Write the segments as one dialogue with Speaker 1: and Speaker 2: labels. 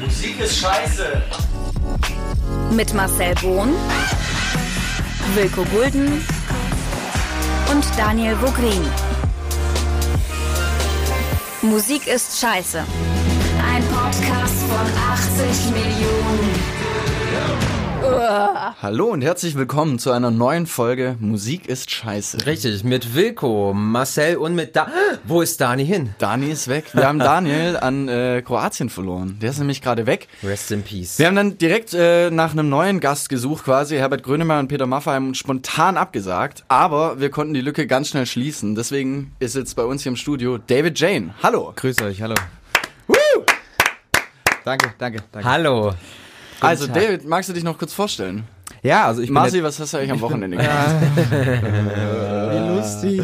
Speaker 1: Musik ist scheiße.
Speaker 2: Mit Marcel Bohn, Wilko Gulden und Daniel Vogrin. Musik ist scheiße. Ein Podcast von 80 Millionen.
Speaker 1: Hallo und herzlich willkommen zu einer neuen Folge Musik ist scheiße.
Speaker 3: Richtig, mit Wilko, Marcel und mit da. Wo ist Dani hin?
Speaker 1: Dani ist weg. Wir haben Daniel an äh, Kroatien verloren. Der ist nämlich gerade weg.
Speaker 3: Rest in Peace.
Speaker 1: Wir haben dann direkt äh, nach einem neuen Gast gesucht, quasi. Herbert Grönemeyer und Peter Maffay spontan abgesagt. Aber wir konnten die Lücke ganz schnell schließen. Deswegen ist jetzt bei uns hier im Studio David Jane. Hallo.
Speaker 4: Grüß euch, hallo.
Speaker 1: Woo!
Speaker 4: Danke, danke, danke.
Speaker 3: Hallo.
Speaker 1: Also
Speaker 4: Tag.
Speaker 1: David, magst du dich noch kurz vorstellen?
Speaker 4: Ja, also ich bin
Speaker 1: Marci, was hast du eigentlich am Wochenende gemacht?
Speaker 4: Wie lustig.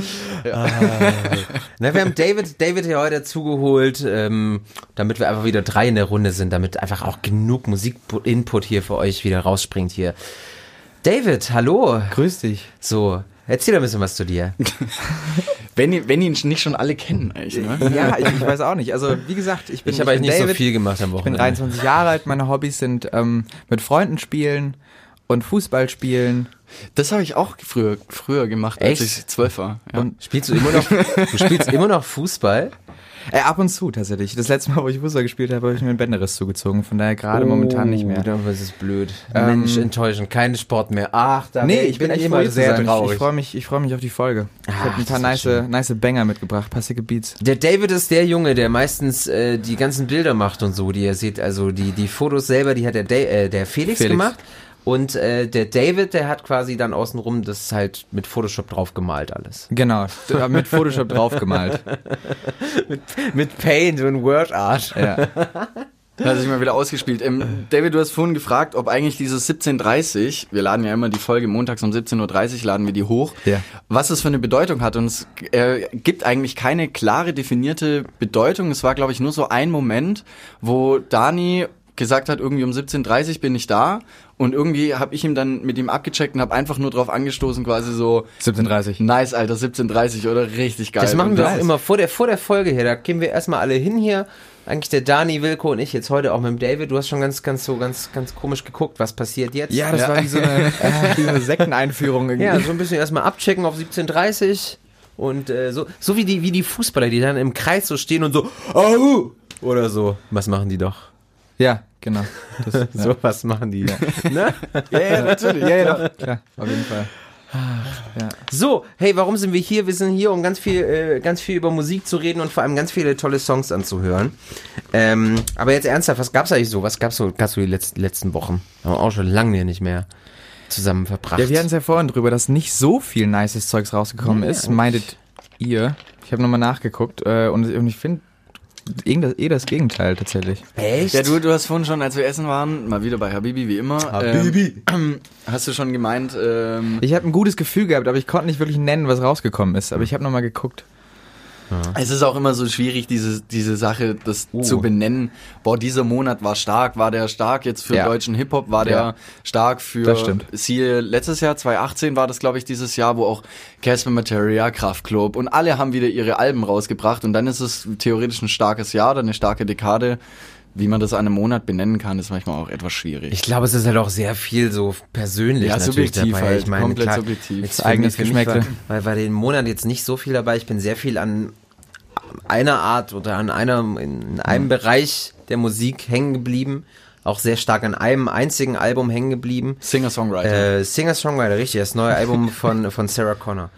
Speaker 3: Na, wir haben David, David hier heute zugeholt, ähm, damit wir einfach wieder drei in der Runde sind, damit einfach auch genug Musik-Input hier für euch wieder rausspringt hier. David, hallo.
Speaker 4: Grüß dich.
Speaker 3: So, erzähl doch ein bisschen was zu dir.
Speaker 1: wenn, wenn ihn nicht schon alle kennen, eigentlich, ne?
Speaker 4: Ja, ich, ich weiß auch nicht. Also wie gesagt, ich bin
Speaker 3: Ich habe eigentlich nicht so
Speaker 4: David,
Speaker 3: viel gemacht am
Speaker 4: Ich bin
Speaker 3: Wochenende.
Speaker 4: 23 Jahre alt. Meine Hobbys sind ähm, mit Freunden spielen und Fußball spielen.
Speaker 1: Das habe ich auch früher, früher gemacht, als
Speaker 3: Echt?
Speaker 1: ich zwölf war. Ja.
Speaker 4: Und
Speaker 3: Spielst du immer noch, du spielst immer noch Fußball?
Speaker 4: Äh, ab und zu tatsächlich. Das letzte Mal, wo ich Fußball gespielt habe, habe ich mir einen Bänderriss zugezogen. Von daher gerade momentan nicht mehr.
Speaker 3: Oh, das ist blöd.
Speaker 4: Ähm,
Speaker 3: Mensch, enttäuschend, kein Sport mehr. Ach, da
Speaker 4: Nee, ich bin echt
Speaker 3: immer sehr
Speaker 4: sein. Ich-
Speaker 3: traurig.
Speaker 4: Ich freue mich, ich freue mich auf die Folge. Ich
Speaker 3: Ach,
Speaker 4: habe ein paar nice, nice Banger mitgebracht, passige Beats.
Speaker 3: Der David ist der Junge, der meistens äh, die ganzen Bilder macht und so, die ihr seht. Also die, die Fotos selber, die hat der, Da- äh, der Felix,
Speaker 4: Felix.
Speaker 3: gemacht. Und äh, der David, der hat quasi dann außenrum das halt mit Photoshop drauf gemalt alles.
Speaker 4: Genau, hab mit Photoshop draufgemalt.
Speaker 3: Mit Paint und Word Art.
Speaker 4: Ja.
Speaker 1: Da hat sich mal wieder ausgespielt. Ähm, David, du hast vorhin gefragt, ob eigentlich dieses 17.30 wir laden ja immer die Folge montags um 17.30 Uhr, laden wir die hoch,
Speaker 4: Ja.
Speaker 1: was es für eine Bedeutung hat. Und es äh, gibt eigentlich keine klare definierte Bedeutung. Es war, glaube ich, nur so ein Moment, wo Dani gesagt hat, irgendwie um 17.30 Uhr bin ich da. Und irgendwie habe ich ihm dann mit ihm abgecheckt und habe einfach nur drauf angestoßen, quasi so,
Speaker 4: 1730.
Speaker 1: nice, Alter, 17.30 oder richtig geil.
Speaker 3: Das machen wir auch
Speaker 1: ist-
Speaker 3: immer vor der, vor der Folge hier. Da gehen wir erstmal alle hin hier. Eigentlich der Dani, Wilko und ich jetzt heute auch mit dem David. Du hast schon ganz, ganz so ganz, ganz komisch geguckt, was passiert jetzt.
Speaker 4: Ja, das
Speaker 1: Ja.
Speaker 4: war wie so eine, wie so eine Sekteneinführung irgendwie.
Speaker 3: Ja, so ein bisschen erstmal abchecken auf 17.30 und äh, so, so wie die, wie die Fußballer, die dann im Kreis so stehen und so, Au! oder so. Was machen die doch?
Speaker 4: Ja, genau. Das,
Speaker 3: So was machen die. ne?
Speaker 1: Ja, ja, natürlich.
Speaker 4: ja, ja, doch, klar, auf jeden Fall.
Speaker 3: So, hey, warum sind wir hier? Wir sind hier, um ganz viel, äh, ganz viel über Musik zu reden und vor allem ganz viele tolle Songs anzuhören. Ähm, aber jetzt ernsthaft, was gab's eigentlich so? Was gab's so, gab's so die letzten, letzten Wochen? Haben wir auch schon lange nicht mehr zusammen verbracht.
Speaker 4: Ja, wir hatten es ja vorhin drüber, dass nicht so viel nices Zeugs rausgekommen
Speaker 3: Ja,
Speaker 4: ist, meintet ihr. Ich habe nochmal nachgeguckt äh, und, und ich finde eh das Gegenteil tatsächlich.
Speaker 3: Echt?
Speaker 1: Ja, du, du hast vorhin schon, als wir essen waren, mal wieder bei Habibi wie immer.
Speaker 3: Habibi.
Speaker 1: Ähm, hast du schon gemeint, ähm,
Speaker 4: Ich habe ein gutes Gefühl gehabt, aber ich konnte nicht wirklich nennen, was rausgekommen ist. Aber ich habe nochmal geguckt.
Speaker 1: Es ist auch immer so schwierig, diese, diese Sache, das
Speaker 3: Uh.
Speaker 1: zu benennen. Boah, dieser Monat war stark, war der stark jetzt für
Speaker 4: Ja.
Speaker 1: deutschen Hip-Hop, war der
Speaker 4: Ja.
Speaker 1: stark für,
Speaker 4: Das stimmt.
Speaker 1: siehe, letztes Jahr, 2018 war das, glaube ich, dieses Jahr, wo auch Casper Materia, Kraftklub und alle haben wieder ihre Alben rausgebracht und dann ist es theoretisch ein starkes Jahr oder eine starke Dekade. Wie man das an einem Monat benennen kann, ist manchmal auch etwas schwierig.
Speaker 3: Ich glaube, es ist halt auch sehr viel so persönlich
Speaker 1: Ja,
Speaker 3: natürlich
Speaker 1: subjektiv
Speaker 3: dabei.
Speaker 1: halt,
Speaker 3: ich meine,
Speaker 1: komplett
Speaker 3: klar,
Speaker 1: subjektiv.
Speaker 4: Eigenes Geschmäckle.
Speaker 3: Weil war den Monat jetzt nicht so viel dabei. Ich bin sehr viel an einer Art oder an einer, in einem
Speaker 1: Mhm.
Speaker 3: Bereich der Musik hängen geblieben. Auch sehr stark an einem einzigen Album hängen geblieben.
Speaker 1: Singer-Songwriter.
Speaker 3: Äh, Singer-Songwriter, richtig, das neue Album von, von Sarah Connor.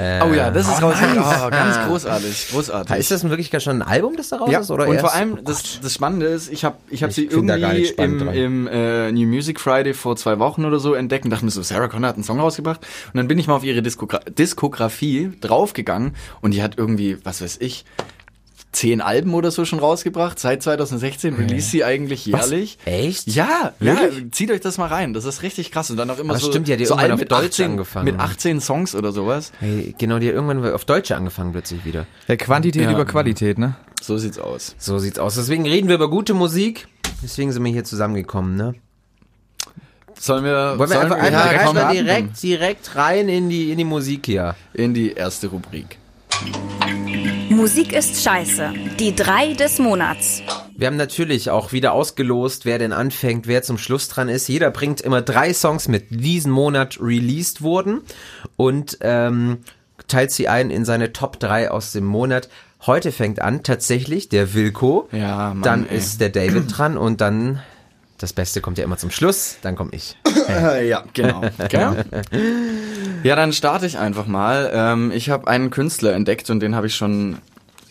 Speaker 3: Äh,
Speaker 1: oh ja, das ist
Speaker 3: oh,
Speaker 1: rausgekommen.
Speaker 3: nice.
Speaker 1: Oh, ganz großartig, großartig.
Speaker 3: Ist das denn wirklich gar schon ein Album, das da raus
Speaker 1: ja,
Speaker 3: ist? Oder
Speaker 1: und
Speaker 3: erst?
Speaker 1: vor allem, das, das Spannende ist, ich habe ich hab
Speaker 3: Ich
Speaker 1: sie irgendwie im, im äh, New Music Friday vor zwei Wochen oder so entdeckt und dachte mir so, Sarah Connor hat einen Song rausgebracht. Und dann bin ich mal auf ihre Diskogra Diskografie draufgegangen und die hat irgendwie, was weiß ich, zehn Alben oder so schon rausgebracht. Seit 2016 release sie eigentlich jährlich.
Speaker 3: Echt?
Speaker 1: Ja, ja, zieht euch das mal rein. Das ist richtig krass. Und dann auch immer
Speaker 3: Aber
Speaker 1: so,
Speaker 3: stimmt, die hat ja
Speaker 1: so
Speaker 3: irgendwann auf
Speaker 1: mit
Speaker 3: Deutsch
Speaker 1: 18,
Speaker 3: angefangen.
Speaker 1: mit 18 Songs oder sowas.
Speaker 3: Hey, genau, die hat irgendwann auf Deutsche angefangen plötzlich wieder.
Speaker 4: Ja, Quantität
Speaker 1: Ja.
Speaker 4: über Qualität, ne?
Speaker 1: So sieht's aus.
Speaker 3: So sieht's aus. Deswegen reden wir über gute Musik. Deswegen sind wir hier zusammengekommen, ne?
Speaker 1: Sollen wir,
Speaker 3: Wollen wir
Speaker 1: sollen
Speaker 3: einfach,
Speaker 1: wir
Speaker 3: einfach,
Speaker 1: komm,
Speaker 3: einfach direkt, direkt rein in die, in die Musik hier.
Speaker 1: in die erste Rubrik.
Speaker 2: Musik ist scheiße. Die drei des Monats.
Speaker 3: Wir haben natürlich auch wieder ausgelost, wer denn anfängt, wer zum Schluss dran ist. Jeder bringt immer drei Songs mit, die diesen Monat released wurden und ähm, teilt sie ein in seine Top 3 aus dem Monat. Heute fängt an tatsächlich der Wilko,
Speaker 1: Ja, Mann,
Speaker 3: dann
Speaker 1: ey.
Speaker 3: ist der David dran und dann das Beste kommt ja immer zum Schluss, dann komme ich.
Speaker 1: Äh, ja, genau. genau. Ja, dann starte ich einfach mal. Ähm, ich habe einen Künstler entdeckt und den habe ich schon,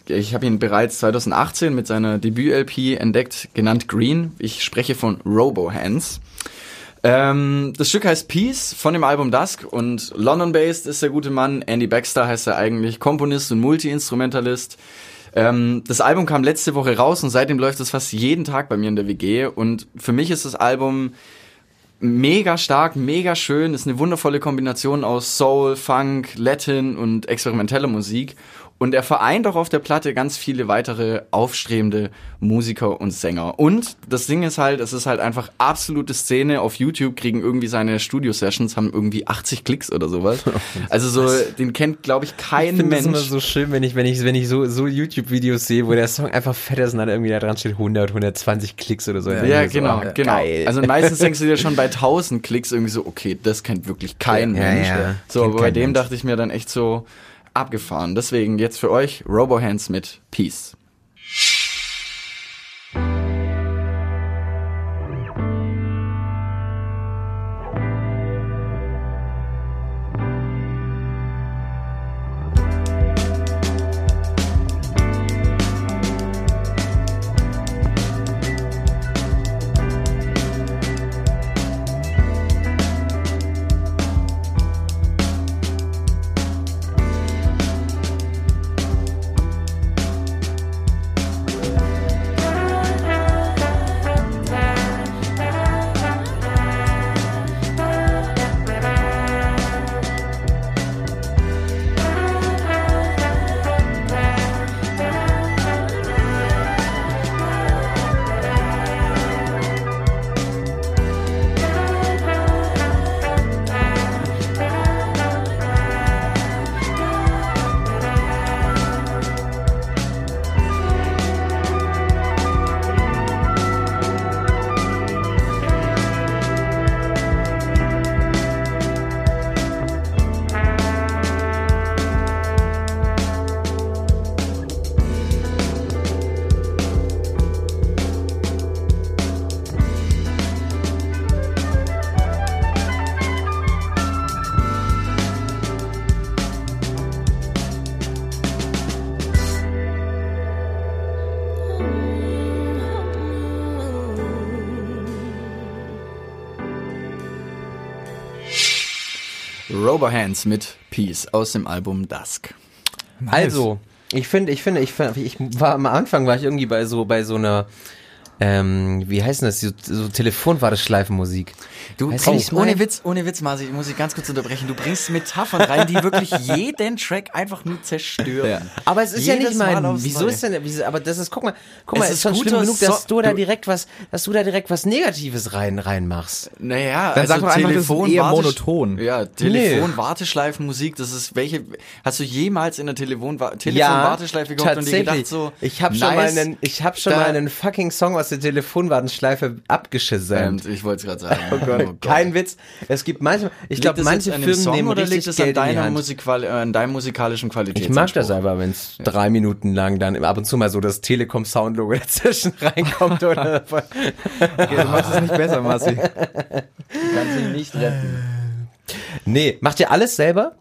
Speaker 1: ich habe ihn bereits 2018 mit seiner Debüt-LP entdeckt, genannt Green. Ich spreche von Robo Hands. Ähm, das Stück heißt Peace von dem Album Dusk und London-based ist der gute Mann. Andy Baxter heißt er eigentlich, Komponist und Multi-Instrumentalist. Ähm, das Album kam letzte Woche raus und seitdem läuft es fast jeden Tag bei mir in der WG und für mich ist das Album mega stark, mega schön. Ist eine wundervolle Kombination aus Soul, Funk, Latin und experimenteller Musik. Und er vereint auch auf der Platte ganz viele weitere aufstrebende Musiker und Sänger. Und das Ding ist halt, es ist halt einfach absolute Szene. Auf YouTube kriegen irgendwie seine Studio-Sessions, haben irgendwie 80 Klicks oder sowas. Also so, den kennt, glaube ich, kein
Speaker 3: Ich finde es
Speaker 1: Mensch.
Speaker 3: immer so schön, wenn ich, wenn ich, wenn ich so, so YouTube-Videos sehe, wo der Song einfach fett ist und dann irgendwie da dran steht 100, 120 Klicks oder so.
Speaker 1: Ja,
Speaker 3: irgendwie so,
Speaker 1: genau,
Speaker 3: oh,
Speaker 1: genau.
Speaker 3: Geil.
Speaker 1: Also meistens denkst du dir schon bei 1000 Klicks irgendwie so, okay, das kennt wirklich kein
Speaker 3: Ja,
Speaker 1: Mensch.
Speaker 3: ja,
Speaker 1: so, aber bei dem
Speaker 3: Mensch.
Speaker 1: dachte ich mir dann echt so abgefahren. Deswegen jetzt für euch Robo Hands mit Peace. Robo Hands mit Peace aus dem Album Dusk.
Speaker 3: Also, ich finde, ich finde, ich finde, ich war am Anfang war ich irgendwie bei so, bei so einer, ähm, wie heißt denn das, so, so Telefonwarteschleifenmusik.
Speaker 1: Du
Speaker 3: Weißt
Speaker 1: bringst,
Speaker 3: ich
Speaker 1: ohne Witz, ohne Witz, Marci, ich muss dich ganz kurz unterbrechen. Du bringst Metaphern rein, die wirklich jeden Track einfach nur zerstören.
Speaker 3: Aber es ist ja
Speaker 1: Jedes
Speaker 3: nicht mein,
Speaker 1: Mal aufs
Speaker 3: wieso
Speaker 1: Neue.
Speaker 3: ist denn, wieso, aber das ist, guck mal, guck
Speaker 1: Es
Speaker 3: mal,
Speaker 1: ist
Speaker 3: es ist schon schlimm genug, dass
Speaker 1: So-
Speaker 3: du da
Speaker 1: du-
Speaker 3: direkt was, dass du da direkt was Negatives rein, reinmachst.
Speaker 1: Naja,
Speaker 4: Dann
Speaker 1: also
Speaker 4: sag doch einfach, das ist
Speaker 1: Telefon-
Speaker 4: eher
Speaker 1: Wartesch-
Speaker 4: monoton.
Speaker 1: Ja, Telefon-Warteschleifenmusik, das ist welche, hast du jemals in der Telefon Telefon-Warteschleife gehockt und dir gedacht so,
Speaker 3: ich habe schon
Speaker 1: nice,
Speaker 3: mal einen, ich habe schon
Speaker 1: da-
Speaker 3: mal einen fucking Song aus der Telefonwartenschleife abgeschisselt.
Speaker 1: Ich wollte es gerade sagen.
Speaker 3: Oh Gott, kein Witz. Es gibt manchmal, ich glaube, manche Firmen
Speaker 1: Song
Speaker 3: nehmen
Speaker 1: oder
Speaker 3: richtig
Speaker 1: liegt es an deiner. Musikqual äh, an deinem musikalischen Qualität?
Speaker 3: Ich mag das aber, wenn es drei Minuten lang dann ab und zu mal so das Telekom-Soundlogo dazwischen reinkommt oder
Speaker 4: Du machst es nicht besser, Marci.
Speaker 1: Kann sich nicht retten.
Speaker 3: Nee, macht ihr alles selber?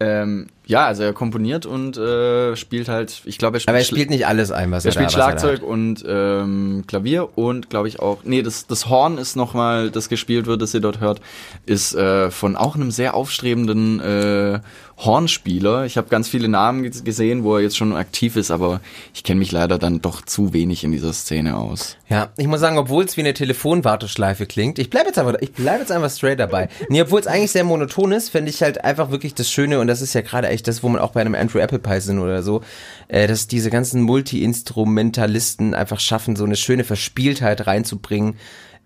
Speaker 1: Ähm, ja, also er komponiert und äh, spielt halt, ich glaube, er spielt,
Speaker 3: Aber er spielt nicht alles ein, was
Speaker 1: er
Speaker 3: er,
Speaker 1: spielt
Speaker 3: da, er
Speaker 1: Schlagzeug
Speaker 3: hat.
Speaker 1: und ähm, Klavier und glaube ich auch, nee, das, das Horn ist nochmal, das gespielt wird, das ihr dort hört, ist äh, von auch einem sehr aufstrebenden äh, Hornspieler. Ich habe ganz viele Namen ge- gesehen, wo er jetzt schon aktiv ist, aber ich kenne mich leider dann doch zu wenig in dieser Szene aus.
Speaker 3: Ja, ich muss sagen, obwohl es wie eine Telefonwarteschleife klingt, ich bleibe jetzt einfach, ich bleibe jetzt einfach straight dabei. Nee, obwohl es eigentlich sehr monoton ist, finde ich halt einfach wirklich das Schöne und das ist ja gerade echt das, wo man auch bei einem Andrew Applepie sind oder so, äh, dass diese ganzen Multi-Instrumentalisten einfach schaffen, so eine schöne Verspieltheit reinzubringen.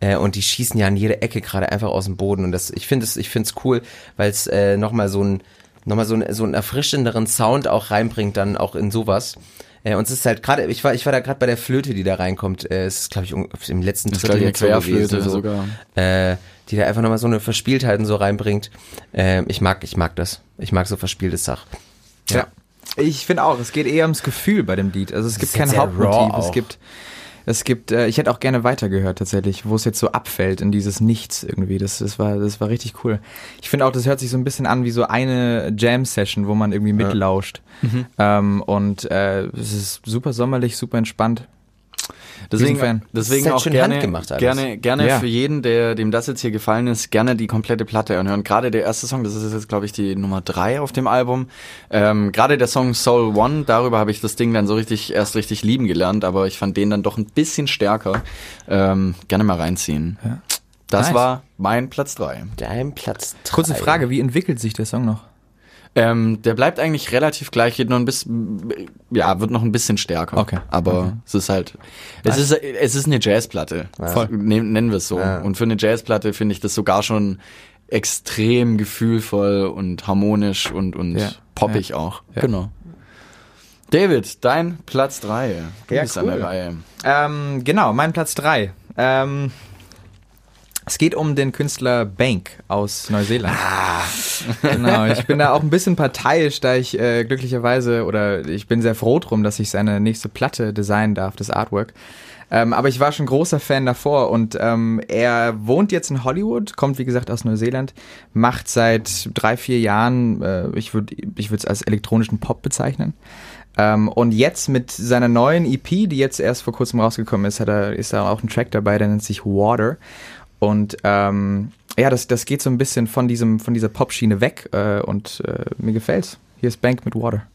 Speaker 3: Äh, und die schießen ja an jede Ecke gerade einfach aus dem Boden und das, ich finde es, ich finde es cool, weil es äh, nochmal so ein, nochmal so, ein, so einen erfrischenderen Sound auch reinbringt dann auch in sowas. Äh, und es ist halt gerade, ich war, ich war da gerade bei der Flöte, die da reinkommt. Äh, es ist, glaube ich, im letzten
Speaker 1: Das eine
Speaker 3: jetzt so
Speaker 1: Querflöte
Speaker 3: gewesen, so.
Speaker 1: sogar.
Speaker 3: Äh, die da einfach nochmal so eine Verspieltheit und so reinbringt. Äh, ich mag, ich mag das. Ich mag so verspieltes Sach.
Speaker 4: Ja. Ich finde auch, es geht eher ums Gefühl bei dem Lied. Also es gibt
Speaker 3: ist
Speaker 4: kein Hauptmotiv. Es gibt, es gibt, äh, ich hätte auch gerne weitergehört tatsächlich, wo es jetzt so abfällt in dieses Nichts irgendwie. Das, das war, das war richtig cool. Ich finde auch, das hört sich so ein bisschen an wie so eine Jam-Session, wo man irgendwie mitlauscht.
Speaker 3: Mhm.
Speaker 4: Ähm, und äh, es ist super sommerlich, super entspannt.
Speaker 1: Deswegen,
Speaker 4: Riesenfan.
Speaker 1: deswegen auch gerne,
Speaker 3: alles.
Speaker 1: gerne, gerne
Speaker 4: Ja.
Speaker 1: für jeden, der dem das jetzt hier gefallen ist, gerne die komplette Platte anhören. Gerade der erste Song, das ist jetzt glaube ich die Nummer drei auf dem Album. Ähm, Gerade der Song Soul One, darüber habe ich das Ding dann so richtig erst richtig lieben gelernt, aber ich fand den dann doch ein bisschen stärker. Ähm, gerne mal reinziehen.
Speaker 4: Ja.
Speaker 1: Das
Speaker 4: Nice.
Speaker 1: war mein Platz drei.
Speaker 3: Dein Platz drei.
Speaker 4: Kurze Frage, wie entwickelt sich der Song noch?
Speaker 1: Ähm, der bleibt eigentlich relativ gleich, geht noch ein bisschen, ja, wird noch ein bisschen stärker.
Speaker 4: Okay.
Speaker 1: Aber es ist halt, es ist, es ist eine Jazzplatte.
Speaker 3: Voll.
Speaker 1: Nennen, wir es so.
Speaker 3: Ja.
Speaker 1: Und für eine Jazzplatte finde ich das sogar schon extrem gefühlvoll und harmonisch und, und
Speaker 4: Ja.
Speaker 1: poppig auch.
Speaker 4: Ja.
Speaker 1: Genau. David, dein Platz drei. Du
Speaker 4: Ja,
Speaker 1: bist an
Speaker 4: cool.
Speaker 1: der Reihe.
Speaker 4: Ähm, genau, mein Platz 3. Ähm, es geht um den Künstler Bank aus Neuseeland. Genau, ich bin da auch ein bisschen parteiisch, da ich äh, glücklicherweise oder ich bin sehr froh drum, dass ich seine nächste Platte designen darf, das Artwork. Ähm, aber ich war schon großer Fan davor und ähm, er wohnt jetzt in Hollywood, kommt wie gesagt aus Neuseeland, macht seit drei, vier Jahren, äh, ich würde ich würde es als elektronischen Pop bezeichnen. Ähm, und jetzt mit seiner neuen EP, die jetzt erst vor kurzem rausgekommen ist, hat er, ist da auch ein Track dabei, der nennt sich Water. Und ähm, ja, das, das geht so ein bisschen von diesem, von dieser Pop-Schiene weg äh, und äh, mir gefällt's. Hier ist Bank mit Water.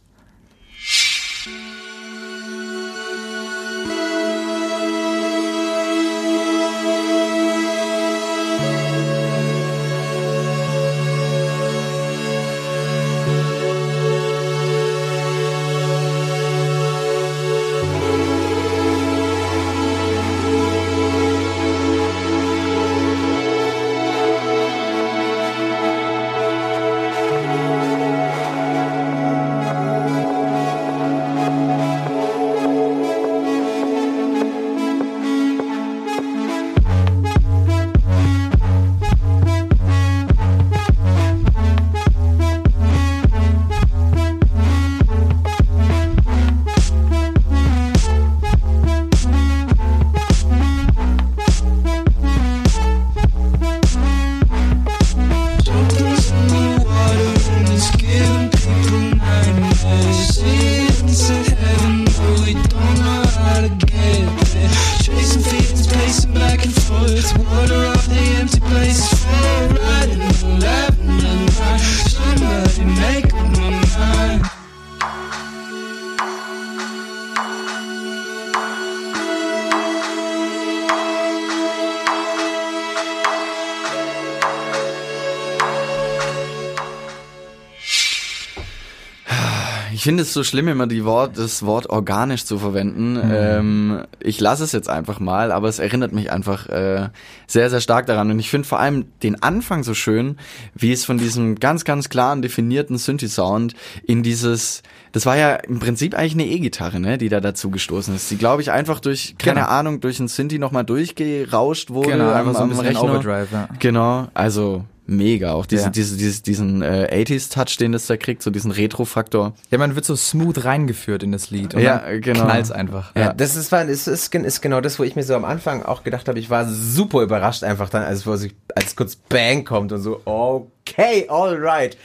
Speaker 1: Es so schlimm, immer die Wort, das Wort organisch zu verwenden. Ähm, ich lasse es jetzt einfach mal, aber es erinnert mich einfach äh, sehr, sehr stark daran. Und ich finde vor allem den Anfang so schön, wie es von diesem ganz, ganz klaren, definierten Synthi-Sound in dieses, das war ja im Prinzip eigentlich eine E-Gitarre, ne, die da dazu gestoßen ist. Die, glaube ich, einfach durch, keine
Speaker 4: Genau.
Speaker 1: Ahnung, durch ein Synthi nochmal durchgerauscht wurde.
Speaker 4: Genau,
Speaker 1: am-
Speaker 4: einfach so ein bisschen
Speaker 1: Rechner.
Speaker 4: Overdrive, ja.
Speaker 1: Genau, also mega. Auch diese,
Speaker 4: Ja.
Speaker 1: diese, diese, diesen äh, 80s-Touch, den das da kriegt, so diesen Retro-Faktor.
Speaker 4: Ja, man wird so smooth reingeführt in das Lied. Und
Speaker 1: Ja,
Speaker 4: dann
Speaker 1: genau.
Speaker 4: knallt's einfach.
Speaker 3: Ja, das ist, war, ist, ist, ist genau das, wo ich mir so am Anfang auch gedacht habe, ich war super überrascht einfach dann, als, als kurz Bang kommt und so, okay, alright.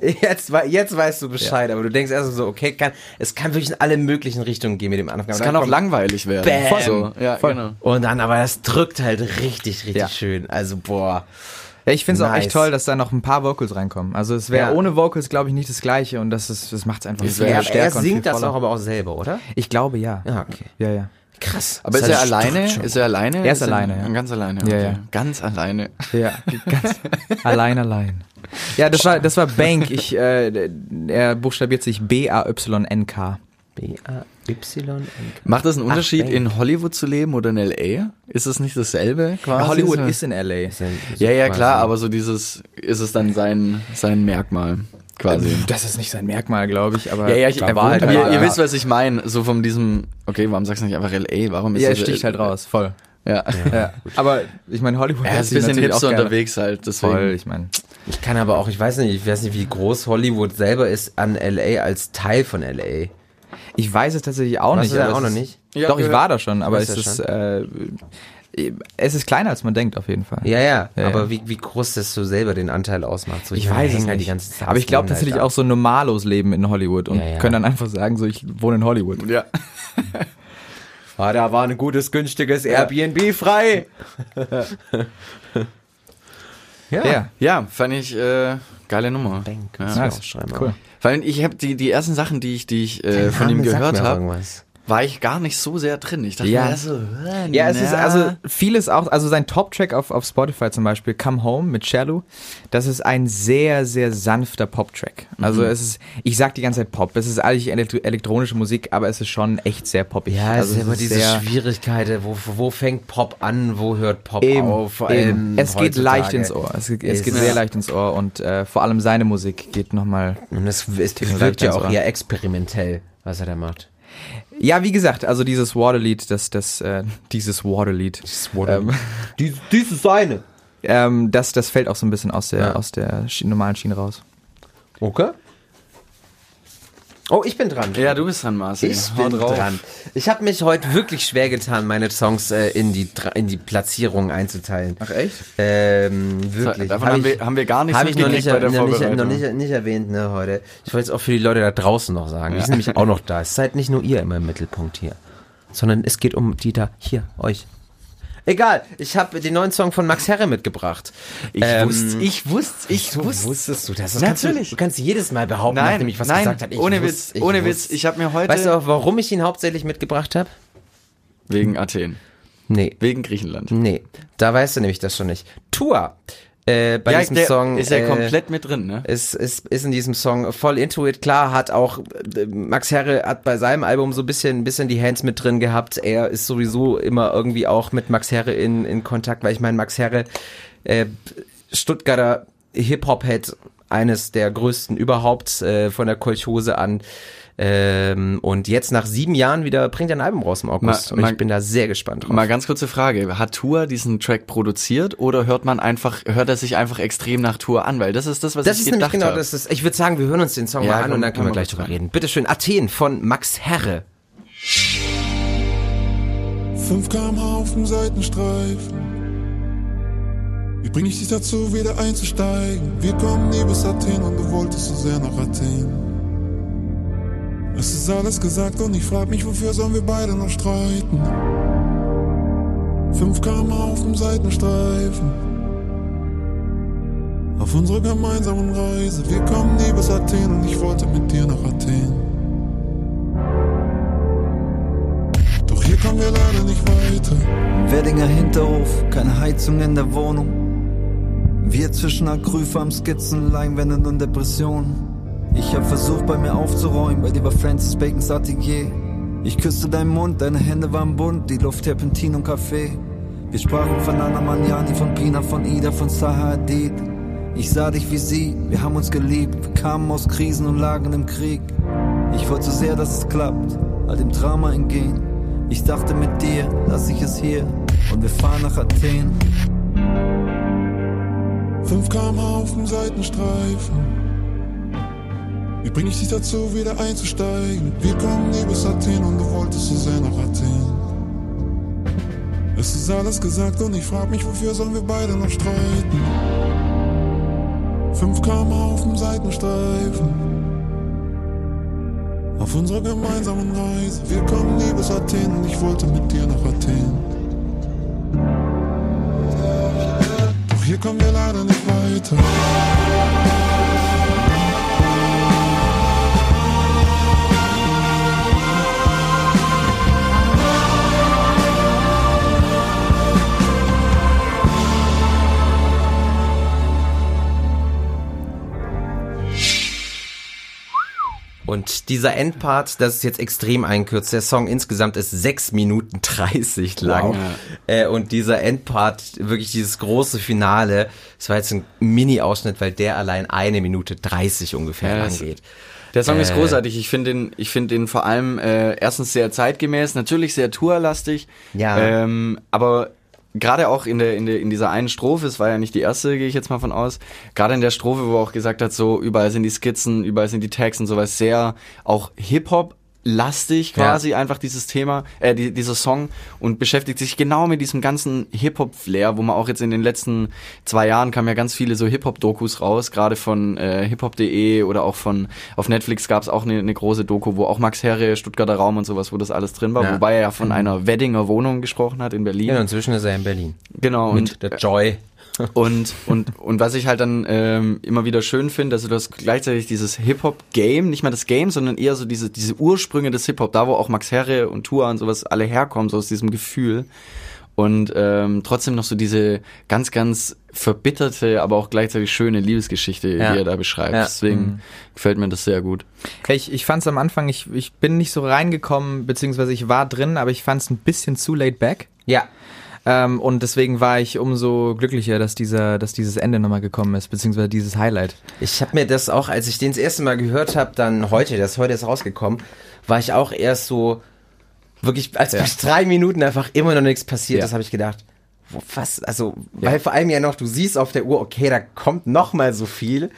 Speaker 3: Jetzt, jetzt weißt du Bescheid, aber du denkst erst so, okay, kann, es kann wirklich in alle möglichen Richtungen gehen mit dem Anfang.
Speaker 1: Es kann auch langweilig werden.
Speaker 3: Bam.
Speaker 1: So, ja,
Speaker 4: Voll.
Speaker 1: genau.
Speaker 3: Und dann, aber das drückt halt richtig, richtig
Speaker 4: Ja.
Speaker 3: schön. Also, boah.
Speaker 4: Ja, ich finde es auch
Speaker 3: Nice.
Speaker 4: echt toll, dass da noch ein paar Vocals reinkommen. Also es wäre
Speaker 3: Ja.
Speaker 4: ohne Vocals, glaube ich, nicht das Gleiche und das ist, das macht es einfach viel
Speaker 3: Er, er
Speaker 4: stärker viel
Speaker 3: singt das auch aber auch selber, oder?
Speaker 4: Ich glaube ja.
Speaker 3: Ja, okay.
Speaker 4: Ja, ja.
Speaker 3: Krass.
Speaker 1: Aber ist
Speaker 3: Das
Speaker 1: er alleine? Ist er alleine?
Speaker 4: Er ist alleine, ja.
Speaker 1: Ganz alleine.
Speaker 4: Ja,
Speaker 1: okay.
Speaker 4: ja.
Speaker 1: Ganz alleine.
Speaker 4: Ja, ganz allein, allein. Ja, das war, das war Bank. Ich, äh, er buchstabiert sich B-A-Y-N-K.
Speaker 3: B-A-Y.
Speaker 1: Macht das einen
Speaker 3: Ach,
Speaker 1: Unterschied,
Speaker 3: Bank.
Speaker 1: in Hollywood zu leben oder in L.A.? Ist es nicht dasselbe quasi?
Speaker 4: Hollywood
Speaker 1: so?
Speaker 4: ist in L.A.
Speaker 1: Ja, ja, klar, aber so dieses, ist es dann sein, sein Merkmal. quasi.
Speaker 4: Das ist nicht sein Merkmal, glaube ich, aber
Speaker 1: Ja, ja, ich, er
Speaker 3: war halt
Speaker 1: halt, ihr, ihr wisst, was ich meine. So von diesem, okay, warum sagst du nicht einfach L.A.? Warum ist
Speaker 4: ja,
Speaker 1: das-
Speaker 4: er sticht halt raus, voll.
Speaker 1: Ja.
Speaker 4: Ja. Aber ich meine, Hollywood
Speaker 1: Er ist ein bisschen hipster unterwegs halt, deswegen.
Speaker 4: Voll, ich meine.
Speaker 3: Ich kann aber auch, ich weiß nicht, ich weiß nicht, wie groß Hollywood selber ist an LA als Teil von LA.
Speaker 4: Ich weiß es tatsächlich auch
Speaker 3: Warst
Speaker 4: nicht.
Speaker 3: du da auch noch
Speaker 4: ist-
Speaker 3: nicht?
Speaker 1: Ja,
Speaker 4: Doch, ich war da schon, aber es ist, äh, es ist kleiner als man denkt auf jeden Fall.
Speaker 3: Ja, ja,
Speaker 4: Ja,
Speaker 3: aber
Speaker 4: ja.
Speaker 3: Wie, wie groß das so selber den Anteil ausmacht. So,
Speaker 4: Ich
Speaker 3: meine,
Speaker 4: weiß es
Speaker 3: halt
Speaker 4: nicht.
Speaker 3: die ganze Zeit
Speaker 4: aber ich glaube
Speaker 3: halt
Speaker 4: tatsächlich
Speaker 3: da.
Speaker 4: auch so Normalos leben in Hollywood und
Speaker 3: Ja, ja.
Speaker 4: können dann einfach sagen, so ich wohne in Hollywood.
Speaker 1: Ja.
Speaker 3: Ah, da war ein gutes, günstiges Airbnb frei. ja.
Speaker 4: Ja.
Speaker 1: Ja, fand ich äh, geile Nummer.
Speaker 3: Bank,
Speaker 1: Ja.
Speaker 3: ich
Speaker 4: Nice. Cool.
Speaker 1: Weil ich habe die, die ersten Sachen, die ich, die ich äh, von ihm gehört habe. War ich gar nicht so sehr drin. Ich dachte
Speaker 4: Ja.
Speaker 1: mir so, äh,
Speaker 4: Ja, es ist also vieles auch, also sein Top-Track auf, auf Spotify zum Beispiel, Come Home mit Shallow, das ist ein sehr, sehr sanfter Pop-Track. Also es ist, ich sag die ganze Zeit Pop, es ist eigentlich elektro elektronische Musik, aber es ist schon echt sehr poppig.
Speaker 3: Ja, es
Speaker 4: also
Speaker 3: ist immer diese Schwierigkeit, wo, wo fängt Pop an, wo hört Pop
Speaker 4: Eben,
Speaker 3: auf? Vor
Speaker 4: eben.
Speaker 3: allem
Speaker 4: Es geht
Speaker 3: heutzutage.
Speaker 4: leicht ins Ohr. Es, geht- es
Speaker 3: Es
Speaker 4: geht sehr leicht ins Ohr und äh, vor allem seine Musik geht nochmal.
Speaker 3: Und es, es wirkt ja auch eher experimentell, was er da macht.
Speaker 4: Ja, wie gesagt, also dieses Waterlied, das, das, äh, dieses Waterlied. Ähm,
Speaker 3: Dies, dies ist seine.
Speaker 4: ähm, das, das fällt auch so ein bisschen aus der,
Speaker 3: Ja.
Speaker 4: aus der normalen Schiene raus.
Speaker 3: Okay. Oh, ich bin dran.
Speaker 1: Ja, du bist dran, Marcel.
Speaker 3: Ich
Speaker 1: Hau
Speaker 3: bin
Speaker 1: drauf.
Speaker 3: dran. Ich habe mich heute wirklich schwer getan, meine Songs äh, in die in die Platzierung einzuteilen.
Speaker 1: Ach echt?
Speaker 3: Ähm, wirklich.
Speaker 1: Davon
Speaker 3: Hab
Speaker 1: haben,
Speaker 3: ich-
Speaker 1: wir, haben wir gar nichts
Speaker 3: Habe ich noch nicht,
Speaker 1: bei der
Speaker 3: noch, nicht, noch nicht, nicht erwähnt, ne, heute. Ich wollte es auch für die Leute da draußen noch sagen. Die sind nämlich auch noch da. Es seid nicht nur ihr immer im Mittelpunkt hier, sondern es geht um die da, hier, euch. Egal, ich habe den neuen Song von Max Herre mitgebracht.
Speaker 1: Ich
Speaker 3: Ähm,
Speaker 1: wusste, ich wusste, ich
Speaker 3: So
Speaker 1: wusste.
Speaker 3: wusstest du das? das kannst du,
Speaker 1: Natürlich.
Speaker 3: du kannst jedes Mal behaupten,
Speaker 1: Nein,
Speaker 3: nachdem ich was
Speaker 1: nein,
Speaker 3: gesagt habe.
Speaker 1: Ohne
Speaker 3: wusste,
Speaker 1: Witz,
Speaker 3: ich
Speaker 1: ohne
Speaker 3: wusste.
Speaker 1: Witz. Ich habe mir heute
Speaker 3: Weißt du auch, warum ich ihn hauptsächlich mitgebracht habe?
Speaker 1: wegen Athen,
Speaker 3: Nee.
Speaker 1: wegen Griechenland.
Speaker 3: Nee, da weißt du nämlich das schon nicht. Tour. Äh, bei
Speaker 1: ja,
Speaker 3: diesem
Speaker 1: der
Speaker 3: Song
Speaker 1: ist ja
Speaker 3: äh,
Speaker 1: komplett mit drin, ne?
Speaker 3: ist, ist, ist in diesem Song voll into it. Klar hat auch äh, Max Herre hat bei seinem Album so ein bisschen, ein bisschen die Hands mit drin gehabt. Er ist sowieso immer irgendwie auch mit Max Herre in, in Kontakt, weil ich meine, Max Herre, äh, Stuttgarter Hip-Hop-Head, eines der größten überhaupt äh, von der Kolchose an. Ähm, und jetzt nach sieben Jahren wieder bringt er ein Album raus im August.
Speaker 1: Ma-
Speaker 3: und ich bin da sehr gespannt drauf.
Speaker 1: Mal ganz kurze Frage. Hat Tour diesen Track produziert oder hört man einfach, hört er sich einfach extrem nach Tour an? Weil das ist das, was
Speaker 3: Das
Speaker 1: ich
Speaker 3: ist nämlich
Speaker 1: gedacht
Speaker 3: genau
Speaker 1: habe.
Speaker 3: das. Ist, ich würde sagen, wir hören uns den Song
Speaker 1: Ja,
Speaker 3: mal an
Speaker 1: komm,
Speaker 3: und dann können wir gleich drüber reden. Bitteschön, Athen von Max Herre.
Speaker 5: 5 km auf dem Seitenstreifen. Wie bring ich dich dazu, wieder einzusteigen? Wir kommen nie bis Athen und du wolltest so sehr nach Athen. Es ist alles gesagt und ich frag mich, wofür sollen wir beide noch streiten? 5 km auf dem Seitenstreifen. Auf unserer gemeinsamen Reise. Wir kommen nie bis Athen und ich wollte mit dir nach Athen. Doch hier kommen wir leider nicht weiter.
Speaker 6: Weddinger Hinterhof, keine Heizung in der Wohnung. Wir zwischen Acryph am Skizzen, Leinwänden und Depressionen. Ich hab versucht bei mir aufzuräumen, bei dir war Francis Bacons Atelier. Ich küsste deinen Mund, deine Hände waren bunt, die Luft Terpentin und Kaffee. Wir sprachen von Anna Magnani, von Pina, von Ida, von Saha Hadid. Ich sah dich wie sie, wir haben uns geliebt, wir kamen aus Krisen und lagen im Krieg. Ich wollte so sehr, dass es klappt, all dem Drama entgehen. Ich dachte mit dir, lass ich es hier und wir fahren nach Athen.
Speaker 5: 5 km auf dem Seitenstreifen. Wie bring ich dich dazu, wieder einzusteigen? Wir kommen nie bis Athen und du wolltest so sehr nach Athen. Es ist alles gesagt und ich frag mich, wofür sollen wir beide noch streiten? 5 km auf dem Seitenstreifen. Auf unserer gemeinsamen Reise. Wir kommen nie bis Athen und ich wollte mit dir nach Athen. Doch hier kommen wir leider nicht weiter.
Speaker 3: Und dieser Endpart, das ist jetzt extrem einkürzt. Der Song insgesamt ist 6 Minuten 30 lang.
Speaker 1: Wow.
Speaker 3: Äh, und dieser Endpart, wirklich dieses große Finale, das war jetzt ein Mini-Ausschnitt, weil der allein eine Minute 30 ungefähr
Speaker 1: Ja,
Speaker 3: lang geht.
Speaker 1: Der Song ist
Speaker 3: Äh.
Speaker 1: großartig. Ich finde den, ich finde den vor allem äh, erstens sehr zeitgemäß, natürlich sehr tourlastig.
Speaker 3: Ja.
Speaker 1: Ähm, aber gerade auch in der, in der in dieser einen Strophe, es war ja nicht die erste, gehe ich jetzt mal von aus. Gerade in der Strophe, wo er auch gesagt hat, so überall sind die Skizzen, überall sind die Tags und sowas, sehr auch Hip Hop lastig quasi einfach dieses Thema, äh, die, dieser Song und beschäftigt sich genau mit diesem ganzen Hip-Hop-Flair, wo man auch jetzt in den letzten zwei Jahren kamen ja ganz viele so Hip-Hop-Dokus raus, gerade von äh, hiphop.de oder auch von auf Netflix gab es auch eine, eine große Doku, wo auch Max Herre, Stuttgarter Raum und sowas, wo das alles drin war,
Speaker 3: Ja.
Speaker 1: wobei er ja von einer Weddinger Wohnung gesprochen hat in Berlin.
Speaker 3: Ja, inzwischen ist er in Berlin.
Speaker 1: Genau, und
Speaker 3: Mit der Joy.
Speaker 1: Und, und, und was ich halt dann ähm, immer wieder schön finde, also du hast gleichzeitig dieses Hip-Hop-Game, nicht mal das Game, sondern eher so diese, diese Ursprünge des Hip-Hop, da wo auch Max Herre und Tua und sowas alle herkommen, so aus diesem Gefühl. Und ähm, trotzdem noch so diese ganz, ganz verbitterte, aber auch gleichzeitig schöne Liebesgeschichte,
Speaker 3: Ja.
Speaker 1: die er da beschreibt.
Speaker 3: Ja.
Speaker 1: Deswegen gefällt mir das sehr gut.
Speaker 4: Hey, ich, ich fand es am Anfang, ich, ich bin nicht so reingekommen, beziehungsweise ich war drin, aber ich fand es ein bisschen zu laid back.
Speaker 3: Ja.
Speaker 4: Ähm, und deswegen war ich umso glücklicher, dass dieser, dass dieses Ende nochmal gekommen ist, beziehungsweise dieses Highlight.
Speaker 3: Ich habe mir das auch, als ich den das erste Mal gehört habe, dann heute, das heute ist rausgekommen, war ich auch erst so wirklich, als bei drei Minuten einfach immer noch nichts passiert
Speaker 4: Ja.
Speaker 3: ist, habe ich gedacht, was, also, weil vor allem ja noch, du siehst auf der Uhr, okay, da kommt noch mal so viel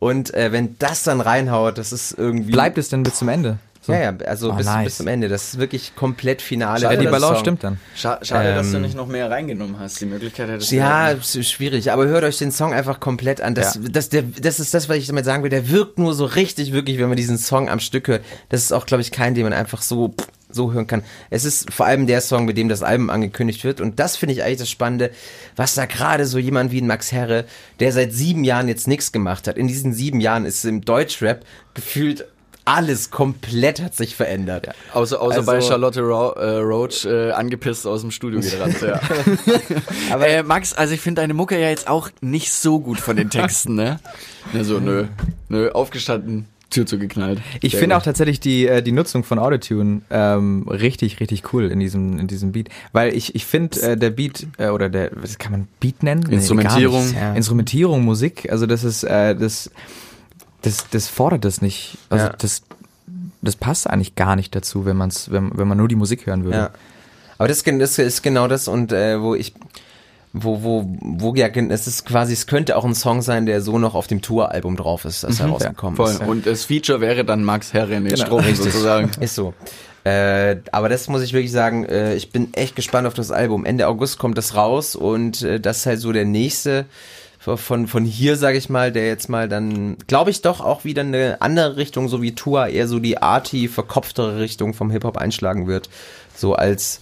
Speaker 3: und äh, wenn das dann reinhaut, das ist irgendwie...
Speaker 4: Bleibt es denn bis zum Ende? So.
Speaker 3: Ja, ja, also
Speaker 4: Oh,
Speaker 3: bis,
Speaker 4: nice.
Speaker 3: bis zum Ende, das ist wirklich komplett Finale.
Speaker 4: Ja,
Speaker 3: für
Speaker 4: die
Speaker 3: das
Speaker 4: Balance stimmt dann.
Speaker 1: Scha schade, dass du
Speaker 3: Ähm,
Speaker 1: nicht noch mehr reingenommen hast. Die Möglichkeit hättest du
Speaker 3: Ja, ist schwierig, aber hört euch den Song einfach komplett an. Das, das, der, das ist das, was ich damit sagen will. Der wirkt nur so richtig, wirklich, wenn man diesen Song am Stück hört. Das ist auch, glaube ich, kein, den man einfach so, so hören kann. Es ist vor allem der Song, mit dem das Album angekündigt wird. Und das finde ich eigentlich das Spannende, was da gerade so jemand wie ein Max Herre, der seit sieben Jahren jetzt nichts gemacht hat. In diesen sieben Jahren ist im Deutschrap gefühlt alles komplett hat sich verändert.
Speaker 1: Außer, außer
Speaker 3: Also-
Speaker 1: bei Charlotte Ro äh, Roach äh, angepisst aus dem Studio gerannt, ja.
Speaker 3: Aber-
Speaker 1: äh, Max, also ich finde deine Mucke ja jetzt auch nicht so gut von den Texten, ne? Ne, so, nö, nö, aufgestanden, Tür zugeknallt.
Speaker 4: Ich finde auch tatsächlich die, äh, die Nutzung von Autotune ähm, richtig, richtig cool in diesem, in diesem Beat. Weil ich, ich finde, äh, der Beat, äh, oder der, was kann man Beat nennen? Nee,
Speaker 1: Instrumentierung.
Speaker 4: nicht.
Speaker 3: Ja.
Speaker 4: Instrumentierung, Musik, also das ist, äh, das, das, das fordert das nicht. Also
Speaker 3: Ja.
Speaker 4: das, das passt eigentlich gar nicht dazu, wenn man's, wenn, wenn man nur die Musik hören würde.
Speaker 3: Ja. Aber das, das ist genau das und äh, wo ich wo wo wo ja es ist quasi es könnte auch ein Song sein, der so noch auf dem Touralbum drauf ist, das herausgekommen
Speaker 1: Voll.
Speaker 3: ist.
Speaker 1: Und das Feature wäre dann Max Herre in den
Speaker 3: Genau.
Speaker 1: Strophen sozusagen.
Speaker 3: Ist so. Äh, aber das muss ich wirklich sagen, äh, ich bin echt gespannt auf das Album. Ende August kommt das raus und äh, das ist halt so der nächste von, von hier, sage ich mal, der jetzt mal dann, glaube ich, doch auch wieder eine andere Richtung, so wie Tua, eher so die arty, verkopftere Richtung vom Hip-Hop einschlagen wird. So als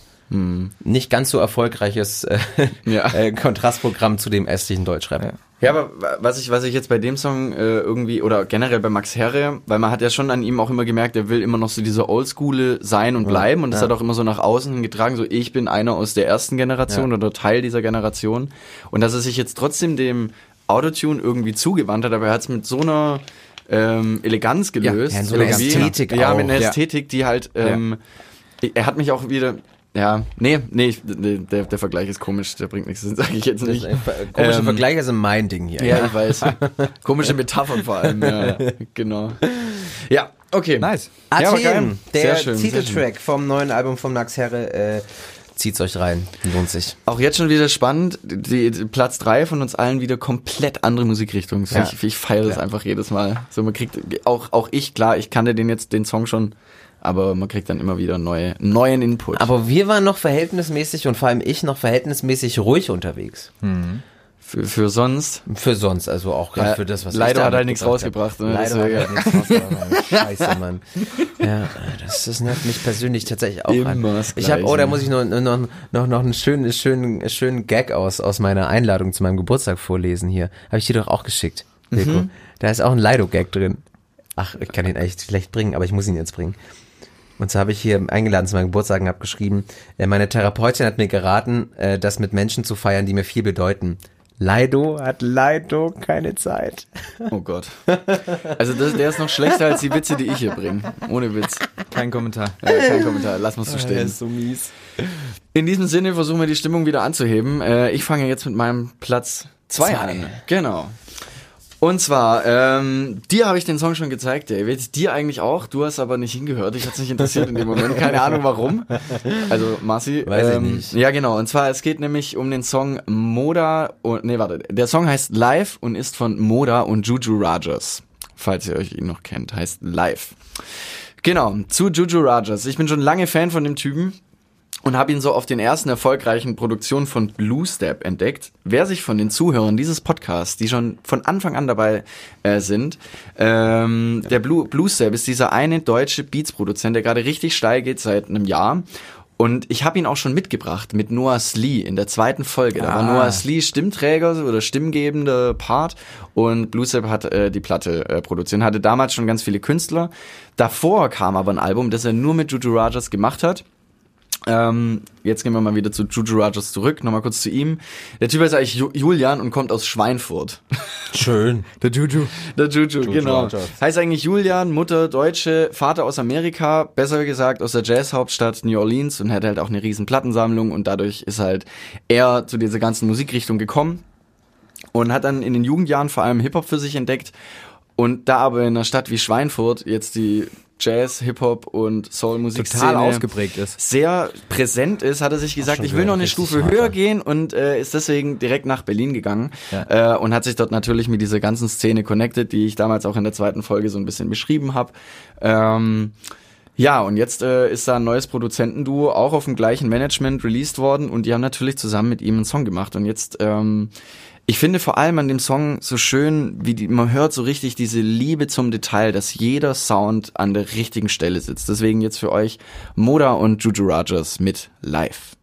Speaker 3: nicht ganz so erfolgreiches äh,
Speaker 1: Ja.
Speaker 3: äh, Kontrastprogramm zu dem ästlichen Deutschrap.
Speaker 4: Ja.
Speaker 1: Ja, aber wa- was ich, was ich jetzt bei dem Song äh, irgendwie, oder generell bei Max Herre, weil man hat ja schon an ihm auch immer gemerkt, er will immer noch so diese Oldschool sein und bleiben und das
Speaker 3: ja.
Speaker 1: hat auch immer so nach außen getragen, so ich bin einer aus der ersten Generation
Speaker 3: Ja.
Speaker 1: oder Teil dieser Generation und dass er sich jetzt trotzdem dem Autotune irgendwie zugewandt hat, aber er hat es mit so einer ähm, Eleganz gelöst.
Speaker 3: ja, in so
Speaker 1: irgendwie.
Speaker 3: Ästhetik
Speaker 1: Ja, mit einer. Ästhetik, die halt, ähm, er hat mich auch wieder, ja, nee, nee, ich, nee der, der Vergleich ist komisch, der bringt nichts, sage ich jetzt nicht.
Speaker 3: ist ver- komische
Speaker 1: Ähm,
Speaker 3: Vergleiche sind mein Ding hier.
Speaker 1: Ja, ich weiß. Komische Metaphern vor allem, ja. Genau. Ja, okay.
Speaker 4: Nice.
Speaker 1: Ja.
Speaker 3: Athen, der
Speaker 1: Sehr schön, sehr
Speaker 3: Titeltrack vom neuen Album von Max Herre. Äh, zieht's euch rein, lohnt sich.
Speaker 1: Auch jetzt schon wieder spannend. Die, die Platz drei von uns allen wieder komplett andere Musikrichtung.
Speaker 3: Ja.
Speaker 1: Ich, ich feiere das einfach jedes Mal. So, man kriegt, auch, auch ich, klar, ich kannte den jetzt, den Song schon, aber man kriegt dann immer wieder neue, neuen Input.
Speaker 3: Aber wir waren noch verhältnismäßig und vor allem ich noch verhältnismäßig ruhig unterwegs.
Speaker 1: für, für sonst,
Speaker 3: Für sonst, also auch gerade
Speaker 1: Ja,
Speaker 3: für das, was
Speaker 1: leider
Speaker 3: ich da
Speaker 1: hat er nichts rausgebracht, ne?
Speaker 3: Leider hat
Speaker 1: Deswegen.
Speaker 3: er nichts rausgebracht. Scheiße, Mann. Ja, das, das nervt mich persönlich tatsächlich auch
Speaker 1: Immer
Speaker 3: an. Ich habe, oh, da muss ich noch, noch, noch, noch einen schönen, schönen, schönen Gag aus, aus meiner Einladung zu meinem Geburtstag vorlesen hier. Habe ich dir doch auch geschickt, Wilko.
Speaker 1: Mhm.
Speaker 3: Da ist auch ein Lido-Gag drin. Ach, ich kann ihn echt schlecht bringen, aber ich muss ihn jetzt bringen. Und zwar habe ich hier eingeladen zu meinem Geburtstag und habe geschrieben, äh, meine Therapeutin hat mir geraten, äh, das mit Menschen zu feiern, die mir viel bedeuten. Leido hat Leido keine Zeit.
Speaker 1: Oh Gott. Also das, der ist noch schlechter als die Witze, die ich hier bringe. Ohne Witz.
Speaker 4: Kein Kommentar.
Speaker 1: Ja, kein Kommentar, lass uns so stehen.
Speaker 3: so mies.
Speaker 1: In diesem Sinne versuchen wir die Stimmung wieder anzuheben. Äh, ich fange jetzt mit meinem Platz 2 an. Genau. Und zwar, ähm, dir habe ich den Song schon gezeigt, David. Dir eigentlich auch. Du hast aber nicht hingehört. Ich hat's nicht interessiert in dem Moment. Keine Ahnung warum. Also, Marci.
Speaker 3: Weiß ich
Speaker 1: ähm,
Speaker 3: nicht.
Speaker 1: Ja, genau. Und zwar, es geht nämlich um den Song Moda und, nee, warte. Der Song heißt Live und ist von Moda und Juju Rajas. Falls ihr euch ihn noch kennt. Heißt Live. Genau. Zu Juju Rajas. Ich bin schon lange Fan von dem Typen und habe ihn so auf den ersten erfolgreichen Produktionen von Blue Step entdeckt. Wer sich von den Zuhörern dieses Podcasts, die schon von Anfang an dabei äh, sind, ähm, der Blue, Blue Step ist dieser eine deutsche Beats-Produzent, der gerade richtig steil geht seit einem Jahr. Und ich habe ihn auch schon mitgebracht mit Noah Slee in der zweiten Folge. Da war
Speaker 3: Ah.
Speaker 1: Noah Slee Stimmträger oder stimmgebende Part und Blue Step hat äh, die Platte äh, produziert. Hatte damals schon ganz viele Künstler. Davor kam aber ein Album, das er nur mit Juju Rajas gemacht hat. Ähm, jetzt gehen wir mal wieder zu Juju Rajas zurück, nochmal kurz zu ihm. Der Typ heißt eigentlich Ju Julian und kommt aus Schweinfurt.
Speaker 3: Schön.
Speaker 4: Der Juju.
Speaker 1: Der Juju, genau.
Speaker 3: Rajas.
Speaker 1: Heißt eigentlich Julian, Mutter Deutsche, Vater aus Amerika, besser gesagt aus der Jazzhauptstadt New Orleans und hat halt auch eine riesen Plattensammlung und dadurch ist halt er zu dieser ganzen Musikrichtung gekommen und hat dann in den Jugendjahren vor allem Hip-Hop für sich entdeckt und da aber in einer Stadt wie Schweinfurt jetzt die Jazz, Hip-Hop und Soul-Musikszene
Speaker 4: Total ausgeprägt ist.
Speaker 1: sehr präsent ist, hat er sich gesagt, ich will noch eine Stufe höher gehen und äh, ist deswegen direkt nach Berlin gegangen
Speaker 4: Ja.
Speaker 1: äh, und hat sich dort natürlich mit dieser ganzen Szene connected, die ich damals auch in der zweiten Folge so ein bisschen beschrieben habe. Ähm, ja, und jetzt äh, ist da ein neues Produzentenduo auch auf dem gleichen Management released worden und die haben natürlich zusammen mit ihm einen Song gemacht und jetzt ähm, ich finde vor allem an dem Song so schön, wie die, man hört so richtig diese Liebe zum Detail, dass jeder Sound an der richtigen Stelle sitzt. Deswegen jetzt für euch Moda und Juju Rajas mit Live.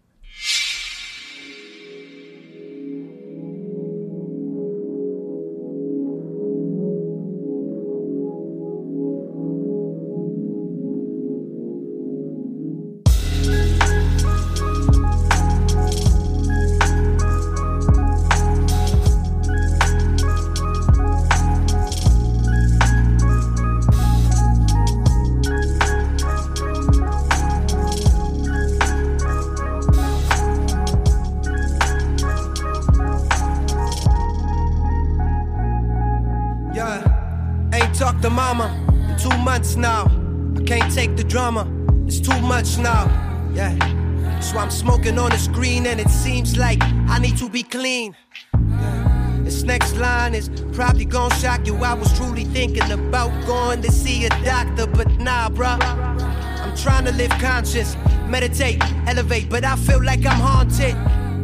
Speaker 7: Live conscious, meditate, elevate, but I feel like I'm haunted.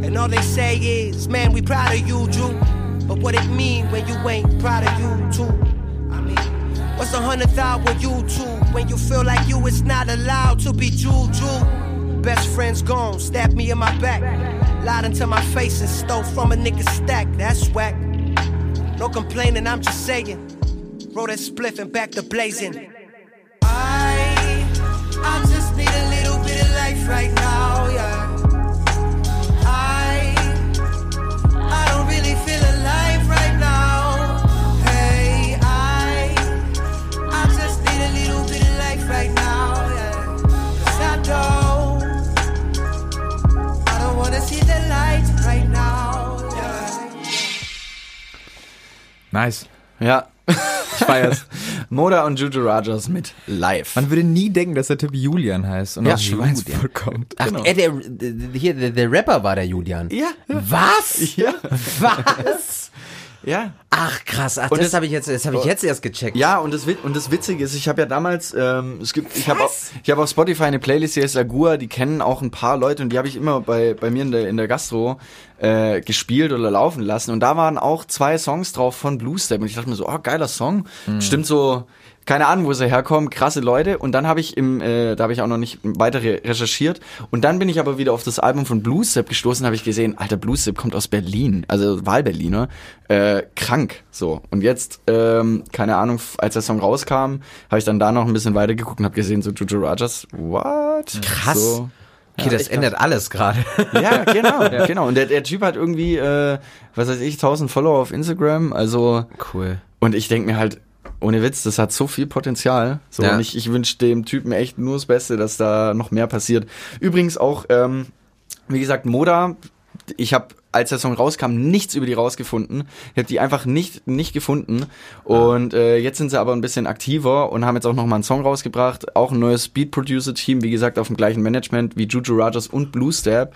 Speaker 7: And all they say is, man, we proud of you, Drew. But what it mean when you ain't proud of you too? I mean, what's a hundred thousand you two when you feel like you is not allowed to be juju? Best friends gone, stabbed me in my back, lied into my face and stole from a nigga stack. That's whack. No complaining, I'm just saying. Roll that spliff and back to blazing. Life right now, yeah. I, I don't really feel alive right now. Hey, I, I just need a little bit of life right now, yeah. 'Cause I don't, I don't wanna see the light right now, yeah.
Speaker 4: Nice.
Speaker 1: Ja,
Speaker 4: Ich feier's.
Speaker 1: Moda und Juju Rajas mit Live.
Speaker 4: Man würde nie denken, dass der Typ Julian heißt und
Speaker 1: Ja,
Speaker 4: aus Schweinsburg kommt.
Speaker 3: Ach, äh, der, der, hier, der, der Rapper war der Julian.
Speaker 1: ja,
Speaker 3: Was?
Speaker 1: ja,
Speaker 3: Was?
Speaker 1: ja.
Speaker 3: Ach krass, ach,
Speaker 1: Und
Speaker 3: das
Speaker 1: das-
Speaker 3: habe ich jetzt, das habe ich jetzt erst gecheckt.
Speaker 1: Ja, und das, und das Witzige ist, ich habe ja damals, ähm, es gibt, ich habe auf, ich hab auf Spotify eine Playlist, die heißt Agua, die kennen auch ein paar Leute und die habe ich immer bei, bei mir in der, in der Gastro äh, gespielt oder laufen lassen. Und da waren auch zwei Songs drauf von Blue Step und ich dachte mir so, oh, geiler Song. Stimmt so, keine Ahnung, wo sie herkommen, krasse Leute. Und dann habe ich im, äh, da habe ich auch noch nicht weiter re recherchiert. Und dann bin ich aber wieder auf das Album von Blue Step gestoßen, habe ich gesehen, alter, Blue Step kommt aus Berlin, also Wahlberliner, äh, krank, so. Und jetzt, ähm, keine Ahnung, als der Song rauskam, habe ich dann da noch ein bisschen weiter geguckt und habe gesehen, so Juju Rajas, what?
Speaker 3: Krass.
Speaker 1: So,
Speaker 3: Okay, das ändert alles gerade.
Speaker 1: Ja, genau, genau. Und der, der Typ hat irgendwie, äh, was weiß ich, 1000 Follower auf Instagram, also
Speaker 3: Cool.
Speaker 1: und ich denke mir halt, ohne Witz, das hat so viel Potenzial. So,
Speaker 3: Ja.
Speaker 1: und ich, ich wünsche dem Typen echt nur das Beste, dass da noch mehr passiert. Übrigens auch, ähm, wie gesagt, Moda, ich habe, als der Song rauskam, nichts über die rausgefunden. Ich habe die einfach nicht, nicht gefunden. Und äh, jetzt sind sie aber ein bisschen aktiver und haben jetzt auch nochmal einen Song rausgebracht. Auch ein neues Speed-Producer-Team, wie gesagt, auf dem gleichen Management wie Juju Rogers und Blue Step.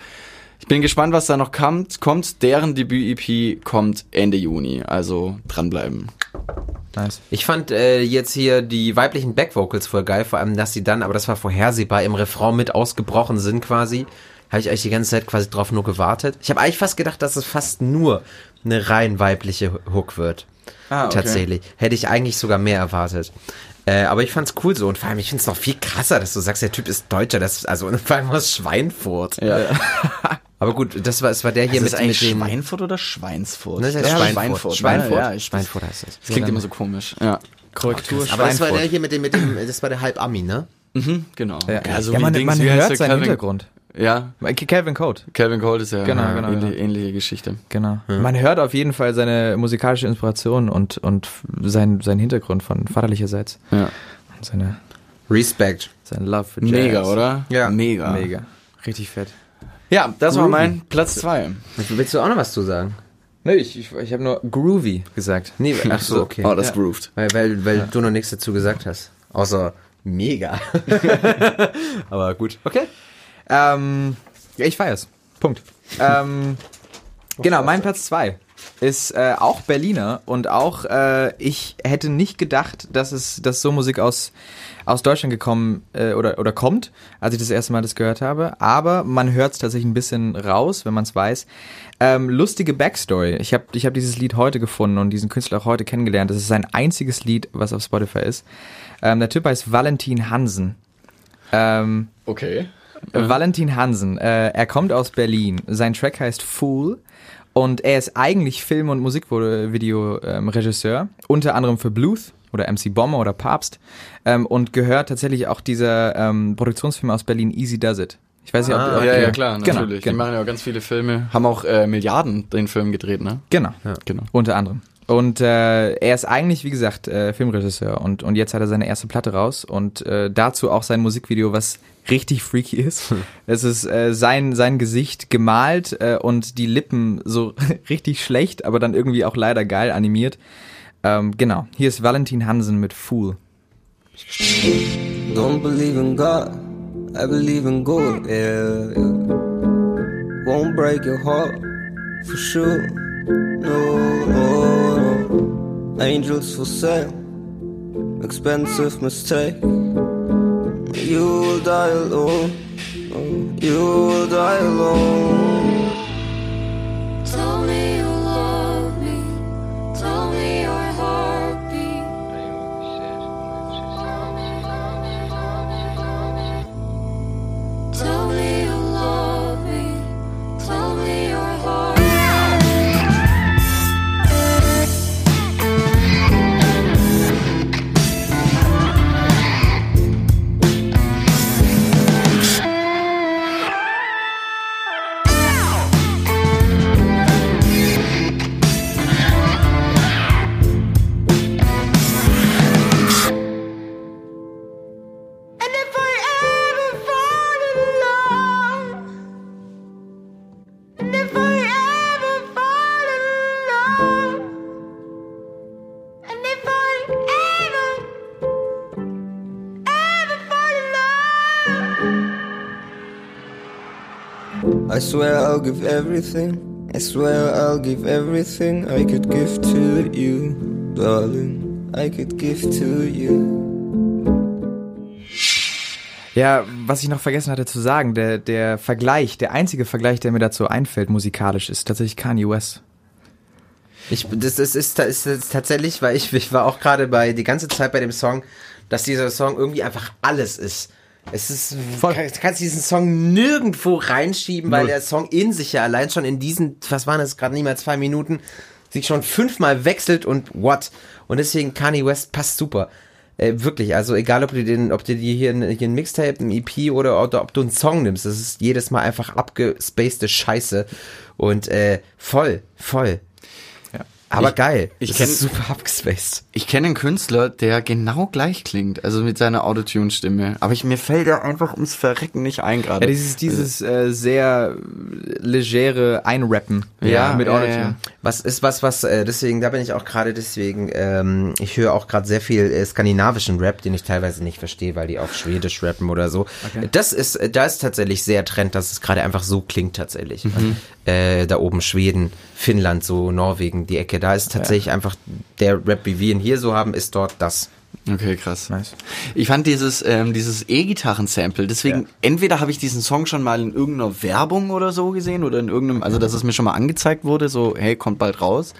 Speaker 1: Ich bin gespannt, was da noch kommt. kommt. Deren Debüt-EP kommt Ende Juni. Also dranbleiben.
Speaker 4: Nice.
Speaker 3: Ich fand äh, jetzt hier die weiblichen Backvocals voll geil, vor allem, dass sie dann, aber das war vorhersehbar, im Refrain mit ausgebrochen sind quasi. Habe ich eigentlich die ganze Zeit quasi drauf nur gewartet. Ich habe eigentlich fast gedacht, dass es fast nur eine rein weibliche Hook wird.
Speaker 1: Ah, okay.
Speaker 3: Tatsächlich. Hätte ich eigentlich sogar mehr erwartet. Äh, aber ich fand's cool so und vor allem, ich find's noch viel krasser, dass du sagst, der Typ ist Deutscher, das also und vor allem aus Schweinfurt.
Speaker 1: Ja.
Speaker 3: Aber gut, das war, es war der hier
Speaker 1: Ist
Speaker 3: mit,
Speaker 1: das eigentlich
Speaker 3: mit dem.
Speaker 1: Schweinfurt oder Schweinsfurt?
Speaker 3: Ne, das heißt
Speaker 1: Ja,
Speaker 3: Schweinfurt.
Speaker 1: Schweinfurt.
Speaker 3: Schweinfurt.
Speaker 1: Ja, ich,
Speaker 3: Schweinfurt heißt es.
Speaker 1: das klingt immer so komisch. Ja.
Speaker 4: Korrektur.
Speaker 3: Aber das war der hier mit dem, mit dem, das war der Halb-Ami, ne?
Speaker 1: Mhm, genau.
Speaker 4: Ja,
Speaker 1: so
Speaker 4: ja
Speaker 1: wie
Speaker 4: man, man hört seinen Hintergrund.
Speaker 1: Ja,
Speaker 4: Calvin Code.
Speaker 1: Calvin Cold ist ja
Speaker 4: Genau,
Speaker 1: eine
Speaker 4: genau,
Speaker 1: ähnliche,
Speaker 4: genau.
Speaker 1: ähnliche Geschichte.
Speaker 4: Genau. Man hört auf jeden Fall seine musikalische Inspiration und, und sein, sein Hintergrund von vaterlicherseits.
Speaker 1: Ja.
Speaker 4: Und seine,
Speaker 3: Respect.
Speaker 4: sein Love für Jazz.
Speaker 1: Mega, oder?
Speaker 3: Ja.
Speaker 1: Mega.
Speaker 4: Mega. Richtig fett.
Speaker 1: Ja, das war
Speaker 3: Groovy.
Speaker 1: mein Platz zwei.
Speaker 3: Willst du auch noch was zu sagen?
Speaker 4: Nee, ich, ich, ich habe nur groovy gesagt.
Speaker 3: Nee, ach so, okay.
Speaker 1: Oh, das
Speaker 4: Ja.
Speaker 1: grooved.
Speaker 3: Weil, weil, weil du noch nichts dazu gesagt hast. Außer mega. Aber gut. Okay.
Speaker 4: Ähm, ja, ich feier's. Punkt. ähm, genau, mein Platz zwei ist äh, auch Berliner und auch äh, ich hätte nicht gedacht, dass es dass so Musik aus aus Deutschland gekommen äh, oder oder kommt, als ich das erste Mal das gehört habe. Aber man hört es tatsächlich ein bisschen raus, wenn man es weiß. Ähm, lustige Backstory. Ich habe ich hab dieses Lied heute gefunden und diesen Künstler auch heute kennengelernt. Das ist sein einziges Lied, was auf Spotify ist. Ähm, der Typ heißt Valentin Hansen. Ähm,
Speaker 1: Okay.
Speaker 4: Valentin Hansen, äh, er kommt aus Berlin. Sein Track heißt Fool und er ist eigentlich Film- und Musikvideo-Regisseur, unter anderem für Bluth oder MC Bomber oder Papst ähm, und gehört tatsächlich auch dieser ähm, Produktionsfirma aus Berlin Easy Does It. Ich weiß nicht, ob,
Speaker 3: Ah,
Speaker 4: ob
Speaker 1: Ja,
Speaker 4: ihr-
Speaker 1: ja, klar,
Speaker 4: Genau,
Speaker 1: natürlich. Die
Speaker 4: genau.
Speaker 1: machen ja auch ganz viele Filme, haben auch äh, Milliarden den Film gedreht, ne?
Speaker 4: Genau,
Speaker 1: Genau.
Speaker 4: unter anderem. Und äh, er ist eigentlich, wie gesagt, äh, Filmregisseur und, und jetzt hat er seine erste Platte raus und äh, dazu auch sein Musikvideo, was richtig freaky ist. Es ist äh, sein, sein Gesicht gemalt äh, und die Lippen so richtig schlecht, aber dann irgendwie auch leider geil animiert. Ähm, genau, hier ist Valentin Hansen mit Fool.
Speaker 8: Don't believe in God, I believe in God, yeah, yeah. Won't break your heart, for sure. No, no, no. Angels for sale, expensive mistake. You will die alone, you will die alone. Swear I'll give everything. I swear I'll give everything I could give to you, darling. I could give to you.
Speaker 4: Ja, was ich noch vergessen hatte zu sagen, der, der Vergleich, der einzige Vergleich, der mir dazu einfällt, musikalisch, ist tatsächlich Kanye West.
Speaker 3: Ich, das, das, ist, das ist tatsächlich, weil ich, ich war auch gerade bei die ganze Zeit bei dem Song, dass dieser Song irgendwie einfach alles ist. Es ist voll. Du kannst diesen Song nirgendwo reinschieben, weil der Song in sich ja allein schon in diesen, was waren das gerade nicht mal zwei Minuten, sich schon fünfmal wechselt und what. Und deswegen Kanye West passt super. Äh, wirklich, also egal ob du den, ob du dir hier ein, hier ein Mixtape, ein EP oder, oder ob du einen Song nimmst, das ist jedes Mal einfach abgespacede Scheiße. Und äh, voll, voll. Aber
Speaker 1: Ich-
Speaker 3: geil.
Speaker 1: ich
Speaker 3: Das
Speaker 1: kenn-
Speaker 3: ist super abgespaced.
Speaker 1: Ich kenne einen Künstler, der genau gleich klingt, also mit seiner Autotune-Stimme. Aber ich, mir fällt er einfach ums Verrecken nicht ein gerade.
Speaker 4: Ja, dieses, dieses äh, sehr legere Einrappen
Speaker 1: Ja,
Speaker 4: mit
Speaker 1: ja,
Speaker 4: Autotune.
Speaker 1: ja.
Speaker 3: Was ist was, was, äh, deswegen, da bin ich auch gerade deswegen, ähm, ich höre auch gerade sehr viel äh, skandinavischen Rap, den ich teilweise nicht verstehe, weil die auf Schwedisch rappen oder so. Das ist, äh, da ist tatsächlich sehr Trend, dass es gerade einfach so klingt tatsächlich. Äh, da oben Schweden, Finnland, so Norwegen, die Ecke, da ist tatsächlich einfach der Rap, wie wir ihn hier so haben, ist dort das.
Speaker 1: Okay, krass.
Speaker 4: Nice.
Speaker 1: Ich fand dieses, ähm, dieses E-Gitarren-Sample, deswegen, entweder habe ich diesen Song schon mal in irgendeiner Werbung oder so gesehen oder in irgendeinem, also dass es mir schon mal angezeigt wurde, so, hey, kommt bald raus.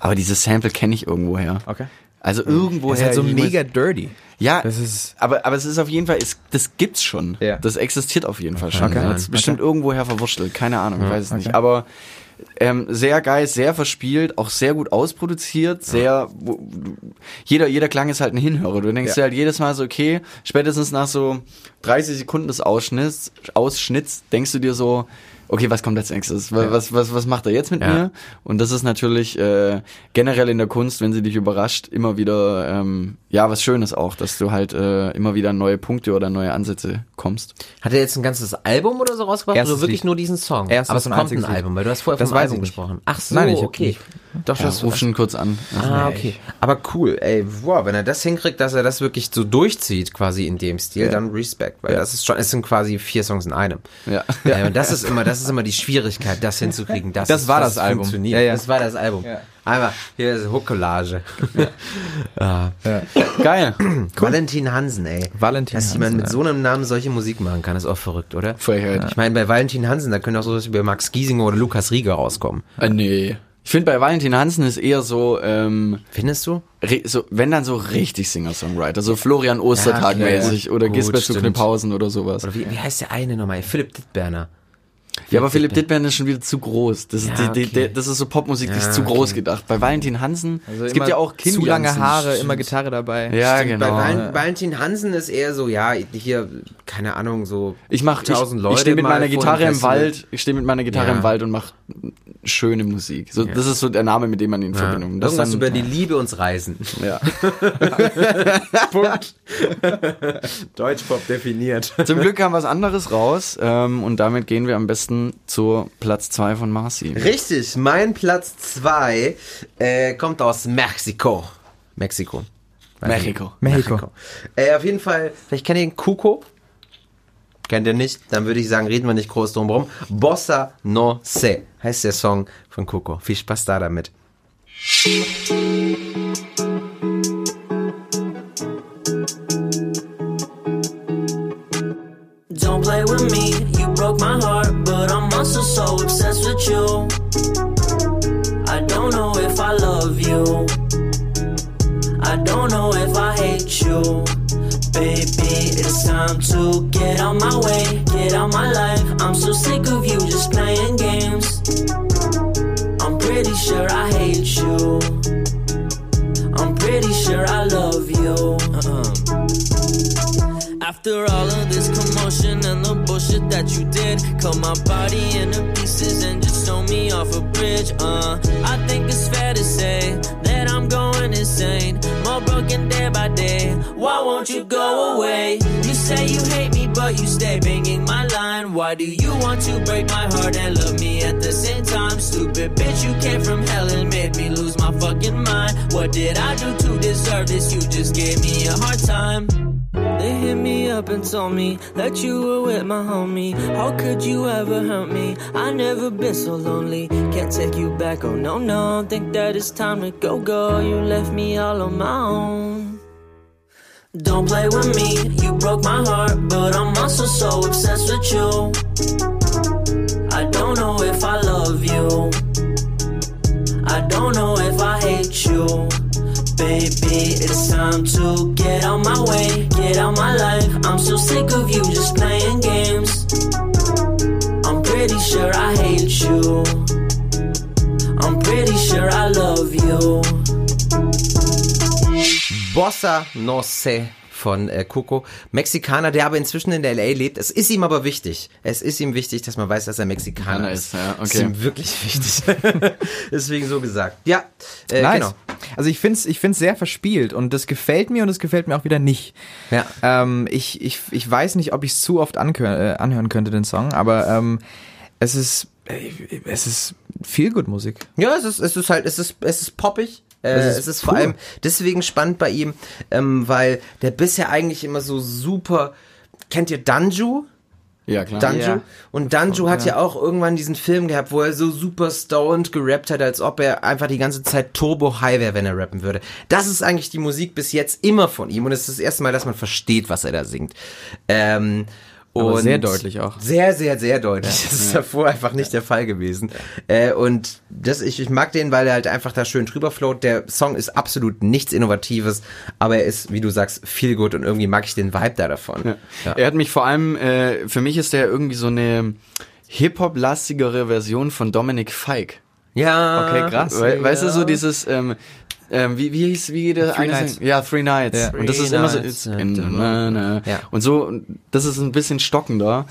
Speaker 1: Aber dieses Sample kenne ich irgendwoher.
Speaker 4: Okay.
Speaker 1: Also irgendwoher.
Speaker 4: Das ist halt so mega dirty.
Speaker 1: Ja,
Speaker 4: Das ist-
Speaker 1: aber, aber es ist auf jeden Fall, es, das gibt's schon.
Speaker 4: Ja.
Speaker 1: Das existiert auf jeden Fall schon.
Speaker 4: Okay.
Speaker 1: Das ist bestimmt irgendwoher verwurschtelt. Keine Ahnung, ich weiß es nicht.
Speaker 4: okay.
Speaker 1: Aber ähm, sehr geil, sehr verspielt, auch sehr gut ausproduziert, sehr, wo, jeder, jeder Klang ist halt ein Hinhörer. Du denkst
Speaker 4: Ja.
Speaker 1: dir halt jedes Mal so, okay, spätestens nach so 30 Sekunden des Ausschnitts, Ausschnitts denkst du dir so, okay, was kommt als nächstes? Was, was, was, was macht er jetzt mit
Speaker 3: Ja.
Speaker 1: mir? Und das ist natürlich äh, generell in der Kunst, wenn sie dich überrascht, immer wieder ähm, ja was Schönes auch, dass du halt äh, immer wieder neue Punkte oder neue Ansätze kommst.
Speaker 3: Hat er jetzt ein ganzes Album oder so rausgebracht
Speaker 4: Erstes
Speaker 3: oder wirklich
Speaker 4: Lied.
Speaker 3: nur diesen Song?
Speaker 4: Erstes
Speaker 3: Aber es kommt
Speaker 4: einziges
Speaker 3: ein. Album, weil du hast vorher
Speaker 4: Das
Speaker 3: vom Album gesprochen. Ach so,
Speaker 4: Nein, ich
Speaker 3: okay.
Speaker 4: nicht.
Speaker 3: Doch,
Speaker 1: Ja,
Speaker 3: das
Speaker 1: ruf schon kurz an.
Speaker 3: Ah, okay. Aber cool, ey, wow, wenn er das hinkriegt, dass er das wirklich so durchzieht, quasi in dem Stil, dann Respekt, weil das ist schon, es sind quasi vier Songs in einem.
Speaker 1: Ja.
Speaker 3: Äh, und das ist immer, das ist immer die Schwierigkeit, das hinzukriegen. Das,
Speaker 4: Das
Speaker 3: ist,
Speaker 4: war das
Speaker 3: es
Speaker 4: Album. Ja, ja.
Speaker 3: Das war das Album.
Speaker 4: Ja.
Speaker 3: Einmal, hier ist Hookcollage. ah.
Speaker 1: Geil.
Speaker 3: Valentin Hansen, ey.
Speaker 4: Valentin
Speaker 3: Dass jemand mit
Speaker 4: ja.
Speaker 3: so einem Namen solche Musik machen kann, ist auch verrückt, oder?
Speaker 1: Frechheit.
Speaker 3: Ich meine, bei Valentin Hansen, da können auch so was über Max Giesinger oder Lukas Rieger rauskommen.
Speaker 1: Äh, nee. Ich finde bei Valentin Hansen ist eher so, ähm,
Speaker 3: Findest du?
Speaker 1: re- so, wenn dann so richtig Singer-Songwriter, so Florian Ostertag
Speaker 3: Ja, okay.
Speaker 1: oder
Speaker 3: Gut,
Speaker 1: Gisbert zu. Kniphausen oder sowas.
Speaker 3: Oder wie, wie heißt der eine nochmal? Philipp Dittberner.
Speaker 1: Ja, aber Philipp Dittmann ist schon wieder zu groß. Das ist,
Speaker 3: Ja,
Speaker 1: die, die,
Speaker 3: okay.
Speaker 1: die, das ist so Popmusik, die
Speaker 3: Ja,
Speaker 1: ist zu groß
Speaker 3: okay.
Speaker 1: gedacht. Bei Valentin Hansen,
Speaker 4: Also
Speaker 1: es gibt ja auch Kim
Speaker 4: zu lange. Haare, immer Gitarre dabei.
Speaker 1: Ja,
Speaker 3: Stimmt,
Speaker 1: genau.
Speaker 3: Bei Val Valentin Hansen ist eher so, ja, hier, keine Ahnung, so
Speaker 1: Ich mach, ich,
Speaker 3: tausend
Speaker 1: ich
Speaker 3: Leute
Speaker 1: stehe mit meiner Gitarre im. Wald, ich stehe mit meiner Gitarre
Speaker 3: Ja.
Speaker 1: im Wald und mach schöne Musik. So, das ist so der Name, mit dem man ihn in
Speaker 3: Ja.
Speaker 1: Verbindung. Das
Speaker 3: Irgendwas
Speaker 1: dann,
Speaker 3: über die Liebe und Reisen.
Speaker 1: ja.
Speaker 3: Punkt. Deutschpop definiert.
Speaker 1: Zum Glück kam was anderes raus ähm, und damit gehen wir am besten zur Platz 2 von Marcy.
Speaker 3: Richtig, mein Platz zwei äh, kommt aus Mexiko. Mexiko.
Speaker 1: Mexiko.
Speaker 4: Mexiko.
Speaker 3: Äh, auf jeden Fall, vielleicht kennt ihr den Kuko. Kennt ihr nicht? Dann würde ich sagen, reden wir nicht groß drum rum. Bossa no se heißt der Song von Kuko. Viel Spaß da damit.
Speaker 9: So obsessed with you. I don't know if I love you. I don't know if I hate you. Baby, it's time to get out my way, get out my life. I'm so sick of you just playing games. I'm pretty sure I hate you. I'm pretty sure I love you. Uh-uh. After all bullshit that you did, cut my body into pieces and just throw me off a bridge. Uh, I think it's fair to say that I'm going insane, more broken day by day. Why won't you go away? You say you hate me, but you stay banging my line. Why do you want to break my heart and love me at the same time? Stupid bitch, you came from hell and made me lose my fucking mind. What did I do to deserve this? You just gave me a hard time. They hit me up and told me that you were with my homie. How could you ever hurt me? I never been so lonely. Can't take you back, oh no, no. Think that it's time to go, go. You left me all on my own. Don't play with me, you broke my heart, but I'm also so obsessed with you. I don't know if I love you. I don't know if I hate you. Baby, it's time to get out my way, get out my life. I'm so sick of you just playing games. I'm pretty sure I hate you. I'm pretty sure I love you.
Speaker 3: Bossa No Se von äh, Coco. Mexikaner, der aber inzwischen in der LA lebt. Es ist ihm aber wichtig. Es ist ihm wichtig, dass man weiß, dass er Mexikaner
Speaker 1: Mexikaner
Speaker 3: ist.
Speaker 1: ja,
Speaker 3: Das ist
Speaker 1: okay.
Speaker 3: ihm wirklich wichtig. Deswegen so gesagt. Ja, äh,
Speaker 4: Nice.
Speaker 3: genau.
Speaker 4: Also ich finde es ich find's sehr verspielt und das gefällt mir und es gefällt mir auch wieder nicht.
Speaker 3: Ja.
Speaker 4: Ähm, ich, ich, ich weiß nicht, ob ich es zu oft äh, anhören könnte, den Song, aber ähm, es ist äh, es ist viel gut Musik.
Speaker 3: Ja, es ist, es ist halt, es ist, es ist poppig. Äh, es,
Speaker 4: ist
Speaker 3: ist vor
Speaker 4: cool.
Speaker 3: allem deswegen spannend bei ihm, ähm, weil der bisher eigentlich immer so super. Kennt ihr Danju?
Speaker 1: Ja, klar.
Speaker 3: Danju.
Speaker 4: Ja.
Speaker 3: Und Danju hat ja. auch irgendwann diesen Film gehabt, wo er so super stoned gerappt hat, als ob er einfach die ganze Zeit turbo high wäre, wenn er rappen würde. Das ist eigentlich die Musik bis jetzt immer von ihm und es ist das erste Mal, dass man versteht, was er da singt. Ähm,
Speaker 4: Aber
Speaker 3: und
Speaker 4: sehr deutlich auch.
Speaker 3: Sehr, sehr, sehr deutlich. Das ist davor einfach nicht der Fall gewesen. Äh, und das, ich, ich mag den, weil er halt einfach da schön drüber float. Der Song ist absolut nichts Innovatives, aber er ist, wie du sagst, viel gut und irgendwie mag ich den Vibe da davon.
Speaker 1: Ja.
Speaker 3: Ja.
Speaker 1: Er hat mich vor allem, äh, für mich ist der irgendwie so eine Hip-Hop-lastigere Version von Dominic Fike.
Speaker 3: Ja.
Speaker 4: Okay, krass.
Speaker 1: We weißt du, so dieses, ähm, ähm, wie, wie hieß, wie geht der
Speaker 4: Three
Speaker 1: eine
Speaker 4: Nights.
Speaker 1: Ja, Three Nights.
Speaker 4: Ja.
Speaker 1: Und das ist immer so, it's in, na, na.
Speaker 3: Ja.
Speaker 1: und so, das ist ein bisschen stockender.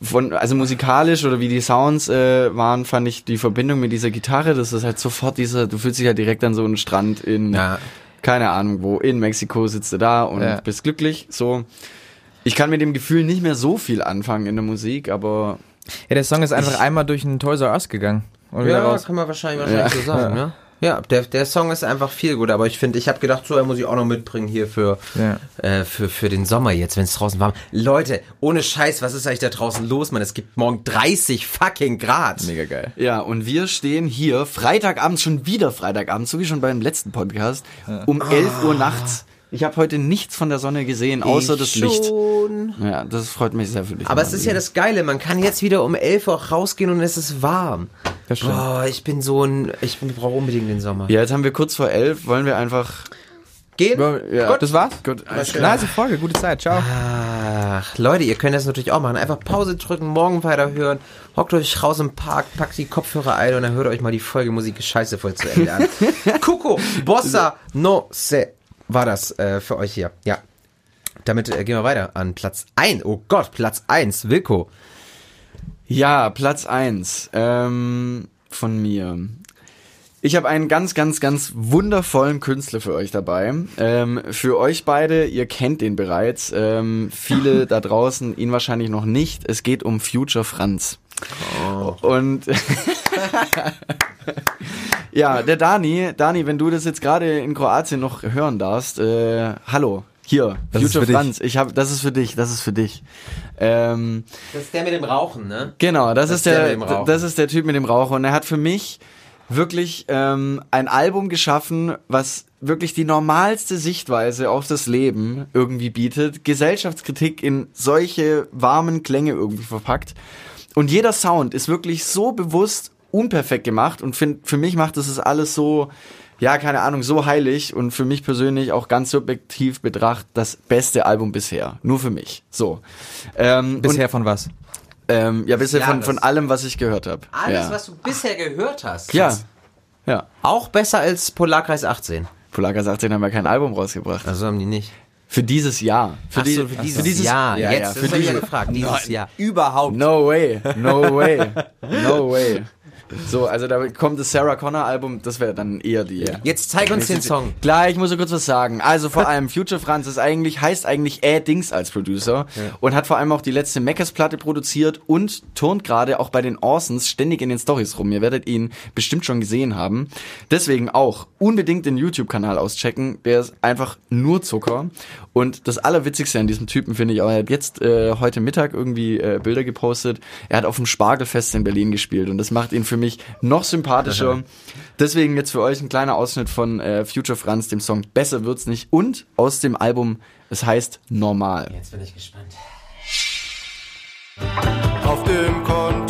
Speaker 1: Von, also musikalisch oder wie die Sounds äh, waren, fand ich die Verbindung mit dieser Gitarre, das ist halt sofort dieser, du fühlst dich halt direkt an so einen Strand in,
Speaker 3: Ja.
Speaker 1: keine Ahnung wo, in Mexiko sitzt du da und
Speaker 4: Ja.
Speaker 1: bist glücklich, so. Ich kann mit dem Gefühl nicht mehr so viel anfangen in der Musik, aber
Speaker 4: Ja, der Song ist einfach einmal durch einen Toys R Us gegangen und wieder
Speaker 3: Ja,
Speaker 4: raus.
Speaker 3: kann man wahrscheinlich, wahrscheinlich so sagen, ne? Ja, der, der Song ist einfach viel gut, aber ich finde, ich habe gedacht, so er muss ich auch noch mitbringen hier für,
Speaker 4: Ja.
Speaker 3: äh, für, für den Sommer jetzt, wenn es draußen warm. Leute, ohne Scheiß, was ist eigentlich da draußen los, Mann? Es gibt morgen 30 fucking Grad.
Speaker 4: Mega geil.
Speaker 1: Ja, und wir stehen hier Freitagabend, schon wieder Freitagabend, so wie schon beim letzten Podcast, um 11 Uhr nachts. Ich habe heute nichts von der Sonne gesehen, außer
Speaker 3: Ich
Speaker 1: das Licht.
Speaker 3: schon.
Speaker 1: Ja, das freut mich sehr für dich.
Speaker 3: Aber es ist ja das Geile, man kann jetzt wieder um 11 Uhr auch rausgehen und es ist warm.
Speaker 4: Das stimmt.
Speaker 3: Boah, ich bin so ein, ich brauche unbedingt den Sommer.
Speaker 1: Ja, jetzt haben wir kurz vor elf, wollen wir einfach...
Speaker 3: Gehen?
Speaker 1: Ja,
Speaker 4: Das war's?
Speaker 1: Gut.
Speaker 4: Nice Folge, gute Zeit, ciao.
Speaker 3: Ach, Leute, ihr könnt das natürlich auch machen. Einfach Pause drücken, morgen weiterhören. Hockt euch raus im Park, packt die Kopfhörer ein und dann hört euch mal die Folge Musik scheiße voll zu Ende an. Coco, Bossa, no se war das äh, für euch hier. Ja. Damit äh, gehen wir weiter an Platz 1. Oh Gott, Platz 1. Wilko.
Speaker 1: Ja, Platz eins ähm, von mir. Ich habe einen ganz, ganz, ganz wundervollen Künstler für euch dabei. Ähm, für euch beide, ihr kennt den bereits. Ähm, viele da draußen ihn wahrscheinlich noch nicht. Es geht um Future Franz. Und ja, der Dani, Dani, wenn du das jetzt gerade in Kroatien noch hören darfst, äh, hallo, hier,
Speaker 4: Das
Speaker 1: Future. Franz. Ich habe, das ist für dich, das ist für dich. Ähm,
Speaker 3: Das ist der mit dem Rauchen, ne?
Speaker 1: Genau, das,
Speaker 3: Das
Speaker 1: ist
Speaker 3: der
Speaker 1: der,
Speaker 3: mit dem Rauchen.
Speaker 1: das ist der Typ mit dem Rauch und er hat für mich wirklich ähm, ein Album geschaffen, was wirklich die normalste Sichtweise auf das Leben irgendwie bietet, Gesellschaftskritik in solche warmen Klänge irgendwie verpackt und jeder Sound ist wirklich so bewusst unperfekt gemacht und find, für mich macht es alles so ja, keine Ahnung, so heilig und für mich persönlich auch ganz subjektiv betrachtet das beste Album bisher. Nur für mich. So. Ähm,
Speaker 4: Bisher von was?
Speaker 1: ähm, ja, bisher von,
Speaker 3: Jahres.
Speaker 1: von allem, was ich gehört habe.
Speaker 3: Alles,
Speaker 1: ja.
Speaker 3: was du bisher gehört hast.
Speaker 1: Ja. Ja.
Speaker 3: Auch besser als Polarkreis 18.
Speaker 1: Polarkas 18 haben ja kein Album rausgebracht.
Speaker 3: Also haben die nicht.
Speaker 1: Für dieses Jahr. Für,
Speaker 3: Ach
Speaker 1: die,
Speaker 3: so, für dieses, Jahr.
Speaker 1: Ja,
Speaker 3: Jetzt,
Speaker 1: ja,
Speaker 3: das
Speaker 1: für
Speaker 3: ich ja
Speaker 1: diese,
Speaker 3: gefragt. Dieses Jahr. Überhaupt.
Speaker 1: No way. No way. No way. So, also da kommt das Sarah Connor Album, das wäre dann eher die.
Speaker 3: Jetzt zeig uns den Song.
Speaker 1: Klar, ich muss so kurz was sagen. Also vor allem Future Franz ist eigentlich, heißt eigentlich Ä Dings als Producer und hat vor allem auch die letzte Meckers-Platte produziert und turnt gerade auch bei den Orsons ständig in den Stories rum. Ihr werdet ihn bestimmt schon gesehen haben. Deswegen auch unbedingt den YouTube-Kanal auschecken. Der ist einfach nur Zucker. Und das Allerwitzigste an diesem Typen finde ich auch, er hat jetzt äh, heute Mittag irgendwie äh, Bilder gepostet. Er hat auf dem Spargelfest in Berlin gespielt und das macht ihn für mich noch sympathischer. Deswegen jetzt für euch ein kleiner Ausschnitt von äh, Future Franz, dem Song Besser wird's nicht und aus dem Album, es heißt Normal.
Speaker 3: Jetzt bin ich gespannt.
Speaker 5: Auf dem Konto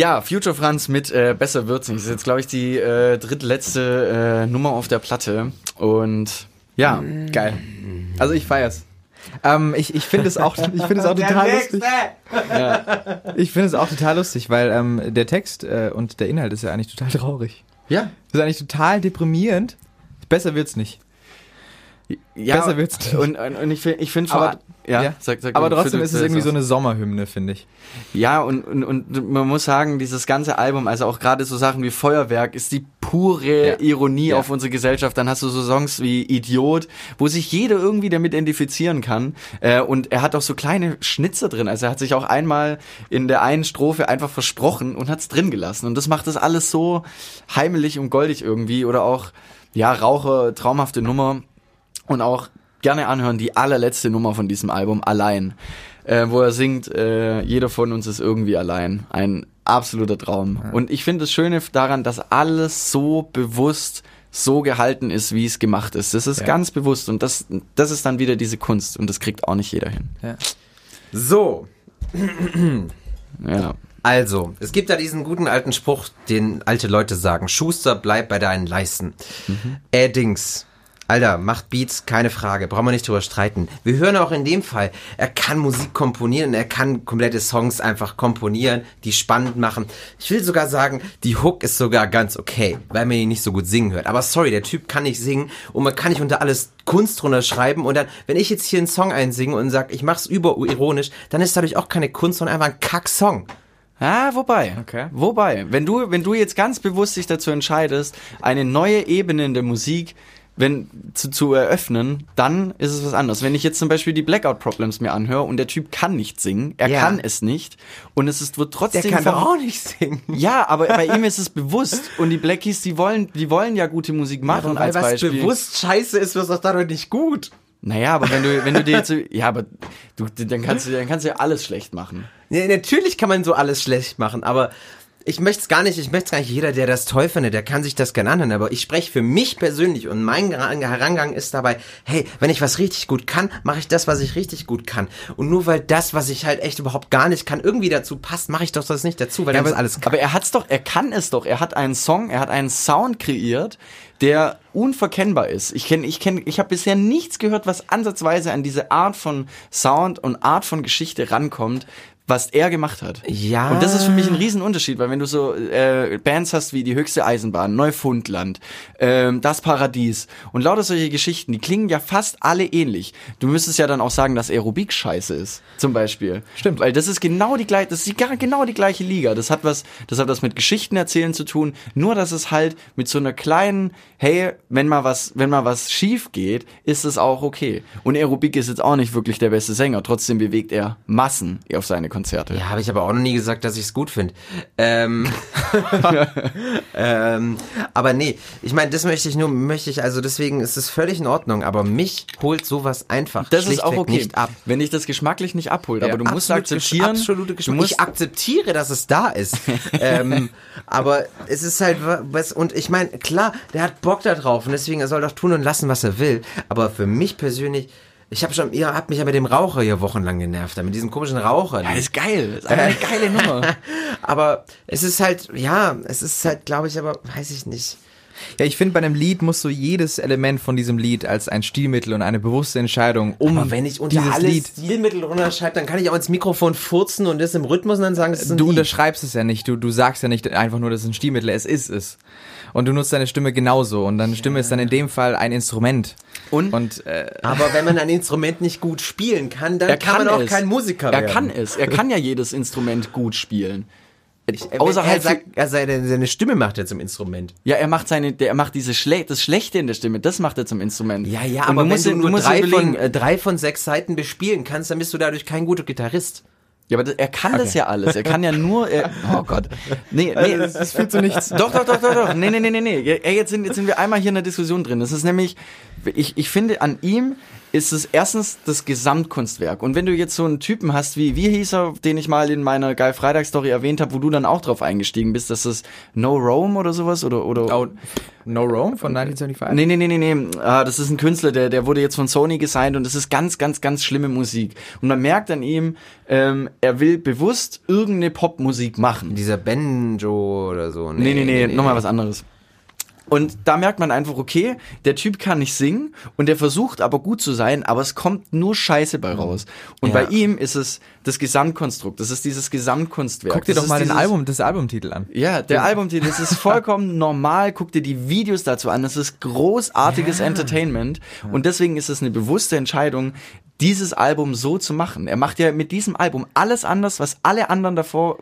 Speaker 1: Ja, Future Franz mit äh, Besser wird's nicht. Das ist jetzt, glaube ich, die äh, drittletzte äh, Nummer auf der Platte. Und ja,
Speaker 4: Geil. Also ich feier's. Ähm, ich ich finde es auch, ich finde es auch total lustig. Ich finde es auch total lustig, weil ähm, der Text äh, und der Inhalt ist ja eigentlich total traurig.
Speaker 1: ja,
Speaker 4: Das ist eigentlich total deprimierend. Besser wird's nicht.
Speaker 1: Ja.
Speaker 4: Besser wird's nicht.
Speaker 1: Und, und, und ich finde ich find
Speaker 4: Aber-
Speaker 1: ja,
Speaker 4: ja.
Speaker 1: Sag, sag,
Speaker 4: Aber trotzdem ist es irgendwie so eine Sommerhymne, finde ich.
Speaker 1: Ja, und, und, und man muss sagen, dieses ganze Album, also auch gerade so Sachen wie Feuerwerk, ist die pure
Speaker 4: Ja.
Speaker 1: Ironie
Speaker 4: Ja.
Speaker 1: auf unsere Gesellschaft. Dann hast du so Songs wie Idiot, wo sich jeder irgendwie damit identifizieren kann. Äh, und er hat auch so kleine Schnitzer drin. Also er hat sich auch einmal in der einen Strophe einfach versprochen und hat's drin gelassen. Und das macht das alles so heimelig und goldig irgendwie. Oder auch, ja, Raucher, traumhafte Nummer. Und auch gerne anhören die allerletzte Nummer von diesem Album, Allein. Äh, wo er singt, äh, jeder von uns ist irgendwie allein. Ein absoluter Traum. Und ich finde das Schöne daran, dass alles so bewusst so gehalten ist, wie es gemacht ist. Das ist
Speaker 4: Ja.
Speaker 1: ganz bewusst und das, das ist dann wieder diese Kunst und das kriegt auch nicht jeder hin.
Speaker 3: So,
Speaker 1: Ja.
Speaker 3: also, es gibt da diesen guten alten Spruch, den alte Leute sagen. Schuster, bleib bei deinen Leisten. Äh, Dings. Alter, macht Beats, keine Frage, brauchen wir nicht drüber streiten. Wir hören auch in dem Fall, er kann Musik komponieren, er kann komplette Songs einfach komponieren, die spannend machen. Ich will sogar sagen, die Hook ist sogar ganz okay, weil man ihn nicht so gut singen hört. Aber sorry, der Typ kann nicht singen und man kann nicht unter alles Kunst drunter schreiben und dann, wenn ich jetzt hier einen Song einsinge und sag, ich mach's überironisch, dann ist dadurch auch keine Kunst, sondern einfach ein Kack-Song.
Speaker 1: Ah, wobei.
Speaker 4: Okay.
Speaker 1: Wobei, wenn du, wenn du jetzt ganz bewusst dich dazu entscheidest, eine neue Ebene in der Musik wenn, zu, zu eröffnen, dann ist es was anderes. Wenn ich jetzt zum Beispiel die Blackout Problems mir anhöre und der Typ kann nicht singen, er
Speaker 3: Ja.
Speaker 1: kann es nicht und es ist, wird trotzdem
Speaker 3: Der kann
Speaker 1: vom-
Speaker 3: auch nicht singen.
Speaker 1: Ja, aber bei ihm ist es bewusst und die Blackies, die wollen, die wollen ja gute Musik machen
Speaker 3: Weil
Speaker 1: als
Speaker 3: was
Speaker 1: Beispiel.
Speaker 3: bewusst scheiße ist, wird doch dadurch nicht gut.
Speaker 1: Naja, aber wenn du, wenn du dir jetzt, ja, aber du, dann kannst du, dann kannst du ja alles schlecht machen.
Speaker 3: Ja, natürlich kann man so alles schlecht machen, aber ich möchte es gar nicht, ich möchte es gar nicht, jeder, der das toll findet, der kann sich das gerne anhören, aber ich spreche für mich persönlich und mein Heran- Herangang ist dabei, hey, wenn ich was richtig gut kann, mache ich das, was ich richtig gut kann. Und nur weil das, was ich halt echt überhaupt gar nicht kann, irgendwie dazu passt, mache ich doch das nicht dazu, weil
Speaker 1: Ja, aber,
Speaker 3: alles
Speaker 1: aber er hat's doch, er kann es doch. Er hat einen Song, er hat einen Sound kreiert, der unverkennbar ist. Ich kenne, ich kenne, ich habe bisher nichts gehört, was ansatzweise an diese Art von Sound und Art von Geschichte rankommt, was er gemacht hat.
Speaker 3: Ja.
Speaker 1: Und das ist für mich ein Riesenunterschied, weil wenn du so äh, Bands hast wie die höchste Eisenbahn, Neufundland, ähm, das Paradies und lauter solche Geschichten, die klingen ja fast alle ähnlich. Du müsstest ja dann auch sagen, dass Aerobik scheiße ist, zum Beispiel.
Speaker 4: Stimmt.
Speaker 1: Weil das ist genau die gleiche, das ist die, gar- genau die gleiche Liga. Das hat was, das hat was mit Geschichten erzählen zu tun. Nur, dass es halt mit so einer kleinen, hey, wenn mal was, wenn mal was schief geht, ist es auch okay. Und Aerobik ist jetzt auch nicht wirklich der beste Sänger. Trotzdem bewegt er Massen auf seine Konzerte.
Speaker 3: Ja, habe ich aber auch noch nie gesagt, dass ich es gut finde. Ähm, ähm, aber nee, ich meine, das möchte ich nur, möchte ich, also deswegen ist es völlig in Ordnung, aber mich holt sowas einfach
Speaker 1: Das ist auch okay,
Speaker 3: nicht ab.
Speaker 1: wenn dich das geschmacklich nicht abholt. aber du musst akzeptieren,
Speaker 3: Absolute
Speaker 1: du
Speaker 3: Geschmack.
Speaker 1: musst,
Speaker 3: Ich akzeptiere, dass es da ist. ähm, aber es ist halt was, und ich meine, klar, der hat Bock da drauf und deswegen er soll doch tun und lassen, was er will. Aber für mich persönlich, ich habe schon, ihr habt mich ja mit dem Raucher hier wochenlang genervt, mit diesem komischen Raucher.
Speaker 1: ja, ist geil. Ist eine geile Nummer.
Speaker 3: Aber es ist halt, ja, es ist halt, glaube ich, aber weiß ich nicht.
Speaker 4: Ja, ich finde, bei einem Lied muss so jedes Element von diesem Lied als ein Stilmittel und eine bewusste Entscheidung um
Speaker 3: Aber wenn ich unter alles
Speaker 4: Lied.
Speaker 3: Stilmittel runterschreibe, dann kann ich auch ins Mikrofon furzen und das im Rhythmus und dann sagen, es ist ein
Speaker 4: Du
Speaker 3: Lied.
Speaker 4: unterschreibst es ja nicht, du, du sagst ja nicht einfach nur, das ist ein Stilmittel, es ist es. Und du nutzt deine Stimme genauso und deine Stimme ist dann in dem Fall ein Instrument.
Speaker 1: Und?
Speaker 4: Und äh,
Speaker 3: Aber wenn man ein Instrument nicht gut spielen kann, dann
Speaker 1: Er
Speaker 3: kann,
Speaker 1: kann
Speaker 3: man auch
Speaker 1: es.
Speaker 3: kein Musiker
Speaker 1: Er
Speaker 3: werden.
Speaker 1: kann es. Er kann ja jedes Instrument gut spielen.
Speaker 3: Wenn
Speaker 1: Außer
Speaker 3: er
Speaker 1: halt
Speaker 3: sagt, er seine, seine Stimme macht er zum Instrument.
Speaker 1: Ja, er macht seine, der, er macht diese Schle das Schlechte in der Stimme, das macht er zum Instrument.
Speaker 3: Ja, ja,
Speaker 1: Und
Speaker 3: aber
Speaker 1: musst
Speaker 3: wenn du nur drei von, äh, drei von sechs Seiten bespielen kannst, dann bist du dadurch kein guter Gitarrist.
Speaker 1: Ja, aber er kann das ja alles. Er kann ja nur. Er, oh Gott. Nee, nee.
Speaker 4: das, das führt zu nichts.
Speaker 1: Doch, doch, doch, doch, doch. Nee, nee, nee, nee, nee. Ey, jetzt sind, jetzt sind wir einmal hier in der Diskussion drin. Das ist nämlich, ich, ich finde an ihm, ist es erstens das Gesamtkunstwerk. Und wenn du jetzt so einen Typen hast, wie, wie hieß er, den ich mal in meiner Geil Freitag Story erwähnt habe, wo du dann auch drauf eingestiegen bist, das ist No Rome oder sowas oder, oder,
Speaker 4: Oh, no Rome von 1975?
Speaker 1: Nee, nee, nee, nee, nee. Ah, das ist ein Künstler, der, der wurde jetzt von Sony gesigned und das ist ganz, ganz, ganz schlimme Musik. Und man merkt an ihm, ähm, er will bewusst irgendeine Popmusik machen.
Speaker 3: Dieser Benjo oder so.
Speaker 1: Nee, nee, nee, nochmal was anderes. Und da merkt man einfach, okay, der Typ kann nicht singen und der versucht aber gut zu sein, aber es kommt nur Scheiße bei raus. Und
Speaker 3: Ja.
Speaker 1: bei ihm ist es das Gesamtkonstrukt, das ist dieses Gesamtkunstwerk.
Speaker 4: Guck dir
Speaker 1: das
Speaker 4: doch mal
Speaker 1: ist
Speaker 4: den
Speaker 1: dieses-
Speaker 4: Album, das Albumtitel an.
Speaker 1: Ja, der Albumtitel, das ist vollkommen normal. Guck dir die Videos dazu an. Das ist großartiges Entertainment. Und deswegen ist es eine bewusste Entscheidung, dieses Album so zu machen. Er macht ja mit diesem Album alles anders, was alle anderen davor.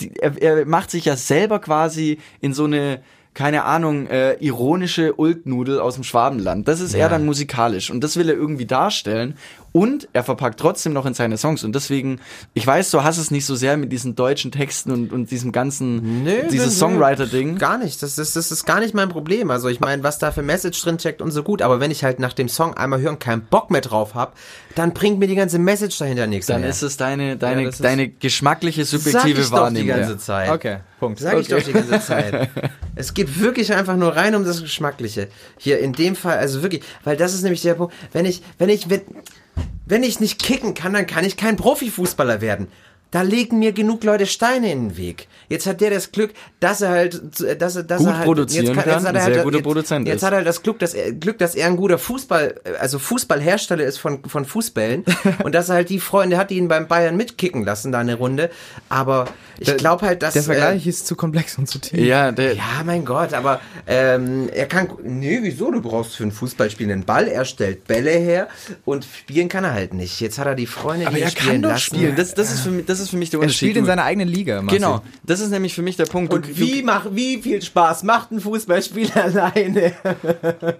Speaker 1: Die, er, er macht sich ja selber quasi in so eine keine Ahnung, äh, ironische Ulknudel aus dem Schwabenland. Das ist er dann musikalisch. Und das will er irgendwie darstellen und er verpackt trotzdem noch in seine Songs und deswegen, ich weiß, du hast es nicht so sehr mit diesen deutschen Texten und, und diesem ganzen,
Speaker 3: Nö,
Speaker 1: dieses. Songwriter-Ding.
Speaker 3: Gar nicht. Das, das, das ist gar nicht mein Problem. Also ich meine, was da für Message drin checkt und so gut. Aber wenn ich halt nach dem Song einmal hören keinen Bock mehr drauf habe, dann bringt mir die ganze Message dahinter nichts
Speaker 1: Dann
Speaker 3: mehr.
Speaker 1: ist es deine, deine,
Speaker 4: ist-
Speaker 1: deine geschmackliche,
Speaker 3: Sag
Speaker 1: subjektive
Speaker 3: ich doch die
Speaker 1: Wahrnehmung.
Speaker 3: ganze Zeit.
Speaker 4: Okay, Punkt.
Speaker 3: Sag ich
Speaker 4: okay.
Speaker 3: doch die ganze Zeit. Es geht wirklich einfach nur rein um das Geschmackliche. Hier in dem Fall, also wirklich, weil das ist nämlich der Punkt, wenn ich, wenn ich, wenn, wenn ich nicht kicken kann, dann kann ich kein Profifußballer werden. Da legen mir genug Leute Steine in den Weg. Jetzt hat der das Glück, dass er halt, dass er, dass
Speaker 1: Gut
Speaker 3: er halt,
Speaker 1: produzieren
Speaker 3: jetzt
Speaker 1: kann,
Speaker 3: jetzt hat er
Speaker 1: ein sehr
Speaker 3: halt,
Speaker 1: guter
Speaker 3: jetzt,
Speaker 1: Produzent
Speaker 3: Jetzt
Speaker 1: ist.
Speaker 3: hat er das Glück, dass er, Glück, dass er ein guter Fußball, also Fußballhersteller ist von, von Fußbällen und dass er halt die Freunde hat, die ihn beim Bayern mitkicken lassen, da eine Runde. Aber ich glaube halt, dass,
Speaker 4: Der
Speaker 3: äh,
Speaker 4: Vergleich ist zu komplex und zu tief.
Speaker 1: Ja, der,
Speaker 3: ja, mein Gott, aber ähm, er kann. Nee, wieso? Du brauchst für ein Fußballspiel einen Ball, er stellt Bälle her und spielen kann er halt nicht. Jetzt hat er die Freunde,
Speaker 1: aber
Speaker 3: die ihn
Speaker 1: er
Speaker 3: spielen
Speaker 1: kann doch
Speaker 3: lassen.
Speaker 1: spielen. Das, das, ist für mich, das ist für mich der
Speaker 4: Er
Speaker 1: Unterschied.
Speaker 4: spielt in
Speaker 1: Du-
Speaker 4: seiner eigenen Liga, Marcel.
Speaker 1: Genau, das ist nämlich für mich der Punkt. Du-
Speaker 3: Und wie, mach, wie viel Spaß macht ein Fußballspiel alleine?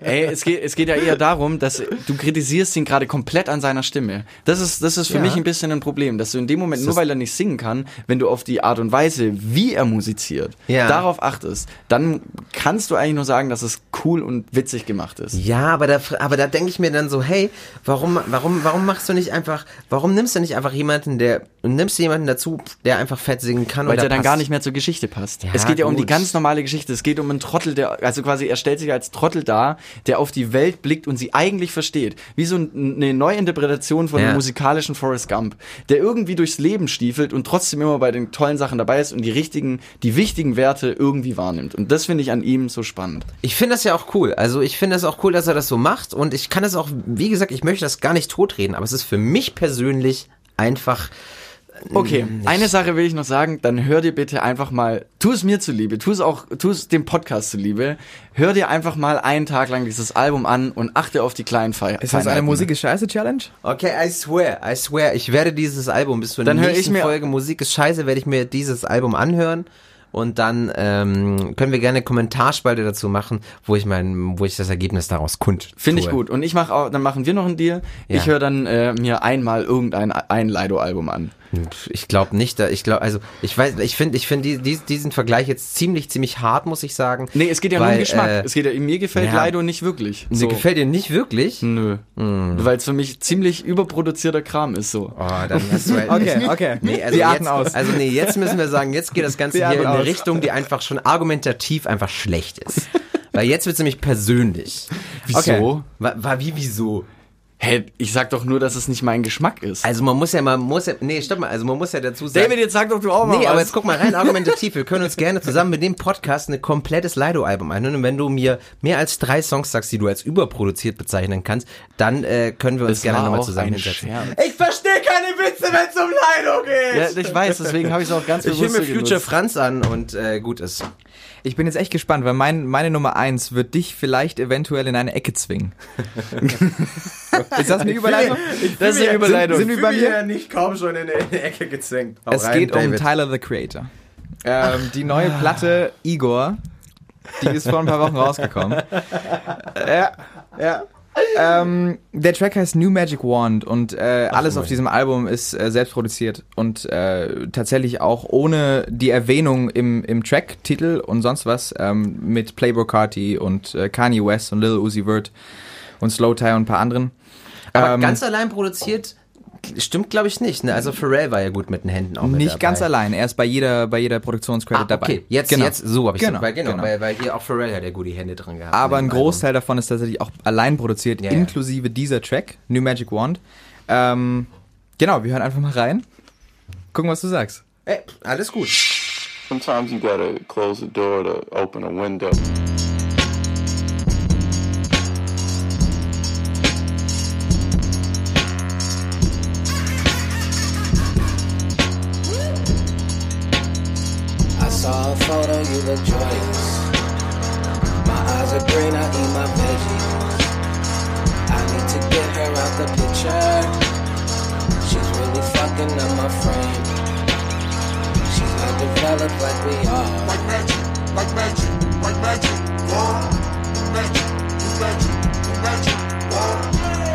Speaker 1: Ey, es geht, es geht ja eher darum, dass du kritisierst ihn gerade komplett an seiner Stimme. Das ist, das ist für
Speaker 3: Ja.
Speaker 1: mich ein bisschen ein Problem, dass du in dem Moment, nur weil er nicht singen kann, wenn du auf die Art und Weise, wie er musiziert,
Speaker 3: Ja.
Speaker 1: darauf achtest, dann kannst du eigentlich nur sagen, dass es cool und witzig gemacht ist.
Speaker 3: Ja, aber da, aber da denke ich mir dann so, hey, warum, warum, warum machst du nicht einfach, warum nimmst du nicht einfach jemanden, der, nimmst du jemanden dazu, der einfach fett singen kann
Speaker 1: Weil der dann gar
Speaker 3: passt?
Speaker 1: nicht mehr zur Geschichte passt.
Speaker 3: Ja,
Speaker 1: es geht ja um die ganz normale Geschichte. Es geht um einen Trottel, der, also quasi, er stellt sich als Trottel dar, der auf die Welt blickt und sie eigentlich versteht. Wie so ein- eine Neuinterpretation von
Speaker 3: Ja.
Speaker 1: einem musikalischen Forrest Gump, der irgendwie durchs Leben stiefelt und trotzdem immer bei den tollen Sachen dabei ist und die richtigen, die wichtigen Werte irgendwie wahrnimmt. Und das finde ich an ihm so spannend.
Speaker 3: Ich finde das ja auch cool. Also ich finde das auch cool, dass er das so macht und ich kann das auch, wie gesagt, ich möchte das gar nicht totreden, aber es ist für mich persönlich einfach
Speaker 1: Okay, eine Sache will ich noch sagen, dann hör dir bitte einfach mal, tu es mir zuliebe, tu es auch, tu es dem Podcast zuliebe, hör dir einfach mal einen Tag lang dieses Album an und achte auf die kleinen Feier.
Speaker 4: Ist das eine Musik ist scheiße Challenge?
Speaker 3: Okay, I swear, I swear, ich werde dieses Album bis zur
Speaker 1: Dann
Speaker 3: nächsten
Speaker 1: ich mir-
Speaker 3: Folge Musik ist scheiße, werde ich mir dieses Album anhören und dann ähm, können wir gerne eine Kommentarspalte dazu machen, wo ich mein, wo ich das Ergebnis daraus kund.
Speaker 1: Finde ich gut. Und ich mache auch, dann machen wir noch einen Deal.
Speaker 3: Ja.
Speaker 1: Ich höre dann äh, mir einmal irgendein ein Lido-Album an.
Speaker 3: Ich glaube nicht, da, ich glaube, also ich weiß, ich finde, ich finde die, die, diesen Vergleich jetzt ziemlich, ziemlich hart, muss ich sagen.
Speaker 1: Nee, es geht ja nur
Speaker 3: Weil,
Speaker 1: um Geschmack.
Speaker 3: äh,
Speaker 1: es geht ja, mir gefällt
Speaker 3: ja.
Speaker 1: Lido nicht wirklich.
Speaker 3: Mir gefällt dir nicht wirklich.
Speaker 1: Nö. Weil es für mich ziemlich überproduzierter Kram ist so.
Speaker 3: Oh, dann hast du halt
Speaker 4: Okay, okay.
Speaker 3: Nee, also
Speaker 4: Die
Speaker 3: jetzt,
Speaker 4: atmen aus.
Speaker 3: Also nee, jetzt müssen wir sagen, jetzt geht das Ganze hier in eine
Speaker 4: aus.
Speaker 3: Richtung, die einfach schon argumentativ einfach schlecht ist. Weil jetzt wird's nämlich persönlich.
Speaker 1: Wieso?
Speaker 4: Okay.
Speaker 3: War, war wie wieso?
Speaker 1: Hä, ich sag doch nur, dass es nicht mein Geschmack ist.
Speaker 3: Also man muss ja man muss ja nee, stopp mal, also man muss ja dazu sagen.
Speaker 1: David, jetzt sag doch du auch mal
Speaker 3: Nee,
Speaker 1: was.
Speaker 3: aber jetzt guck mal rein argumentativ. Wir können uns gerne zusammen mit dem Podcast ein komplettes Lido-Album anhören. Und wenn du mir mehr als drei Songs sagst, die du als überproduziert bezeichnen kannst, dann äh, können wir uns
Speaker 1: Das
Speaker 3: gerne nochmal zusammen hinsetzen. Ich verstehe keine Witze, wenn es um Lido geht.
Speaker 1: Ja, ich weiß, deswegen habe ich es auch ganz
Speaker 3: ich höre
Speaker 1: bewusst
Speaker 3: mir Future
Speaker 1: genutzt.
Speaker 3: Franz an und äh, gut ist.
Speaker 4: Ich bin jetzt echt gespannt, weil mein, meine Nummer eins wird dich vielleicht eventuell in eine Ecke zwingen. ist das eine Überleitung?
Speaker 1: Das ist eine Überleitung.
Speaker 4: Sind, sind wir bei mir?
Speaker 3: nicht kaum schon in eine Ecke gezwängt.
Speaker 4: Es geht um Tyler the Creator. Ähm, die neue Platte Igor, die ist vor ein paar Wochen rausgekommen. ja, ja. Ähm, der Track heißt New Magic Wand und äh, alles auf diesem Album ist äh, selbst produziert und äh, tatsächlich auch ohne die Erwähnung im, im Track-Titel und sonst was ähm, mit Playboy Carti und äh, Kanye West und Lil Uzi Vert und Slow Tie und ein paar anderen.
Speaker 3: Aber
Speaker 4: Ähm,
Speaker 3: ganz allein produziert stimmt, glaube ich, nicht. Ne? Also Pharrell war ja gut mit den Händen auch mit
Speaker 4: Nicht
Speaker 3: dabei.
Speaker 4: ganz allein, er ist bei jeder, bei jeder Produktionscredit
Speaker 3: Ah,
Speaker 4: dabei.
Speaker 3: okay, jetzt,
Speaker 4: Genau.
Speaker 3: jetzt, so habe ich
Speaker 4: Genau,
Speaker 3: weil, genau,
Speaker 4: genau.
Speaker 3: Weil, weil hier auch Pharrell hat ja gut die Hände drin gehabt.
Speaker 4: Aber
Speaker 3: in
Speaker 4: ein
Speaker 3: dem
Speaker 4: Großteil davon ist tatsächlich auch allein produziert,
Speaker 3: Ja, ja.
Speaker 4: inklusive dieser Track, New Magic Wand. Ähm, genau, wir hören einfach mal rein. Gucken, was du sagst.
Speaker 3: Album. Ey, alles gut.
Speaker 10: Sometimes you gotta close the door to open a window.
Speaker 11: You look joyous. My eyes are green, I eat my veggies. I need to get her out the picture. She's really fucking up my frame. She's not developed like we are.
Speaker 12: Like magic, like magic, like magic, wow. Magic, magic, magic, wow.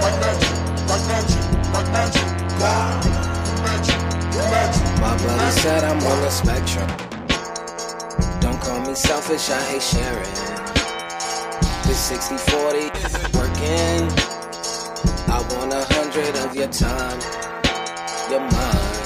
Speaker 12: Like magic, like magic, like magic, wow. Magic, magic.
Speaker 11: My buddy said I'm on the spectrum. Call me selfish, I hate sharing. This 60 40 working. I want a hundred of your time, your mind.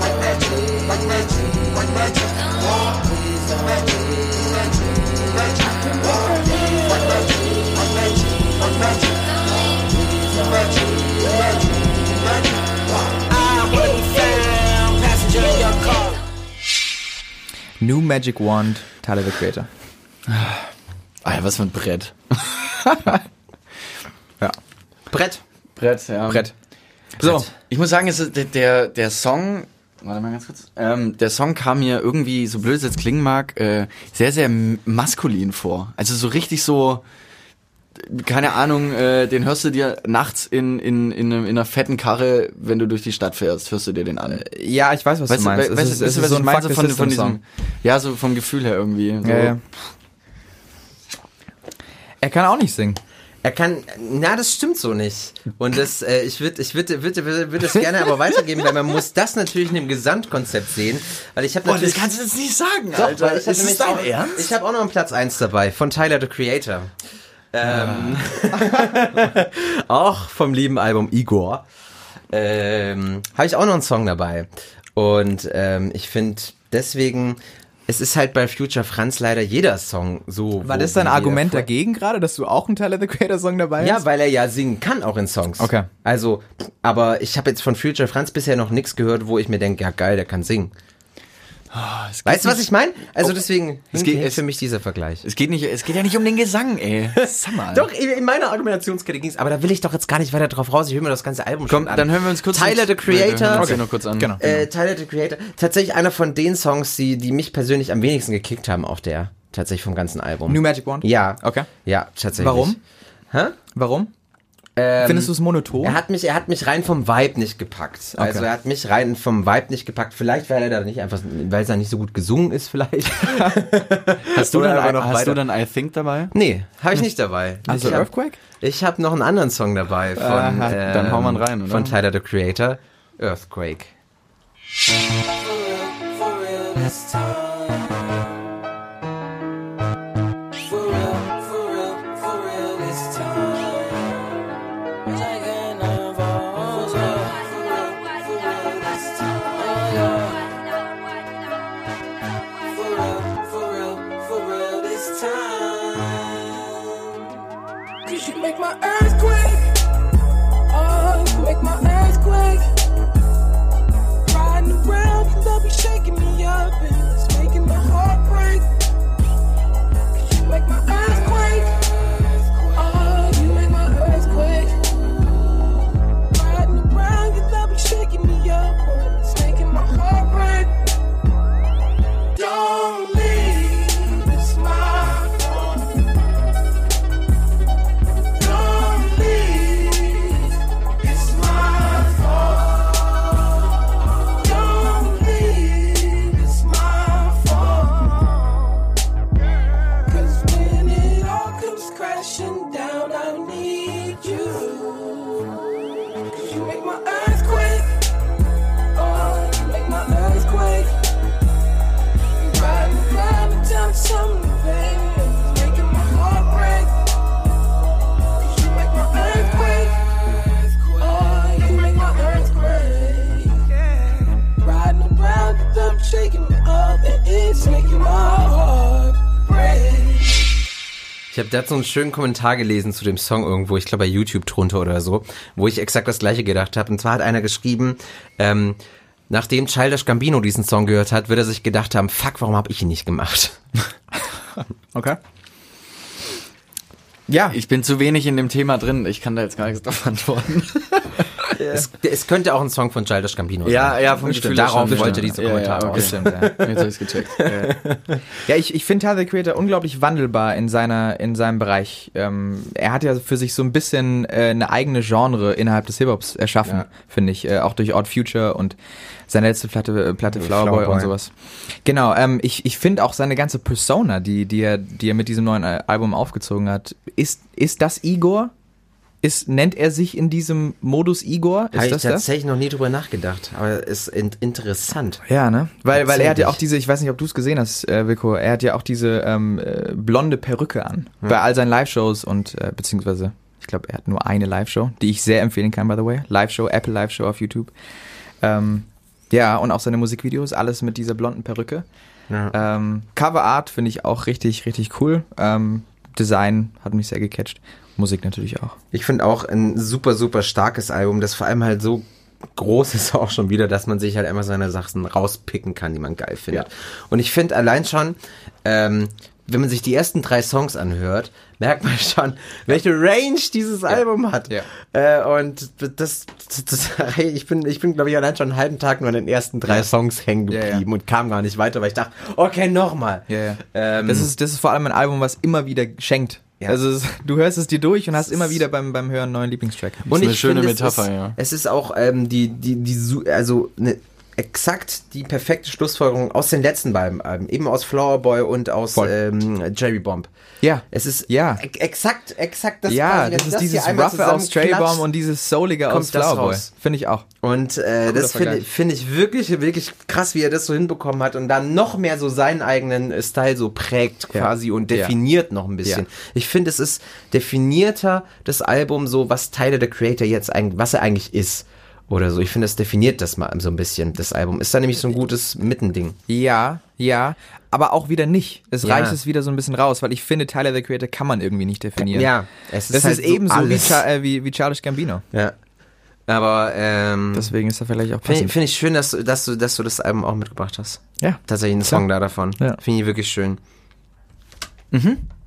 Speaker 12: Like magic, like magic, like magic.
Speaker 4: New Magic Wand, Tyler the Creator.
Speaker 1: Ah ja, was für ein Brett.
Speaker 3: Brett.
Speaker 1: Brett, ja.
Speaker 4: Brett.
Speaker 1: So, ich muss sagen, es ist der, der, der Song, warte mal ganz kurz, ähm, der Song kam mir irgendwie, so blöd es jetzt klingen mag, äh, sehr, sehr maskulin vor. Also so richtig so, keine Ahnung, äh, den hörst du dir nachts in, in, in, in einer fetten Karre, wenn du durch die Stadt fährst, hörst du dir den an.
Speaker 4: Ja, ich weiß, was
Speaker 1: Weißt
Speaker 4: du meinst.
Speaker 1: weißt,
Speaker 4: es ist,
Speaker 1: weißt
Speaker 4: es
Speaker 1: du,
Speaker 4: ist
Speaker 1: was
Speaker 4: so ein the
Speaker 1: von, von diesem, ja, so vom Gefühl her irgendwie. So.
Speaker 4: Ja, ja. Er kann auch nicht singen.
Speaker 3: Er kann, na, das stimmt so nicht. Und das, äh, ich würde, ich würde, würde, würde, es gerne aber weitergeben, weil man muss das natürlich in dem Gesamtkonzept sehen, weil ich habe
Speaker 1: Boah,
Speaker 3: natürlich.
Speaker 1: das kannst du jetzt nicht sagen,
Speaker 3: Doch,
Speaker 1: Alter. ist das dein
Speaker 3: auch,
Speaker 1: Ernst?
Speaker 3: Ich habe auch noch einen Platz 1 dabei, von Tyler, the Creator. Ähm, auch vom lieben Album Igor. Ähm, habe ich auch noch einen Song dabei. Und ähm, ich finde deswegen, es ist halt bei Future Franz leider jeder Song so.
Speaker 4: War das dein Argument dagegen gerade, dass du auch einen Tyler the Creator Song dabei
Speaker 3: Ja,
Speaker 4: hast?
Speaker 3: weil er ja singen kann auch in Songs.
Speaker 4: Okay.
Speaker 3: Also, aber ich habe jetzt von Future Franz bisher noch nichts gehört, wo ich mir denke, ja geil, der kann singen. Weißt du, was ich meine? Also deswegen
Speaker 1: Es
Speaker 3: hinkt-
Speaker 1: geht- es-
Speaker 3: für mich dieser Vergleich.
Speaker 1: Es geht nicht, es geht ja nicht um den Gesang, ey. Sag mal.
Speaker 3: Doch, in in meiner Argumentationskette ging's, aber da will ich doch jetzt gar nicht weiter drauf raus. Ich höre mir das ganze Album
Speaker 1: Komm,
Speaker 3: schon an.
Speaker 1: dann hören wir uns kurz
Speaker 3: Tyler, the Creator.
Speaker 1: den noch kurz an.
Speaker 4: Genau.
Speaker 3: Äh, Tyler, the Creator. Tatsächlich einer von den Songs, die, die mich persönlich am wenigsten gekickt haben auf der, tatsächlich vom ganzen Album.
Speaker 4: New Magic Wand?
Speaker 3: ja.
Speaker 4: Okay.
Speaker 3: Ja, tatsächlich.
Speaker 4: Warum?
Speaker 3: Hä?
Speaker 4: Warum?
Speaker 3: Ähm,
Speaker 4: Findest du es monoton?
Speaker 3: Er hat mich, er hat mich rein vom Vibe nicht gepackt. Also
Speaker 4: Okay.
Speaker 3: er hat mich rein vom Vibe nicht gepackt. Vielleicht, weil er da nicht einfach, weil es da nicht so gut gesungen ist, vielleicht.
Speaker 1: Hast du, dann,
Speaker 3: aber noch
Speaker 1: hast
Speaker 3: weiter.
Speaker 1: du dann I Think dabei?
Speaker 3: nee, habe ich nicht dabei.
Speaker 4: Also
Speaker 3: ich hab,
Speaker 4: Earthquake?
Speaker 3: Ich habe noch einen anderen Song dabei von,
Speaker 1: Aha, dann
Speaker 3: ähm,
Speaker 1: hau mal rein, oder?
Speaker 3: von Tyler the Creator, Earthquake.
Speaker 11: For real this time.
Speaker 3: Ich habe dazu einen schönen Kommentar gelesen zu dem Song irgendwo, ich glaube bei YouTube drunter oder so, wo ich exakt das gleiche gedacht habe. Und zwar hat einer geschrieben, ähm, nachdem Childish Gambino diesen Song gehört hat, wird er sich gedacht haben, fuck, warum habe ich ihn nicht gemacht?
Speaker 4: Okay.
Speaker 1: Ja. Ich bin zu wenig in dem Thema drin. Ich kann da jetzt gar nichts drauf antworten.
Speaker 3: Es, es könnte auch ein Song von Childish Gambino
Speaker 1: Ja,
Speaker 3: sein.
Speaker 1: ja, vom
Speaker 3: Stimmt,
Speaker 1: Gefühl her
Speaker 3: Darauf
Speaker 1: schon,
Speaker 3: wollte
Speaker 1: stimmt.
Speaker 3: dieser
Speaker 1: Ja, ja, okay. ja. Jetzt ich's gecheckt. Ja.
Speaker 4: Ja, ich, ich finde Tyler the Creator unglaublich wandelbar in seiner in seinem Bereich. Ähm, er hat ja für sich so ein bisschen äh, eine eigene Genre innerhalb des Hip-Hops erschaffen,
Speaker 3: Ja.
Speaker 4: finde ich. Äh, auch durch Odd Future und seine letzte Platte, äh, Platte Flower,
Speaker 3: Flower
Speaker 4: Boy und sowas. Genau, ähm, ich, ich finde auch seine ganze Persona, die, die, er, die er mit diesem neuen äh, Album aufgezogen hat, ist, ist das Igor? Ist, nennt er sich in diesem Modus Igor?
Speaker 3: Habe ich
Speaker 4: das das?
Speaker 3: tatsächlich noch nie drüber nachgedacht, aber ist in interessant.
Speaker 4: Ja, ne? Weil, weil er hat ja
Speaker 3: Tatsächlich.
Speaker 4: auch diese, ich weiß nicht, ob du es gesehen hast, äh, Vico, er hat ja auch diese ähm, äh, blonde Perücke an. Bei all seinen Live-Shows und äh, beziehungsweise, ich glaube, er hat nur eine Live-Show, die ich sehr empfehlen kann, by the way. Live-Show, Apple Live-Show auf YouTube. Ähm, ja, und auch seine Musikvideos, alles mit dieser blonden Perücke.
Speaker 3: Ja.
Speaker 4: Ähm, Cover Art finde ich auch richtig, richtig cool. Ähm, Design hat mich sehr gecatcht. Musik natürlich auch.
Speaker 3: Ich finde auch ein super, super starkes Album, das vor allem halt so groß ist auch schon wieder, dass man sich halt immer seine Sachen rauspicken kann, die man geil findet. Und ich finde allein schon, ähm, wenn man sich die ersten drei Songs anhört, merkt man schon, welche Range dieses Album hat.
Speaker 4: Ja.
Speaker 3: Äh, und das, das, das ich bin, ich bin, glaube ich, allein schon einen halben Tag nur an den ersten drei Songs hängen
Speaker 4: Ja, ja.
Speaker 3: geblieben und kam gar nicht weiter, weil ich dachte, okay, nochmal.
Speaker 4: Ja, ja.
Speaker 3: Ähm,
Speaker 4: das, ist, das ist vor allem ein Album, was immer wieder schenkt.
Speaker 3: Ja.
Speaker 4: Also du hörst es dir durch und hast immer wieder beim, beim Hören einen neuen Lieblingstrack.
Speaker 3: Und
Speaker 1: eine
Speaker 3: ich
Speaker 1: schöne
Speaker 3: finde,
Speaker 1: Metapher,
Speaker 3: es ist,
Speaker 1: ja.
Speaker 3: Es ist auch ähm, die, die, die, also eine, exakt die perfekte Schlussfolgerung aus den letzten beiden Alben, eben aus Flower Boy und aus ähm, Jerry Bomb.
Speaker 4: Ja.
Speaker 3: Es ist
Speaker 4: Ja.
Speaker 3: exakt, exakt das
Speaker 4: ja,
Speaker 3: quasi,
Speaker 4: das ist
Speaker 3: hier
Speaker 4: dieses Roughe aus
Speaker 3: zusammenklatscht.
Speaker 4: Bomb und dieses Soulige aus
Speaker 3: das
Speaker 4: Flower Boy. Finde ich auch.
Speaker 3: Und äh, das finde finde ich wirklich, wirklich krass, wie er das so hinbekommen hat und dann noch mehr so seinen eigenen äh, Style so prägt
Speaker 4: Ja.
Speaker 3: quasi und
Speaker 4: Ja.
Speaker 3: definiert noch ein bisschen.
Speaker 4: Ja.
Speaker 3: Ich finde, es ist definierter, das Album so, was Tyler the Creator jetzt eigentlich, was er eigentlich ist. Oder so. Ich finde, das definiert das mal so ein bisschen, das Album. Ist da nämlich so ein gutes Mittending.
Speaker 4: Ja, ja, aber auch wieder nicht. Es
Speaker 3: Ja.
Speaker 4: reicht es wieder so ein bisschen raus, weil ich finde, Tyler the Creator kann man irgendwie nicht definieren.
Speaker 3: Ja, es ist
Speaker 4: das
Speaker 3: halt
Speaker 4: ist ebenso
Speaker 3: so
Speaker 4: wie,
Speaker 3: alles.
Speaker 4: Cha äh, wie, wie Childish Gambino.
Speaker 3: Ja. Aber ähm,
Speaker 4: Deswegen ist er vielleicht auch
Speaker 3: finde
Speaker 4: passend.
Speaker 3: find ich schön, dass, du- dass, du, dass du das Album auch mitgebracht hast.
Speaker 4: Ja.
Speaker 3: Tatsächlich einen. Song da davon.
Speaker 4: Ja.
Speaker 3: Finde ich wirklich schön.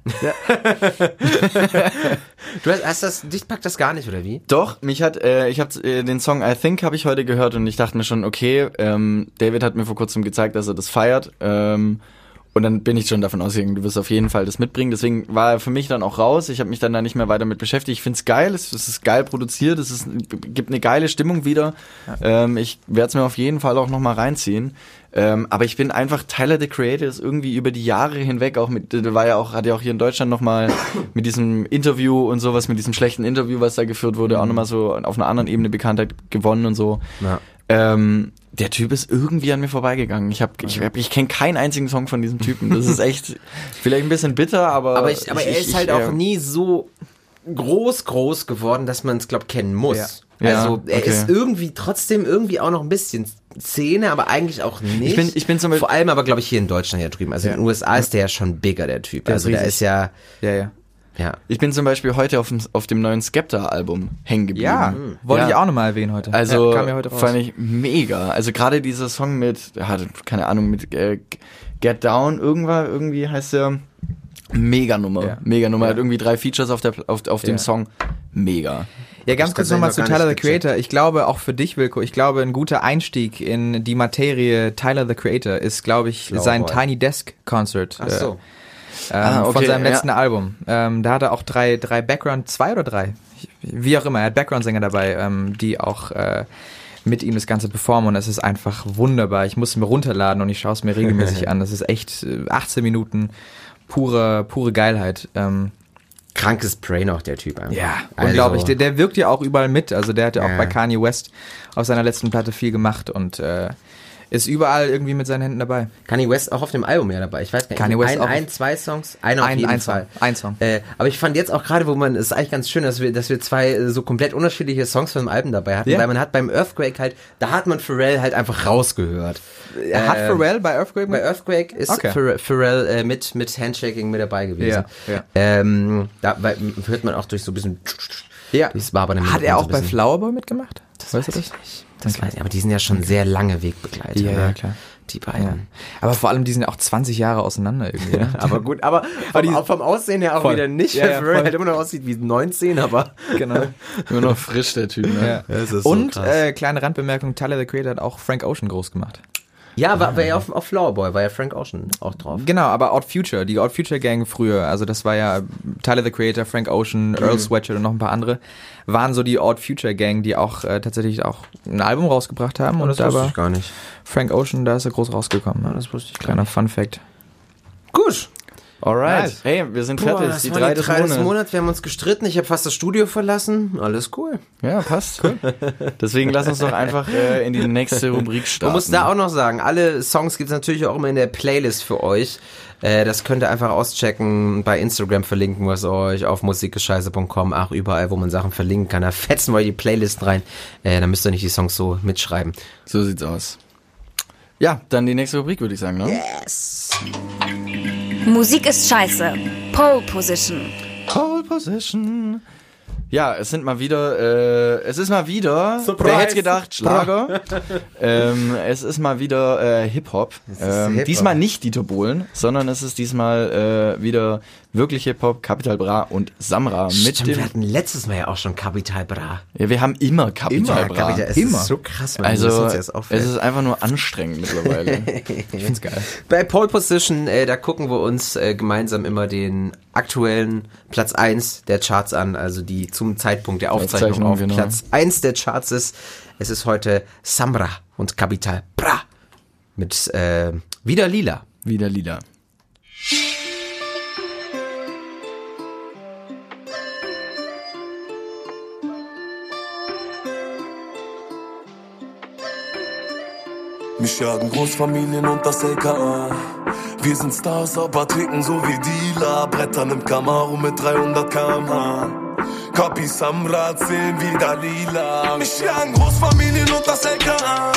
Speaker 3: du hast, hast das, dich packt das gar nicht, oder wie?
Speaker 1: Doch, mich hat, äh, ich habe äh, den Song I Think habe ich heute gehört und ich dachte mir schon, okay, ähm, David hat mir vor kurzem gezeigt, dass er das feiert. Ähm, und dann bin ich schon davon ausgegangen, du wirst auf jeden Fall das mitbringen. Deswegen war er für mich dann auch raus. Ich habe mich dann da nicht mehr weiter mit beschäftigt. Ich find's geil, es, es ist geil produziert, es ist, gibt eine geile Stimmung wieder. Ähm, ich werde es mir auf jeden Fall auch nochmal reinziehen. Ähm, aber ich bin einfach, Tyler the Creator ist irgendwie über die Jahre hinweg auch mit, der war ja auch, hat ja auch hier in Deutschland nochmal mit diesem Interview und sowas, mit diesem schlechten Interview, was da geführt wurde, auch nochmal so auf einer anderen Ebene Bekanntheit gewonnen und so.
Speaker 3: Ja.
Speaker 1: Ähm, der Typ ist irgendwie an mir vorbeigegangen. Ich habe, ich, hab, ich kenne keinen einzigen Song von diesem Typen. Das ist echt vielleicht ein bisschen bitter, aber
Speaker 3: Aber, ich, aber er ist
Speaker 1: ich,
Speaker 3: halt
Speaker 1: ich,
Speaker 3: auch nie so groß, groß geworden, dass man es, glaube kennen muss.
Speaker 4: Ja.
Speaker 1: Ja,
Speaker 3: Also er
Speaker 1: okay.
Speaker 3: ist irgendwie trotzdem irgendwie auch noch ein bisschen Szene, aber eigentlich auch nicht.
Speaker 1: Ich bin- ich bin zum Beispiel-
Speaker 3: Vor allem aber, glaube ich, hier in Deutschland ja drüben. Also in den USA ist der ja schon bigger, der Typ.
Speaker 4: Der ist
Speaker 3: also der ist ja,
Speaker 4: Ja, ja.
Speaker 3: ja.
Speaker 1: Ich bin zum Beispiel heute auf dem, auf dem neuen Skepta-Album hängen geblieben.
Speaker 4: Ja, wollte
Speaker 1: Ja.
Speaker 4: ich auch nochmal erwähnen heute.
Speaker 1: Also
Speaker 4: ja, kam ja heute raus.
Speaker 1: fand ich mega. Also gerade dieser Song mit, ja, keine Ahnung, mit äh, Get Down, irgendwann, irgendwie heißt der Mega Nummer.
Speaker 4: Ja.
Speaker 1: Mega Nummer.
Speaker 4: Ja.
Speaker 1: Hat irgendwie drei Features auf, der, auf, auf dem
Speaker 4: Ja.
Speaker 1: Song. Mega.
Speaker 4: Ja, ganz kurz nochmal
Speaker 3: noch
Speaker 4: zu Tyler the. Creator. Ich glaube auch für dich, Wilko, ich glaube, ein guter Einstieg in die Materie Tyler the Creator ist, glaube ich,
Speaker 3: Flower
Speaker 4: sein
Speaker 3: Boy.
Speaker 4: Tiny Desk Concert.
Speaker 3: Ach so.
Speaker 4: Äh, ähm,
Speaker 1: Ah,
Speaker 4: Von
Speaker 1: okay,
Speaker 4: seinem
Speaker 1: ja.
Speaker 4: letzten Album. Ähm, da hat er auch drei, drei Background, zwei oder drei, wie auch immer, er hat Background-Sänger dabei, ähm, die auch äh, mit ihm das Ganze performen und es ist einfach wunderbar. Ich muss es mir runterladen und ich schaue es mir regelmäßig an. Das ist echt äh, 18 Minuten pure, pure Geilheit. Ähm,
Speaker 3: Krankes Brain auch, der Typ. Einfach.
Speaker 4: ja,
Speaker 3: Also-
Speaker 4: unglaublich. Der, der wirkt ja auch überall mit. Also der hat ja auch
Speaker 3: Ja.
Speaker 4: bei Kanye West auf seiner letzten Platte viel gemacht und äh, Ist überall irgendwie mit seinen Händen dabei.
Speaker 3: Kanye West auch auf dem Album ja dabei. Ich weiß gar nicht.
Speaker 4: Kanye West
Speaker 3: ein,
Speaker 4: auch.
Speaker 3: ein, zwei Songs? Einer auf
Speaker 4: Ein-
Speaker 3: jeden
Speaker 4: ein Song.
Speaker 3: Fall.
Speaker 4: Ein Song.
Speaker 3: Äh, aber ich fand jetzt auch gerade, wo man, es ist eigentlich ganz schön, dass wir, dass wir zwei äh, so komplett unterschiedliche Songs von dem Album dabei hatten,
Speaker 4: Ja.
Speaker 3: weil man hat beim Earthquake halt, da hat man Pharrell halt einfach rausgehört.
Speaker 4: Hat
Speaker 3: Äh,
Speaker 4: Pharrell bei Earthquake
Speaker 3: Bei Earthquake ist
Speaker 4: Okay.
Speaker 3: Pharrell, Pharrell äh, mit, mit Handshaking mit dabei gewesen.
Speaker 4: Ja, ja.
Speaker 3: Ähm, da weil, hört man auch durch so ein bisschen
Speaker 4: Ja.
Speaker 3: durchs Wabern im
Speaker 4: Hat er auch
Speaker 3: so
Speaker 4: bei. Flowerboy mitgemacht?
Speaker 3: Das weiß ich nicht. Das weiß ich, aber die sind ja schon sehr lange Wegbegleiter.
Speaker 4: Ja,
Speaker 3: ne?
Speaker 4: ja, klar.
Speaker 3: Die beiden.
Speaker 4: Aber vor allem, die sind ja auch 20 Jahre auseinander irgendwie. ne?
Speaker 3: Aber gut, aber vom,
Speaker 4: die-
Speaker 3: vom Aussehen her auch
Speaker 4: Voll.
Speaker 3: wieder nicht,
Speaker 4: Ja, ja,
Speaker 3: Pharrell halt immer noch aussieht wie 19, aber
Speaker 4: genau.
Speaker 1: Nur noch frisch, der Typ, ne?
Speaker 4: Ja.
Speaker 3: so
Speaker 4: Und
Speaker 3: krass.
Speaker 4: äh, kleine Randbemerkung, Tyler the Creator hat auch Frank Ocean groß gemacht.
Speaker 3: Ja, war, war ja auf, auf Flowerboy, war ja Frank Ocean auch drauf.
Speaker 4: Genau, aber Odd Future, die Odd Future Gang früher, also das war ja Tyler the Creator, Frank Ocean,
Speaker 3: Mhm.
Speaker 4: Earl Sweatshirt und noch ein paar andere, waren so die Odd Future Gang, die auch äh, tatsächlich auch ein Album rausgebracht haben. und da war
Speaker 3: gar nicht.
Speaker 4: Frank Ocean, da ist er groß rausgekommen. Ja, das wusste ich. Kleiner Fun Fact.
Speaker 3: Gut.
Speaker 1: Alright.
Speaker 4: Nice.
Speaker 1: Hey, wir sind
Speaker 3: Boah,
Speaker 1: fertig.
Speaker 3: das
Speaker 1: die drei
Speaker 3: die
Speaker 1: des
Speaker 3: drei des
Speaker 1: Monats.
Speaker 3: Monats. Wir haben uns gestritten. Ich habe fast das Studio verlassen. Alles cool.
Speaker 1: Ja, passt. Cool. Deswegen lass uns doch einfach äh, in die nächste Rubrik starten.
Speaker 3: Man muss da auch noch sagen, alle Songs gibt's natürlich auch immer in der Playlist für euch. Äh, das könnt ihr einfach auschecken, bei Instagram verlinken wir es euch, auf musikgescheiße.com, auch überall, wo man Sachen verlinken kann. Da fetzen wir die Playlisten rein. Äh, dann müsst ihr nicht die Songs so mitschreiben.
Speaker 1: So sieht's aus. Ja, dann die nächste Rubrik, würde ich sagen, ne?
Speaker 13: Musik ist scheiße. Pole Position.
Speaker 1: Pole Position. Ja, es sind mal wieder, äh, es ist mal wieder,
Speaker 3: Surprise.
Speaker 1: wer hätte gedacht, Schlager. ähm, es ist mal wieder äh, Hip-Hop. Ähm,
Speaker 3: Hip-Hop.
Speaker 1: Diesmal nicht Dieter Bohlen, sondern es ist diesmal äh, wieder wirklich Hip-Hop, Capital Bra und Samra mit
Speaker 3: Stimmt, wir
Speaker 1: dem...
Speaker 3: hatten letztes Mal ja auch schon Capital Bra.
Speaker 1: Ja, wir haben immer Capital Bra.
Speaker 3: Capital, es
Speaker 4: Immer.
Speaker 3: ist so krass, man
Speaker 1: Also, es
Speaker 3: jetzt auffällt.
Speaker 1: ist einfach nur anstrengend mittlerweile.
Speaker 4: Ich find's geil.
Speaker 3: Bei Pole Position, äh, da gucken wir uns äh, gemeinsam immer den aktuellen Platz 1 der Charts an, also die zum Zeitpunkt der Aufzeichnung
Speaker 1: Aufzeichnung,
Speaker 3: auf
Speaker 1: genau.
Speaker 3: Platz 1 der Charts ist. Es ist heute Samra und Capital Bra mit äh, Wieder Lila.
Speaker 1: Wieder lila.
Speaker 14: Mich jagen Großfamilien und das LKA. Wir sind Stars, aber ticken so wie Dealer. Brettern im Camaro mit 300 km/h. Kapi Samra zählen wieder lila. Mich jagen Großfamilien und das LKA.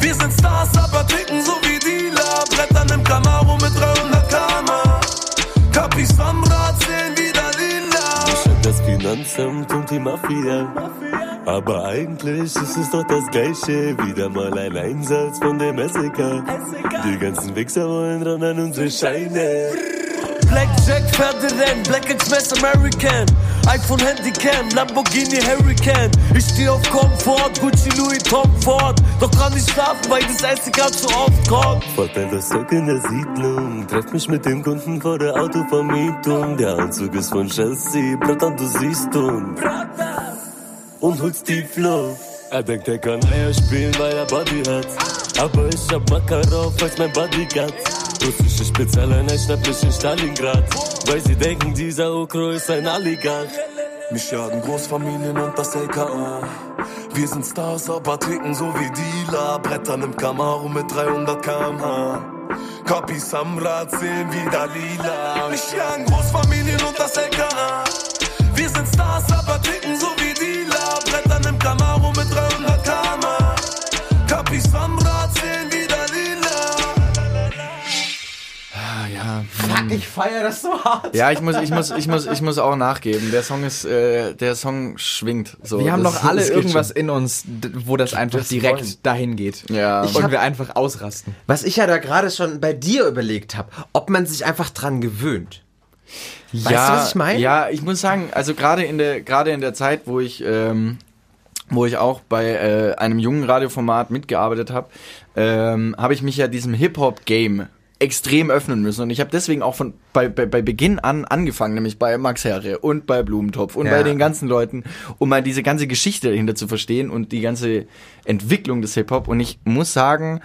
Speaker 14: Wir sind Stars, aber ticken so wie Dealer. Brettern im Camaro mit 300 km/h. Kapi Samra zählen
Speaker 15: Finanzamt und die Mafia. Aber eigentlich ist es doch das Gleiche. Wieder mal ein Einsatz von dem SEK. Die ganzen Wichser wollen ran an unsere Scheine.
Speaker 7: Blackjack, Pferderennen, Black Express American. iPhone Handycam, Lamborghini Hurricane. Ich steh auf Komfort, Gucci Louis Tom Ford. Doch kann nicht schlafen, weil das SEK zu oft kommt.
Speaker 15: Das Zeug in der Siedlung. Treff mich mit dem Kunden vor der Autovermietung. Der Anzug ist von Chelsea, Bratan, du siehst uns. Und holst die Flow. Er denkt, er kann Eier spielen, weil er Body hat. Aber ich hab Makarov als mein Bodyguard. Russische Spezialeinheit schnapp mich in Stalingrad. Weil sie denken, dieser Okro ist ein Oligarch.
Speaker 14: Mich jagen Großfamilien und das LKA. Wir sind Stars, aber ticken so wie Dealer. Brettern im Camaro mit 300 km/h. Kapi Samra zählen wieder lila. Mich jagen Großfamilien und das LKA. Wir sind Stars, aber
Speaker 3: Ich feier das so hart.
Speaker 1: Ja, ich muss, ich muss, ich muss, ich muss auch nachgeben. Der Song ist, äh, der Song schwingt. So,
Speaker 4: Wir haben
Speaker 1: das-
Speaker 4: doch alle irgendwas
Speaker 1: schon.
Speaker 4: in uns, wo das einfach
Speaker 3: das
Speaker 4: direkt
Speaker 3: wollen.
Speaker 4: dahin geht.
Speaker 1: Ja.
Speaker 3: Ich
Speaker 4: Und
Speaker 3: hab-
Speaker 4: wir einfach ausrasten.
Speaker 3: Was ich ja da gerade schon bei dir überlegt habe, ob man sich einfach dran gewöhnt. Weißt du, was ich meine?
Speaker 1: Ja, ich muss sagen, also gerade in der, gerade in der Zeit, wo ich, ähm, wo ich auch bei äh, einem jungen Radioformat mitgearbeitet habe, ähm, habe ich mich ja diesem Hip-Hop-Game extrem öffnen müssen und ich habe deswegen auch von bei, bei, bei Beginn an angefangen, nämlich bei Max Herre und bei Blumentopf und
Speaker 3: Ja.
Speaker 1: bei den ganzen Leuten, um mal diese ganze Geschichte dahinter zu verstehen und die ganze Entwicklung des Hip-Hop und ich muss sagen,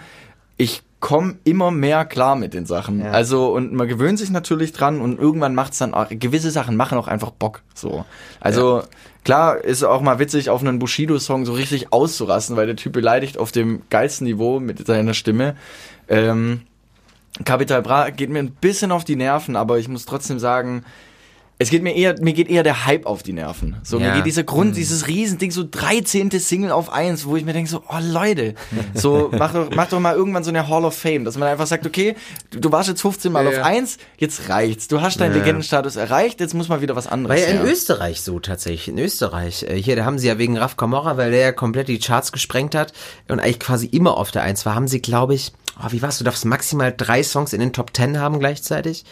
Speaker 1: ich komme immer mehr klar mit den Sachen.
Speaker 3: Ja.
Speaker 1: Also und man gewöhnt sich natürlich dran und irgendwann macht's dann auch, gewisse Sachen machen auch einfach Bock. So. Also klar ist auch mal witzig, auf einen Bushido-Song so richtig auszurasten, weil der Typ beleidigt auf dem geilsten Niveau mit seiner Stimme. Ähm, Capital Bra geht mir ein bisschen auf die Nerven, aber ich muss trotzdem sagen, es geht mir eher, mir geht eher der Hype auf die Nerven. So,
Speaker 3: Ja.
Speaker 1: mir geht dieser Grund,
Speaker 3: Mhm.
Speaker 1: dieses Riesending, so 13. Single auf eins, wo ich mir denke so, oh Leute, so, mach doch, mach doch mal irgendwann so eine Hall of Fame, dass man einfach sagt, okay, du, warst jetzt 15 Mal
Speaker 3: Ja,
Speaker 1: auf eins, jetzt reicht's. Du hast deinen
Speaker 3: Ja.
Speaker 1: Legendenstatus erreicht, jetzt muss mal wieder was anderes
Speaker 3: War ja in. Österreich so tatsächlich. In Österreich. Äh, Hier, da haben sie ja wegen Raf Camorra, weil der ja komplett die Charts gesprengt hat und eigentlich quasi immer auf der Eins war, haben sie, glaube ich, oh, wie war's, du darfst maximal drei Songs in den Top Ten haben gleichzeitig.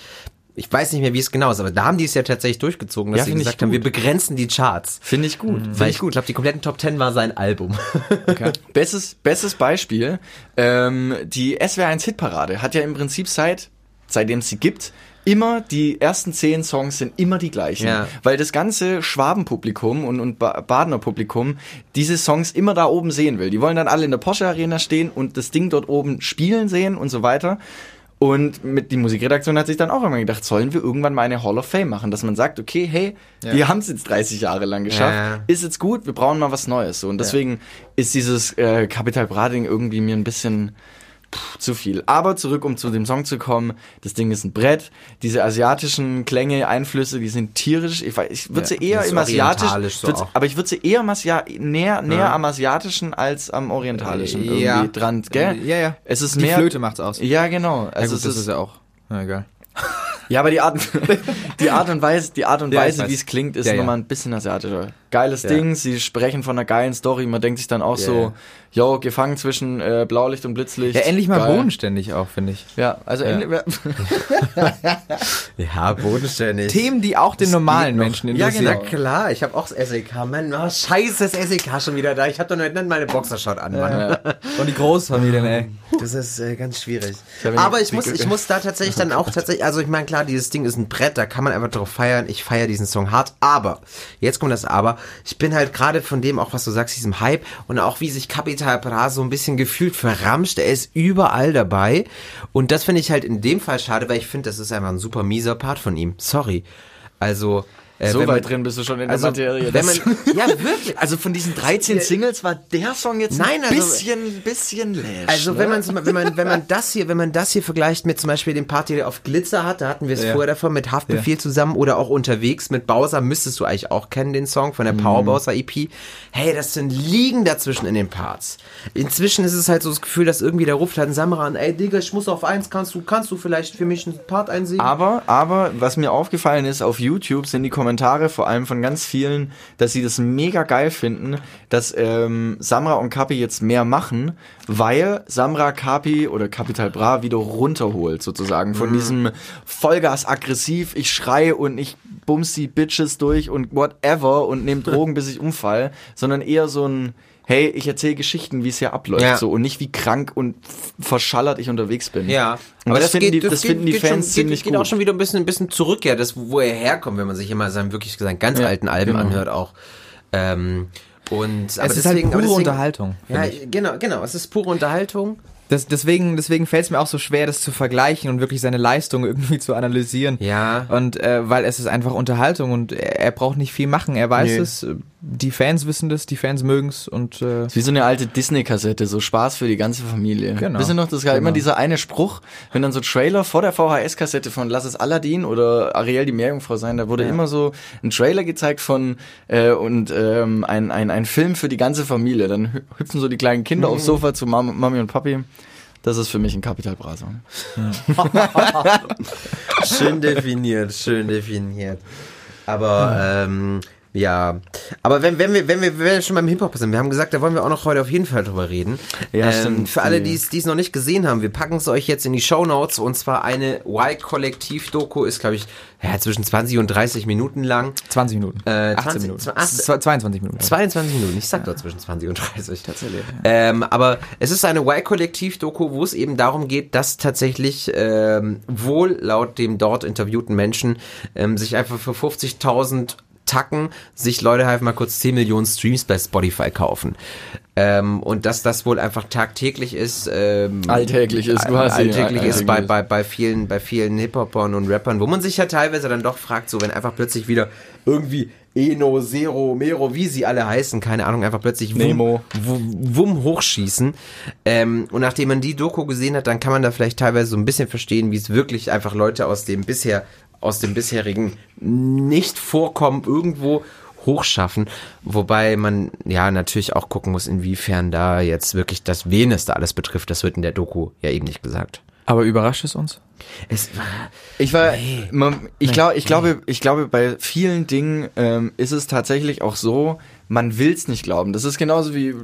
Speaker 3: Ich weiß nicht mehr, wie es genau ist, aber da haben die es ja tatsächlich durchgezogen, dass
Speaker 1: Ja,
Speaker 3: sie gesagt haben, wir begrenzen die Charts.
Speaker 1: Finde ich gut. Finde
Speaker 3: Weil
Speaker 1: ich
Speaker 3: ich, ich glaube, die kompletten Top Ten war sein Album.
Speaker 1: Bestes, bestes Beispiel, ähm, die SWR1 Hitparade hat ja im Prinzip seit, seitdem es sie gibt, immer die ersten zehn Songs sind immer die gleichen.
Speaker 3: Ja.
Speaker 1: Weil das ganze Schwabenpublikum und, und Ba- Badener Publikum diese Songs immer da oben sehen will. Die wollen dann alle in der Porsche Arena stehen und das Ding dort oben spielen sehen und so weiter. Und mit die Musikredaktion hat sich dann auch immer gedacht, sollen wir irgendwann mal eine Hall of Fame machen, dass man sagt, okay, hey,
Speaker 4: Ja.
Speaker 1: wir haben es jetzt 30 Jahre lang geschafft,
Speaker 3: Ja.
Speaker 1: ist jetzt gut, wir brauchen mal was Neues. So. Und deswegen ist dieses äh, Capital Bra Ding irgendwie mir ein bisschen pff, zu viel. Aber zurück, um zu dem Song zu kommen, das Ding ist ein Brett. Diese asiatischen Klänge, Einflüsse, die sind tierisch. Ich, weiß- ich würde
Speaker 3: Ja,
Speaker 1: sie eher
Speaker 3: das ist
Speaker 1: im asiatischen,
Speaker 3: so
Speaker 1: aber ich würde sie eher im Asia näher, näher
Speaker 3: Ja.
Speaker 1: am asiatischen als am orientalischen
Speaker 4: Ja.
Speaker 1: irgendwie dran, gell?
Speaker 4: Ja, ja.
Speaker 1: Es ist
Speaker 4: Die
Speaker 1: mehr
Speaker 4: Flöte macht's aus.
Speaker 1: Ja, genau.
Speaker 4: Ja,
Speaker 1: Also
Speaker 4: gut,
Speaker 1: es
Speaker 4: das
Speaker 1: ist,
Speaker 4: ist ja auch. Na, egal.
Speaker 1: ja, aber die Art, die Art und Weise, die Art und
Speaker 4: Ja,
Speaker 1: Weise, wie es klingt, ist
Speaker 4: Ja, ja.
Speaker 1: nochmal ein bisschen asiatischer. Geiles
Speaker 4: Ja.
Speaker 1: Ding, sie sprechen von einer geilen Story, man denkt sich dann auch
Speaker 4: Ja,
Speaker 1: so, yo, gefangen zwischen äh, Blaulicht und Blitzlicht.
Speaker 4: Ja, endlich mal
Speaker 1: Geil.
Speaker 4: bodenständig auch, finde ich.
Speaker 1: Ja, also
Speaker 4: Ja.
Speaker 1: endlich.
Speaker 3: ja, bodenständig.
Speaker 4: Themen, die auch den normalen
Speaker 3: geht noch.
Speaker 4: Menschen
Speaker 3: Ja,
Speaker 4: interessieren.
Speaker 3: genau. klar. Ich habe auch das SEK. Mann, oh, scheiße, das SEK schon wieder da. Ich habe doch noch nicht meine Boxershot an, Mann.
Speaker 4: Und die Großfamilien, ey.
Speaker 3: Das ist äh, ganz schwierig.
Speaker 1: hab
Speaker 3: Aber ich muss, ich muss da tatsächlich dann auch tatsächlich, also ich meine, klar, dieses Ding ist ein Brett, da kann man einfach drauf feiern. Ich feiere diesen Song hart. Aber, jetzt kommt das Aber, ich bin halt gerade von dem, auch was du sagst, diesem Hype und auch wie sich Capital Bra so ein bisschen gefühlt verramscht. Er ist überall dabei. Und das finde ich halt in dem Fall schade, weil ich finde, das ist einfach ein super mieser Part von ihm. Sorry. Also, äh,
Speaker 1: so weit
Speaker 3: man-
Speaker 1: drin bist du schon in
Speaker 3: also,
Speaker 1: der Materie.
Speaker 3: Wenn man, ja, wirklich.
Speaker 1: also von diesen 13 Singles war der Song jetzt
Speaker 3: Nein,
Speaker 1: ein
Speaker 3: also-
Speaker 1: bisschen, bisschen läsch.
Speaker 3: Also
Speaker 1: ne?
Speaker 3: wenn man wenn man wenn man das hier wenn man das hier vergleicht mit zum Beispiel dem Party, der auf Glitzer hat, da hatten wir es
Speaker 4: Ja.
Speaker 3: vorher davon mit Haftbefehl zusammen oder auch unterwegs mit Bowser müsstest du eigentlich auch kennen den Song von der
Speaker 1: Mhm.
Speaker 3: Power Bowser EP. Hey, das sind Liegen dazwischen in den Parts. Inzwischen ist es halt so das Gefühl, dass irgendwie der ruft halt ein Samra an, ey Digga, ich muss auf eins, kannst du kannst du vielleicht für mich einen Part einsingen?
Speaker 1: Aber, aber, was mir aufgefallen ist, auf YouTube sind die Kommentare vor allem von ganz vielen, dass sie das mega geil finden, dass ähm, Samra und Kapi jetzt mehr machen, weil Samra Kapi oder Capital Bra wieder runterholt, sozusagen, von diesem Vollgas aggressiv, ich schreie und ich bums die Bitches durch und whatever und nehme Drogen, bis ich umfall, sondern eher so ein Hey, ich erzähle Geschichten, wie es hier abläuft,
Speaker 3: Ja.
Speaker 1: so und nicht wie krank und verschallert ich unterwegs bin.
Speaker 3: Ja,
Speaker 1: Und das, finden die, das
Speaker 3: geht-
Speaker 1: finden die
Speaker 3: geht
Speaker 1: Fans
Speaker 3: schon,
Speaker 1: ziemlich
Speaker 3: geht,
Speaker 1: gut.
Speaker 3: geht auch schon wieder ein bisschen, ein bisschen zurück, ja, das, wo er herkommt, wenn man sich immer seinen wirklich seinen ganz
Speaker 1: Ja,
Speaker 3: alten Alben
Speaker 1: genau.
Speaker 3: anhört auch. Ähm, und aber
Speaker 4: ist halt
Speaker 3: deswegen,
Speaker 4: pure
Speaker 3: aber deswegen,
Speaker 4: Unterhaltung,
Speaker 3: Ja,
Speaker 4: finde
Speaker 3: genau, genau. Es ist pure Unterhaltung.
Speaker 4: Das, deswegen deswegen fällt es mir auch so schwer, das zu vergleichen und wirklich seine Leistung irgendwie zu analysieren.
Speaker 3: Ja.
Speaker 4: Und äh, weil es ist einfach Unterhaltung und er, er braucht nicht viel machen. Er weiß
Speaker 1: Nee.
Speaker 4: es, die Fans wissen das, die Fans mögen's und äh,
Speaker 1: Das ist wie so eine alte Disney-Kassette, so Spaß für die ganze Familie.
Speaker 4: Genau.
Speaker 1: Wisst ihr noch, das war
Speaker 4: Genau.
Speaker 1: immer dieser eine Spruch, wenn dann so Trailer vor der VHS-Kassette von Lass es Aladdin oder Ariel die Meerjungfrau sein, da wurde
Speaker 3: Ja.
Speaker 1: immer so ein Trailer gezeigt von äh, und ähm, ein, ein, ein Film für die ganze Familie. Dann hü- hüpfen so die kleinen Kinder
Speaker 3: Mhm.
Speaker 1: aufs Sofa zu Mam Mami und Papi. Das ist für mich ein Capital Bra Song.
Speaker 3: schön definiert, schön definiert. Aber ähm, ja, aber wenn, wenn wir wenn wir wenn wir schon beim Hip Hop sind, wir haben gesagt, da wollen wir auch noch heute auf jeden Fall drüber reden.
Speaker 1: Ja,
Speaker 3: ähm. Für alle,
Speaker 1: Die-
Speaker 3: es noch nicht gesehen haben, wir packen es euch jetzt in die Show Notes und zwar eine Y Kollektiv Doku ist glaube ich ja, zwischen 20 und 30 Minuten lang.
Speaker 4: 20 Minuten.
Speaker 3: Äh,
Speaker 4: 18
Speaker 3: 20
Speaker 4: Minuten.
Speaker 3: ach,
Speaker 4: Z- 22 Minuten.
Speaker 3: 22 Minuten, ich sag doch zwischen 20 und 30. Tatsächlich. Ähm, aber es ist eine Y-Kollektiv-Doku, wo es eben darum geht, dass tatsächlich ähm, wohl laut dem dort interviewten Menschen ähm, sich einfach für 50.000 tacken, sich Leute halt mal kurz 10 Millionen Streams bei Spotify kaufen. Ähm, und dass das wohl einfach tagtäglich ist. Ähm,
Speaker 1: Alltäglich ist quasi,
Speaker 3: Alltäglich
Speaker 1: ja,
Speaker 3: ist bei,
Speaker 1: alltäglich
Speaker 3: bei, bei vielen, bei vielen Hip-Hopern und Rappern, wo man sich ja teilweise dann doch fragt, so wenn einfach plötzlich wieder irgendwie Eno, Zero, Mero, wie sie alle heißen, keine Ahnung, einfach plötzlich Wum,
Speaker 1: Nemo.
Speaker 3: Wum, Wum hochschießen. Ähm, und nachdem man die Doku gesehen hat, dann kann man da vielleicht teilweise so ein bisschen verstehen, wie es wirklich einfach Leute aus dem bisher, aus dem bisherigen nicht vorkommen, irgendwo hochschaffen, wobei man ja natürlich auch gucken muss, inwiefern da jetzt wirklich das Wen es da alles betrifft, das wird in der Doku ja eben nicht gesagt.
Speaker 4: Aber überrascht es uns?
Speaker 3: Es war,
Speaker 1: Ich war, man, ich glaube, ich glaube, ich glaube, bei vielen Dingen ähm, ist es tatsächlich auch so, man will's nicht glauben. Das ist genauso wie,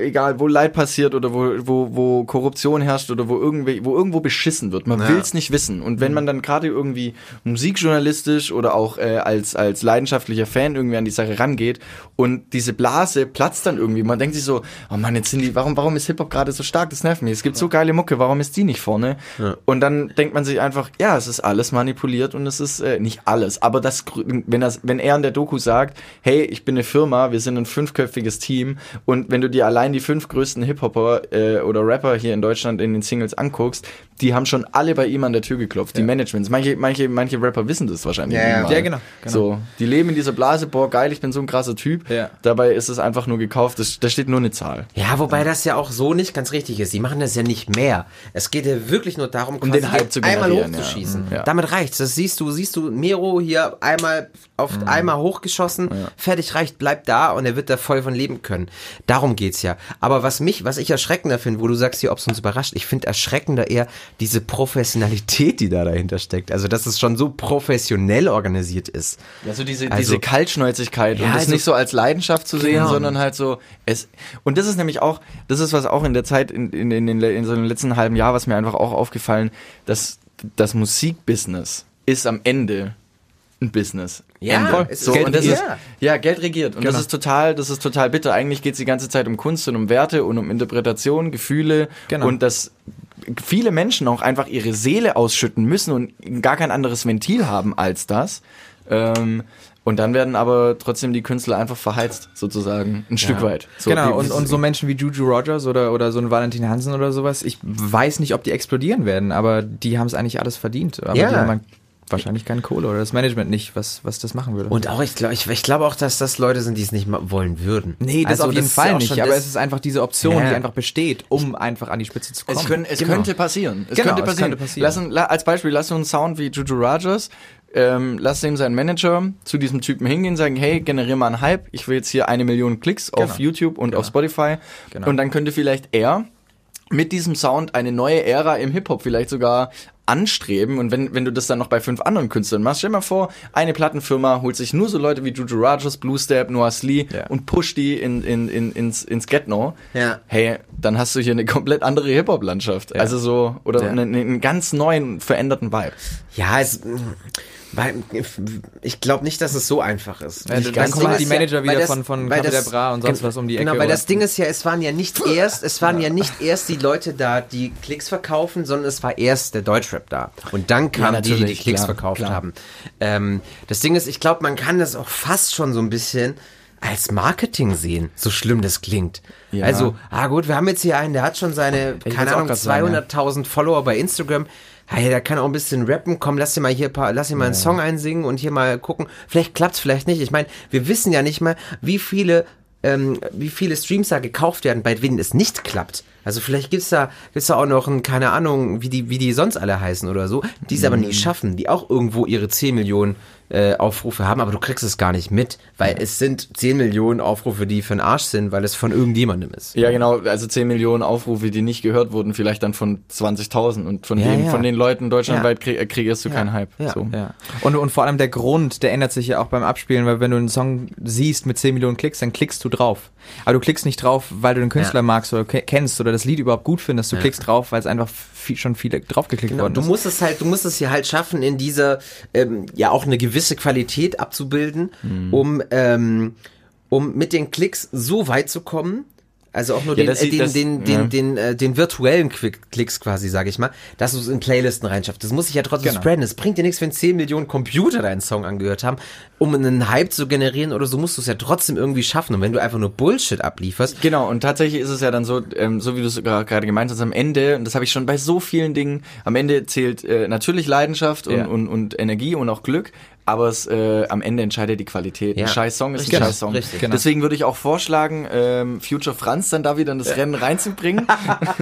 Speaker 1: egal, wo Leid passiert oder wo, wo, wo Korruption herrscht oder wo irgendwie, wo irgendwo beschissen wird. Man
Speaker 3: Ja.
Speaker 1: will's nicht wissen. Und wenn man dann gerade irgendwie musikjournalistisch oder auch äh, als, als leidenschaftlicher Fan irgendwie an die Sache rangeht und diese Blase platzt dann irgendwie. Man denkt sich so, oh Mann, jetzt sind die, warum, warum ist Hip-Hop gerade so stark? Das nervt mich. Es gibt so geile Mucke, warum ist die nicht vorne? Und dann denkt man sich einfach, ja, es ist alles manipuliert und es ist äh, nicht alles. Aber das, wenn, das, wenn er in der Doku sagt, hey, ich bin eine Firma, wir sind ein fünfköpfiges Team und wenn du dir allein die fünf größten Hip-Hopper äh, oder Rapper hier in Deutschland in den Singles anguckst, die haben schon alle bei ihm an der Tür geklopft, die Managements. Manche, manche, manche Rapper wissen das wahrscheinlich
Speaker 3: Ja, ja.
Speaker 4: Ja, genau, genau.
Speaker 1: So, die leben in dieser Blase, boah, geil, ich bin so ein krasser Typ.
Speaker 4: Ja.
Speaker 1: Dabei ist es einfach nur gekauft, das, da steht nur eine Zahl.
Speaker 3: ja, wobei das ja auch so nicht ganz richtig ist. Die machen das ja nicht mehr. Es geht ja wirklich nur darum,
Speaker 1: Um den Hype zu
Speaker 3: einmal hochzuschießen.
Speaker 1: ja. Ja.
Speaker 3: Damit reicht's. Das siehst du, siehst du Mero hier einmal auf
Speaker 1: Mhm.
Speaker 3: einmal hochgeschossen, fertig reicht, bleibt da und er wird da voll von leben können. Darum geht's ja. Aber was mich, was ich erschreckender finde, wo du sagst hier, ob es uns überrascht, ich finde erschreckender eher diese Professionalität, die da dahinter steckt. Also, dass es schon so professionell organisiert ist.
Speaker 1: Also diese,
Speaker 3: Also-
Speaker 1: diese Kaltschnäuzigkeit
Speaker 3: Ja,
Speaker 1: und das
Speaker 3: also-
Speaker 1: nicht so als Leidenschaft zu sehen,
Speaker 3: Genau.
Speaker 1: sondern halt so es und das ist nämlich auch das ist was auch in der Zeit in, in, in, den, in so einem letzten halben Jahr was mir einfach auch aufgefallen, dass das Musikbusiness ist am Ende ein Business.
Speaker 3: Ja,
Speaker 1: so,
Speaker 3: Geld
Speaker 1: und das
Speaker 3: regiert.
Speaker 1: ist ja Geld regiert und das
Speaker 4: Genau.
Speaker 1: ist total das ist total bitter. Eigentlich geht es die ganze Zeit um Kunst und um Werte und um Interpretation, Gefühle
Speaker 4: Genau.
Speaker 1: und das viele Menschen auch einfach ihre Seele ausschütten müssen und gar kein anderes Ventil haben als das. Ähm, und dann werden aber trotzdem die Künstler einfach verheizt, sozusagen, ein Stück weit. So,
Speaker 4: genau, und, und so Menschen wie Juju Rogers oder, oder so ein Valentin Hansen oder sowas, ich weiß nicht, ob die explodieren werden, aber die haben es eigentlich alles verdient. Aber
Speaker 3: Ja.
Speaker 4: die haben wahrscheinlich keine Kohle oder das Management nicht, was, was das machen würde.
Speaker 3: Und auch, ich glaube ich, ich glaube auch, dass das Leute sind, die es nicht wollen würden.
Speaker 4: nee, das
Speaker 3: Also
Speaker 4: auf jeden
Speaker 3: ja
Speaker 4: Fall nicht, aber
Speaker 3: das-
Speaker 4: es ist einfach diese Option,
Speaker 3: Ja.
Speaker 4: die einfach besteht, um einfach an die Spitze zu kommen.
Speaker 1: Es, können, es
Speaker 3: Genau.
Speaker 1: könnte passieren. Es
Speaker 4: Genau,
Speaker 1: könnte
Speaker 4: es
Speaker 1: passieren.
Speaker 4: könnte passieren.
Speaker 1: Lass, uns- la, als Beispiel, lass uns einen Sound wie Juju Rogers, ähm, lass dem seinen Manager zu diesem Typen hingehen, sagen, hey, generier mal einen Hype, ich will jetzt hier eine Million Klicks auf
Speaker 4: Genau.
Speaker 1: YouTube und auf Spotify.
Speaker 4: Genau.
Speaker 1: Und dann könnte vielleicht er mit diesem Sound eine neue Ära im Hip-Hop vielleicht sogar anstreben und wenn, wenn du das dann noch bei fünf anderen Künstlern machst, stell dir mal vor, eine Plattenfirma holt sich nur so Leute wie Juju Rogers, Blue Step, Noah Slee
Speaker 4: Ja.
Speaker 1: und pusht die in, in, in, ins, ins Get-No.
Speaker 3: Ja.
Speaker 1: Hey, dann hast du hier eine komplett andere Hip-Hop-Landschaft. Also so, oder
Speaker 4: Ja.
Speaker 1: einen, einen ganz neuen, veränderten Vibe.
Speaker 3: Ja, es, ich glaube nicht, dass es so einfach ist.
Speaker 4: Ja,
Speaker 3: Ich-
Speaker 4: dann kommen die
Speaker 3: ja-
Speaker 4: Manager
Speaker 3: weil
Speaker 4: wieder
Speaker 3: das-
Speaker 4: von- von
Speaker 3: weil das-
Speaker 4: Bra und sonst was um die
Speaker 3: Genau,
Speaker 4: Ecke
Speaker 3: weil
Speaker 4: oder-
Speaker 3: das Ding ist ja, es waren ja nicht erst, es waren ja nicht erst die Leute da, die Klicks verkaufen, sondern es war erst der Deutschrap da. Und dann kamen die, die die Klicks
Speaker 1: klar,
Speaker 3: verkauft
Speaker 1: klar.
Speaker 3: haben. Ähm, das Ding ist, ich glaube, man kann das auch fast schon so ein bisschen als Marketing sehen, so schlimm das klingt.
Speaker 1: Ja.
Speaker 3: Also, ah gut, wir haben jetzt hier einen, der hat schon seine,
Speaker 1: wollt's
Speaker 3: keine Ahnung,
Speaker 1: grad sagen, ja.
Speaker 3: 200.000 Follower bei Instagram. Hey, der kann auch ein bisschen rappen. Komm, lass dir mal hier ein paar, lass dir mal einen Song einsingen und hier mal gucken. Vielleicht klappt's, vielleicht nicht. Ich meine, wir wissen ja nicht mal, wie viele, ähm, wie viele Streams da gekauft werden, bei denen es nicht klappt. Also vielleicht gibt's da, gibt's da auch noch ein, keine Ahnung, wie die, wie die sonst alle heißen oder so, die es aber nie schaffen, die auch irgendwo ihre 10 Millionen äh, Aufrufe haben, aber du kriegst es gar nicht mit, weil es sind 10 Millionen Aufrufe, die für den Arsch sind, weil es von irgendjemandem ist.
Speaker 1: Ja, genau, also 10 Millionen Aufrufe, die nicht gehört wurden, vielleicht dann von 20.000 und von,
Speaker 3: Ja,
Speaker 1: den,
Speaker 3: ja.
Speaker 1: von den Leuten deutschlandweit krieg, äh, kriegst du keinen Hype.
Speaker 3: Ja.
Speaker 1: So.
Speaker 4: Ja. Und, und vor allem der Grund, der ändert sich ja auch beim Abspielen, weil wenn du einen Song siehst mit 10 Millionen Klicks, dann klickst du drauf. Aber du klickst nicht drauf, weil du den Künstler
Speaker 3: Ja.
Speaker 4: magst oder ke- kennst oder das Lied überhaupt gut findest. Du
Speaker 3: Ja.
Speaker 4: klickst drauf, weil es einfach viel, schon viele draufgeklickt
Speaker 3: Genau,
Speaker 4: worden
Speaker 3: du
Speaker 4: ist.
Speaker 3: musst es halt, du musst es hier halt schaffen, in dieser ähm, ja auch eine gewisse Qualität abzubilden,
Speaker 4: Mhm.
Speaker 3: um ähm, um mit den Klicks so weit zu kommen, Also auch nur
Speaker 1: Ja,
Speaker 3: den,
Speaker 1: das sieht-
Speaker 3: den,
Speaker 1: das-
Speaker 3: den,
Speaker 1: ja.
Speaker 3: den, den, den virtuellen Quick Klicks quasi, sage ich mal, dass du es in Playlisten reinschaffst. Das muss ich ja trotzdem
Speaker 4: Genau.
Speaker 3: spreaden. Es bringt dir nichts, wenn 10 Millionen Computer deinen Song angehört haben. Um einen Hype zu generieren oder so, musst du es ja trotzdem irgendwie schaffen. Und wenn du einfach nur Bullshit ablieferst,
Speaker 1: Genau, und tatsächlich ist es ja dann so, ähm, so wie du es gerade gemeint hast, am Ende, und das habe ich schon bei so vielen Dingen, am Ende zählt äh, natürlich Leidenschaft und,
Speaker 4: Ja.
Speaker 1: und, und Energie und auch Glück, aber es äh, am Ende entscheidet die Qualität.
Speaker 3: Ja.
Speaker 1: Ein scheiß Song ist
Speaker 3: Richtig.
Speaker 1: ein scheiß Song.
Speaker 3: Richtig.
Speaker 4: Genau.
Speaker 1: Deswegen würde ich auch vorschlagen, ähm, Future Franz dann da wieder in das Rennen reinzubringen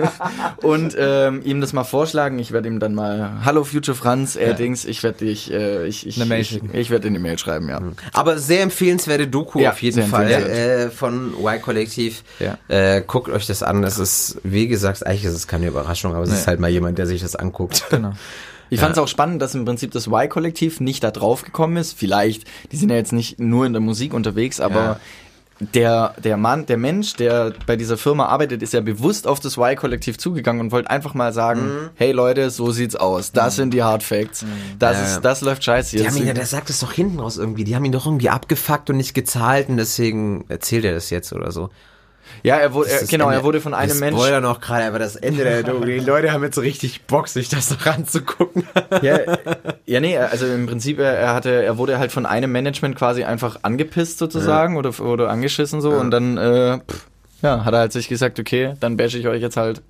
Speaker 1: und ähm, ihm das mal vorschlagen. Ich werde ihm dann mal, hallo Future Franz, äh, Dings, ich werde dich, äh, ich, ich,
Speaker 4: Eine Mail
Speaker 1: ich,
Speaker 4: schicken.
Speaker 1: ich werde in die Mail schreiben, ja.
Speaker 3: aber sehr empfehlenswerte Doku
Speaker 1: Ja,
Speaker 3: auf jeden Fall
Speaker 1: empfehlenswert.
Speaker 3: äh, von Y-Kollektiv.
Speaker 4: Ja.
Speaker 3: Äh, guckt euch das an. Es ist, wie gesagt, eigentlich ist es keine Überraschung, aber es ist halt mal jemand, der sich das anguckt.
Speaker 4: Genau.
Speaker 1: Ich fand es auch spannend, dass im Prinzip das Y-Kollektiv nicht da drauf gekommen ist. Vielleicht, die sind ja jetzt nicht nur in der Musik unterwegs, aber
Speaker 3: Ja.
Speaker 1: der, der Mann, der Mensch, der bei dieser Firma arbeitet, ist ja bewusst auf das Y-Kollektiv zugegangen und wollte einfach mal sagen, hey Leute, so sieht's aus. Das sind die Hard Facts. Das
Speaker 3: Ja.
Speaker 1: ist, das läuft scheiße
Speaker 3: Die
Speaker 1: hier.
Speaker 3: haben ihn ja, der sagt es doch hinten raus irgendwie. Die haben ihn doch irgendwie abgefuckt und nicht gezahlt und deswegen erzählt er das jetzt oder so.
Speaker 1: Ja, er wurde, er, genau,
Speaker 3: Ende-
Speaker 1: er wurde von einem
Speaker 3: wir
Speaker 1: Mensch.
Speaker 3: spoilern noch gerade, aber das Ende der Doku. Die Leute haben jetzt so richtig Bock, sich das noch anzugucken.
Speaker 1: Ja, ja, nee, also im Prinzip, er, hatte, er wurde halt von einem Management quasi einfach angepisst sozusagen oder, oder angeschissen so und dann, äh, pff, ja, hat er halt sich gesagt, okay, dann bashe ich euch jetzt halt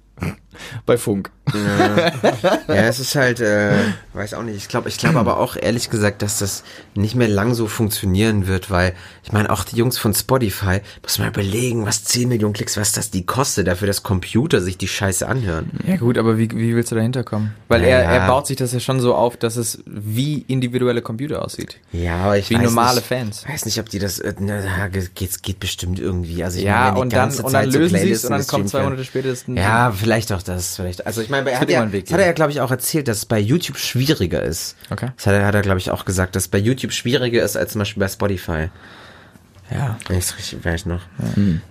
Speaker 1: bei Funk.
Speaker 3: Ja, es ist halt, äh, weiß auch nicht. Ich glaube, ich glaube aber auch ehrlich gesagt, dass das nicht mehr lang so funktionieren wird, weil ich meine, auch die Jungs von Spotify, muss man überlegen, was 10 Millionen Klicks, was das die kostet, dafür, dass Computer sich die Scheiße anhören.
Speaker 4: Ja gut, aber wie, wie willst du dahinter kommen? Weil
Speaker 3: Ja,
Speaker 4: er,
Speaker 3: ja.
Speaker 4: er baut sich das ja schon so auf, dass es wie individuelle Computer aussieht.
Speaker 3: Ja, aber ich
Speaker 4: Wie
Speaker 3: weiß
Speaker 4: normale
Speaker 3: nicht,
Speaker 4: Fans.
Speaker 3: weiß nicht, ob die das, äh, na, geht, geht bestimmt irgendwie. Also ich
Speaker 4: Ja,
Speaker 3: meine,
Speaker 4: und dann, und dann lösen sie es und dann kommt zwei. Monate später
Speaker 3: Ja, vielleicht auch das, vielleicht. Also ich meine, er hat, ja,
Speaker 4: Weg
Speaker 3: das hat er ja, glaube ich, auch erzählt, dass es bei YouTube schwieriger ist.
Speaker 4: Okay.
Speaker 3: Das hat er, hat er glaube ich, auch gesagt, dass es bei YouTube schwieriger ist als zum Beispiel bei Spotify.
Speaker 4: Ja.
Speaker 3: Wenn ich es richtig weiß noch.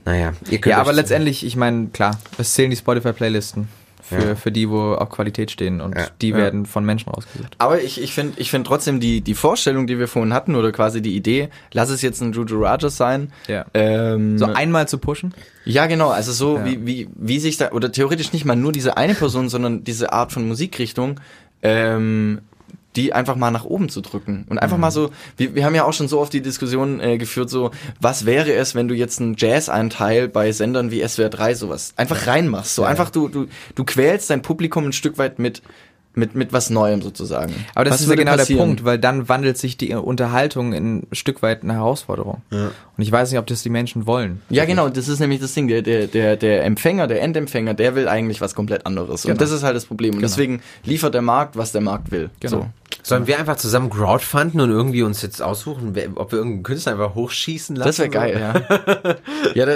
Speaker 3: Naja, ihr könnt
Speaker 4: Ja, aber letztendlich, ich meine, klar, es zählen die Spotify-Playlisten für,
Speaker 3: Ja.
Speaker 4: für die, wo auch Qualität stehen und
Speaker 3: Ja.
Speaker 4: die
Speaker 1: Ja.
Speaker 4: werden von Menschen rausgesucht.
Speaker 1: Aber ich, ich finde ich find trotzdem die, die Vorstellung, die wir vorhin hatten, oder quasi die Idee, lass es jetzt ein Juju Rajas sein.
Speaker 4: Ja.
Speaker 1: Ähm,
Speaker 4: So einmal zu pushen?
Speaker 1: Ja, genau. Also so
Speaker 4: Ja.
Speaker 1: wie, wie, wie sich da, oder theoretisch nicht mal nur diese eine Person, sondern diese Art von Musikrichtung, ähm, die einfach mal nach oben zu drücken. Und einfach mal so, wir, wir haben ja auch schon so oft die Diskussion äh, geführt, so, was wäre es, wenn du jetzt einen Jazz-Einteil bei Sendern wie SWR 3 sowas einfach reinmachst. So einfach, du, du, du quälst dein Publikum ein Stück weit mit, mit, mit was Neuem sozusagen.
Speaker 4: Aber das
Speaker 1: was
Speaker 4: ist ja genau
Speaker 1: passieren?
Speaker 4: der Punkt, weil dann wandelt sich die Unterhaltung in ein Stück weit eine Herausforderung. Und ich weiß nicht, ob das die Menschen wollen.
Speaker 1: Ja, genau, das ist nämlich das Ding. Der, der, der, der Empfänger, der Endempfänger, der will eigentlich was komplett anderes.
Speaker 4: Genau.
Speaker 1: Und das ist halt das Problem. Und
Speaker 4: Genau.
Speaker 1: deswegen liefert der Markt, was der Markt will.
Speaker 4: Genau.
Speaker 1: So.
Speaker 3: Sollen wir einfach zusammen crowdfunden und irgendwie uns jetzt aussuchen, ob wir irgendeinen Künstler einfach hochschießen lassen?
Speaker 1: Das wäre geil, ja. ja da,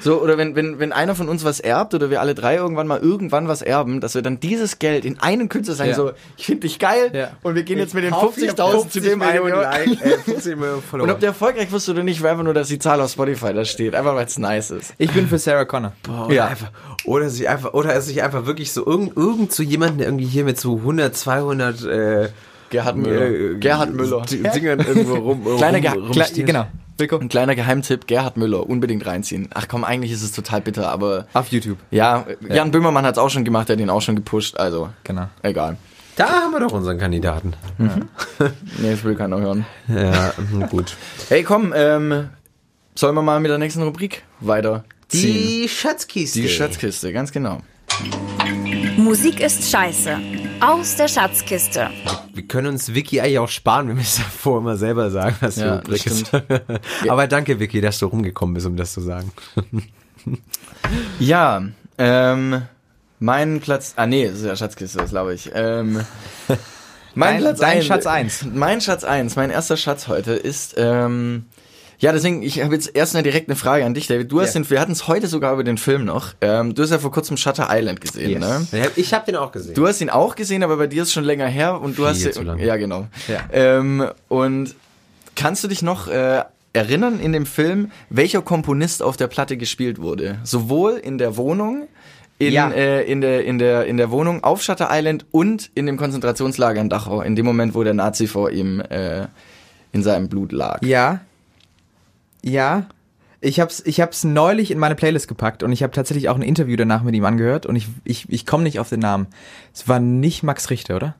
Speaker 1: so, oder wenn, wenn, wenn einer von uns was erbt oder wir alle drei irgendwann mal irgendwann was erben, dass wir dann dieses Geld in einen Künstler sagen,
Speaker 4: Ja.
Speaker 1: so, ich finde dich geil
Speaker 4: Ja.
Speaker 1: und wir gehen jetzt mit den
Speaker 3: kauf hier
Speaker 1: 50.000 zu dem einen.
Speaker 3: Millionen. Like, äh, 50 Millionen Follower.
Speaker 1: Und ob der erfolgreich wirst oder nicht, wäre einfach nur, dass die Zahl auf Spotify da steht. Einfach weil es nice ist.
Speaker 4: Ich bin für Sarah Connor.
Speaker 3: Boah, oder
Speaker 1: Ja.
Speaker 3: einfach, oder sich einfach, oder sich einfach wirklich so irgend, irgend so jemanden, der irgendwie hier mit so 100, 200, äh,
Speaker 1: Gerhard Müller.
Speaker 3: äh,
Speaker 1: Gerhard Müller.
Speaker 3: Dingern irgendwo rum,
Speaker 1: Kleiner
Speaker 3: rum,
Speaker 1: Ge
Speaker 3: rum,
Speaker 1: Kle
Speaker 3: rumstehen.
Speaker 1: Genau. Ein kleiner Geheimtipp, Gerhard Müller, unbedingt reinziehen. Ach komm, eigentlich ist es total bitter, aber
Speaker 4: Auf YouTube.
Speaker 1: ja, Jan Böhmermann hat es auch schon gemacht, der hat ihn auch schon gepusht, also
Speaker 4: Genau.
Speaker 1: egal.
Speaker 3: Da haben wir doch unseren Kandidaten.
Speaker 1: Nee, das will keiner hören.
Speaker 3: Ja, mhm, gut.
Speaker 1: Hey, komm, ähm, sollen wir mal mit der nächsten Rubrik weiter ziehen?
Speaker 3: Die Schatzkiste.
Speaker 1: Die Schatzkiste, ganz genau.
Speaker 13: Musik ist scheiße. Aus der Schatzkiste.
Speaker 3: Wir können uns Vicky eigentlich auch sparen, wenn wir es davor immer selber sagen, was
Speaker 1: Ja,
Speaker 3: Rubrik
Speaker 1: das
Speaker 3: ist. Aber danke, Vicky, dass du rumgekommen bist, um das zu sagen.
Speaker 1: Ja, ähm, mein Platz, ah nee, das ist ja Schatzkiste, das glaube ich. Ähm, mein
Speaker 4: Dein-
Speaker 1: Platz
Speaker 4: dein
Speaker 1: ein-
Speaker 4: Schatz eins.
Speaker 1: Mein Schatz eins, mein erster Schatz heute ist, ähm, ja, deswegen, ich habe jetzt erst eine direkt eine Frage an dich, David. Du hast
Speaker 3: Ja.
Speaker 1: den, wir hatten es heute sogar über den Film noch. Ähm, du hast ja vor kurzem Shutter Island gesehen, ne?
Speaker 3: Ich habe den auch gesehen.
Speaker 1: Du hast ihn auch gesehen, aber bei dir ist schon länger her und du
Speaker 3: Viel
Speaker 1: hast
Speaker 3: zu lange.
Speaker 1: ja genau.
Speaker 4: Ja.
Speaker 1: Ähm, und kannst du dich noch äh, erinnern in dem Film, welcher Komponist auf der Platte gespielt wurde? Sowohl in der Wohnung, in,
Speaker 3: Ja.
Speaker 1: äh, in, der, in, der, in der Wohnung auf Shutter Island und in dem Konzentrationslager in Dachau, in dem Moment, wo der Nazi vor ihm äh, in seinem Blut lag.
Speaker 4: Ja. Ja. Ich hab's, ich hab's neulich in meine Playlist gepackt und ich habe tatsächlich auch ein Interview danach mit ihm angehört und ich, ich, ich komme nicht auf den Namen. Es war nicht Max Richter, oder?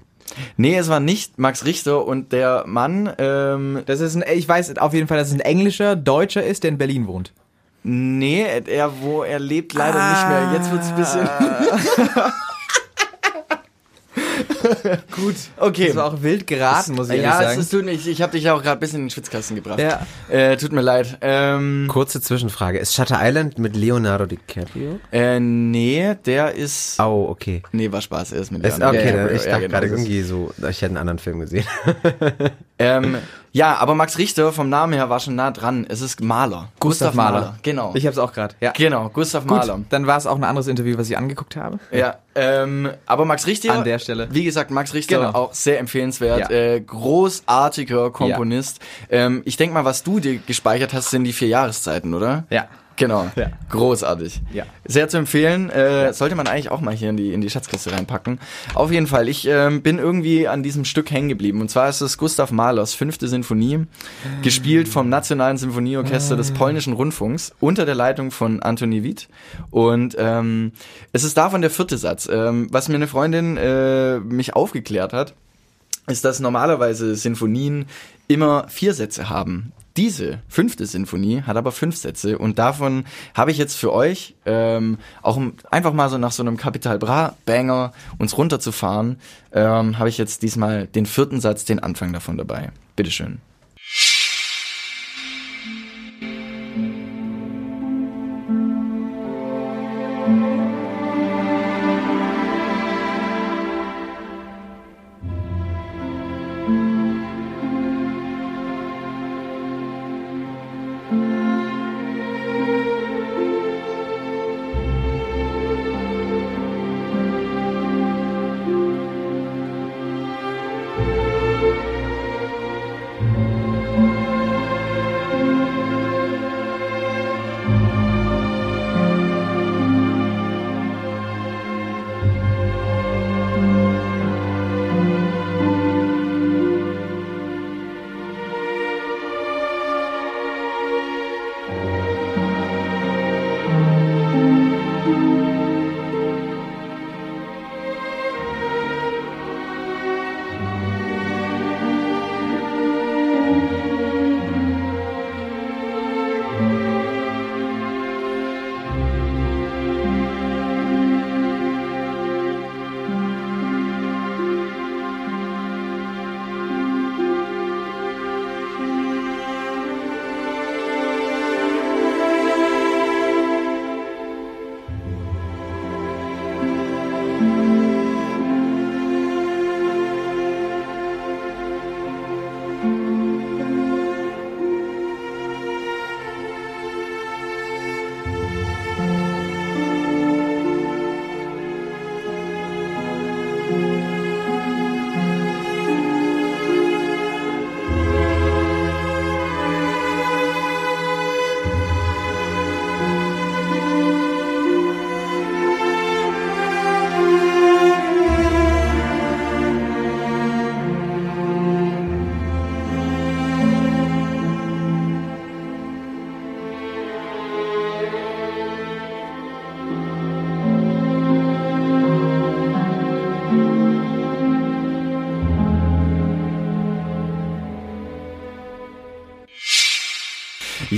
Speaker 1: Nee, es war nicht Max Richter und der Mann, ähm,
Speaker 4: Das ist ein, ich weiß auf jeden Fall, dass es ein englischer Deutscher ist, der in Berlin wohnt.
Speaker 1: nee, er, wo, er lebt leider nicht mehr. Jetzt wird's ein bisschen. Gut, okay.
Speaker 4: Das war auch wild geraten, muss ich ehrlich
Speaker 1: ja,
Speaker 4: sagen.
Speaker 1: es ist, tut mir, ich, ich habe dich ja auch gerade ein bisschen in den Schwitzkasten gebracht.
Speaker 4: Ja.
Speaker 1: Äh, tut mir leid. Ähm,
Speaker 3: Kurze Zwischenfrage. Ist Shutter Island mit Leonardo DiCaprio?
Speaker 1: äh, nee, der ist.
Speaker 3: Oh, okay.
Speaker 1: Nee, war Spaß, er ist mit
Speaker 3: Ist,
Speaker 1: Leonardo
Speaker 3: okay,
Speaker 1: DiCaprio.
Speaker 3: ich
Speaker 1: Ja,
Speaker 3: dachte
Speaker 1: genau,
Speaker 3: gerade irgendwie so, ich hätte einen anderen Film gesehen.
Speaker 1: Ähm, ja, aber Max Richter vom Namen her war schon nah dran. Es ist Maler.
Speaker 4: Gustav Mahler.
Speaker 1: Genau.
Speaker 4: Ich hab's auch gerade. Ja.
Speaker 1: genau, Gustav
Speaker 4: Gut,
Speaker 1: Mahler.
Speaker 4: dann war es auch ein anderes Interview, was ich angeguckt habe.
Speaker 1: Ja, ähm, aber Max Richter,
Speaker 4: An der Stelle.
Speaker 1: wie gesagt, Max Richter
Speaker 4: Genau.
Speaker 1: auch sehr empfehlenswert,
Speaker 4: Ja.
Speaker 1: äh, großartiger Komponist. Ähm, ich denke mal, was du dir gespeichert hast, sind die vier Jahreszeiten, oder?
Speaker 4: Ja.
Speaker 1: Genau,
Speaker 4: Ja.
Speaker 1: großartig.
Speaker 4: Ja.
Speaker 1: Sehr zu empfehlen. Äh, Sollte man eigentlich auch mal hier in die, in die Schatzkiste reinpacken. Auf jeden Fall, ich ähm, bin irgendwie an diesem Stück hängen geblieben. Und zwar ist es Gustav Mahlers fünfte Sinfonie, gespielt vom Nationalen Sinfonieorchester des Polnischen Rundfunks unter der Leitung von Antoni Witt. Und ähm, es ist davon der vierte Satz. Ähm, was mir eine Freundin äh, mich aufgeklärt hat, ist, dass normalerweise Sinfonien immer vier Sätze haben. Diese fünfte Sinfonie hat aber fünf Sätze und davon habe ich jetzt für euch ähm, auch um einfach mal so nach so einem Capital Bra Banger uns runterzufahren, ähm, habe ich jetzt diesmal den vierten Satz, den Anfang davon dabei. Bitteschön.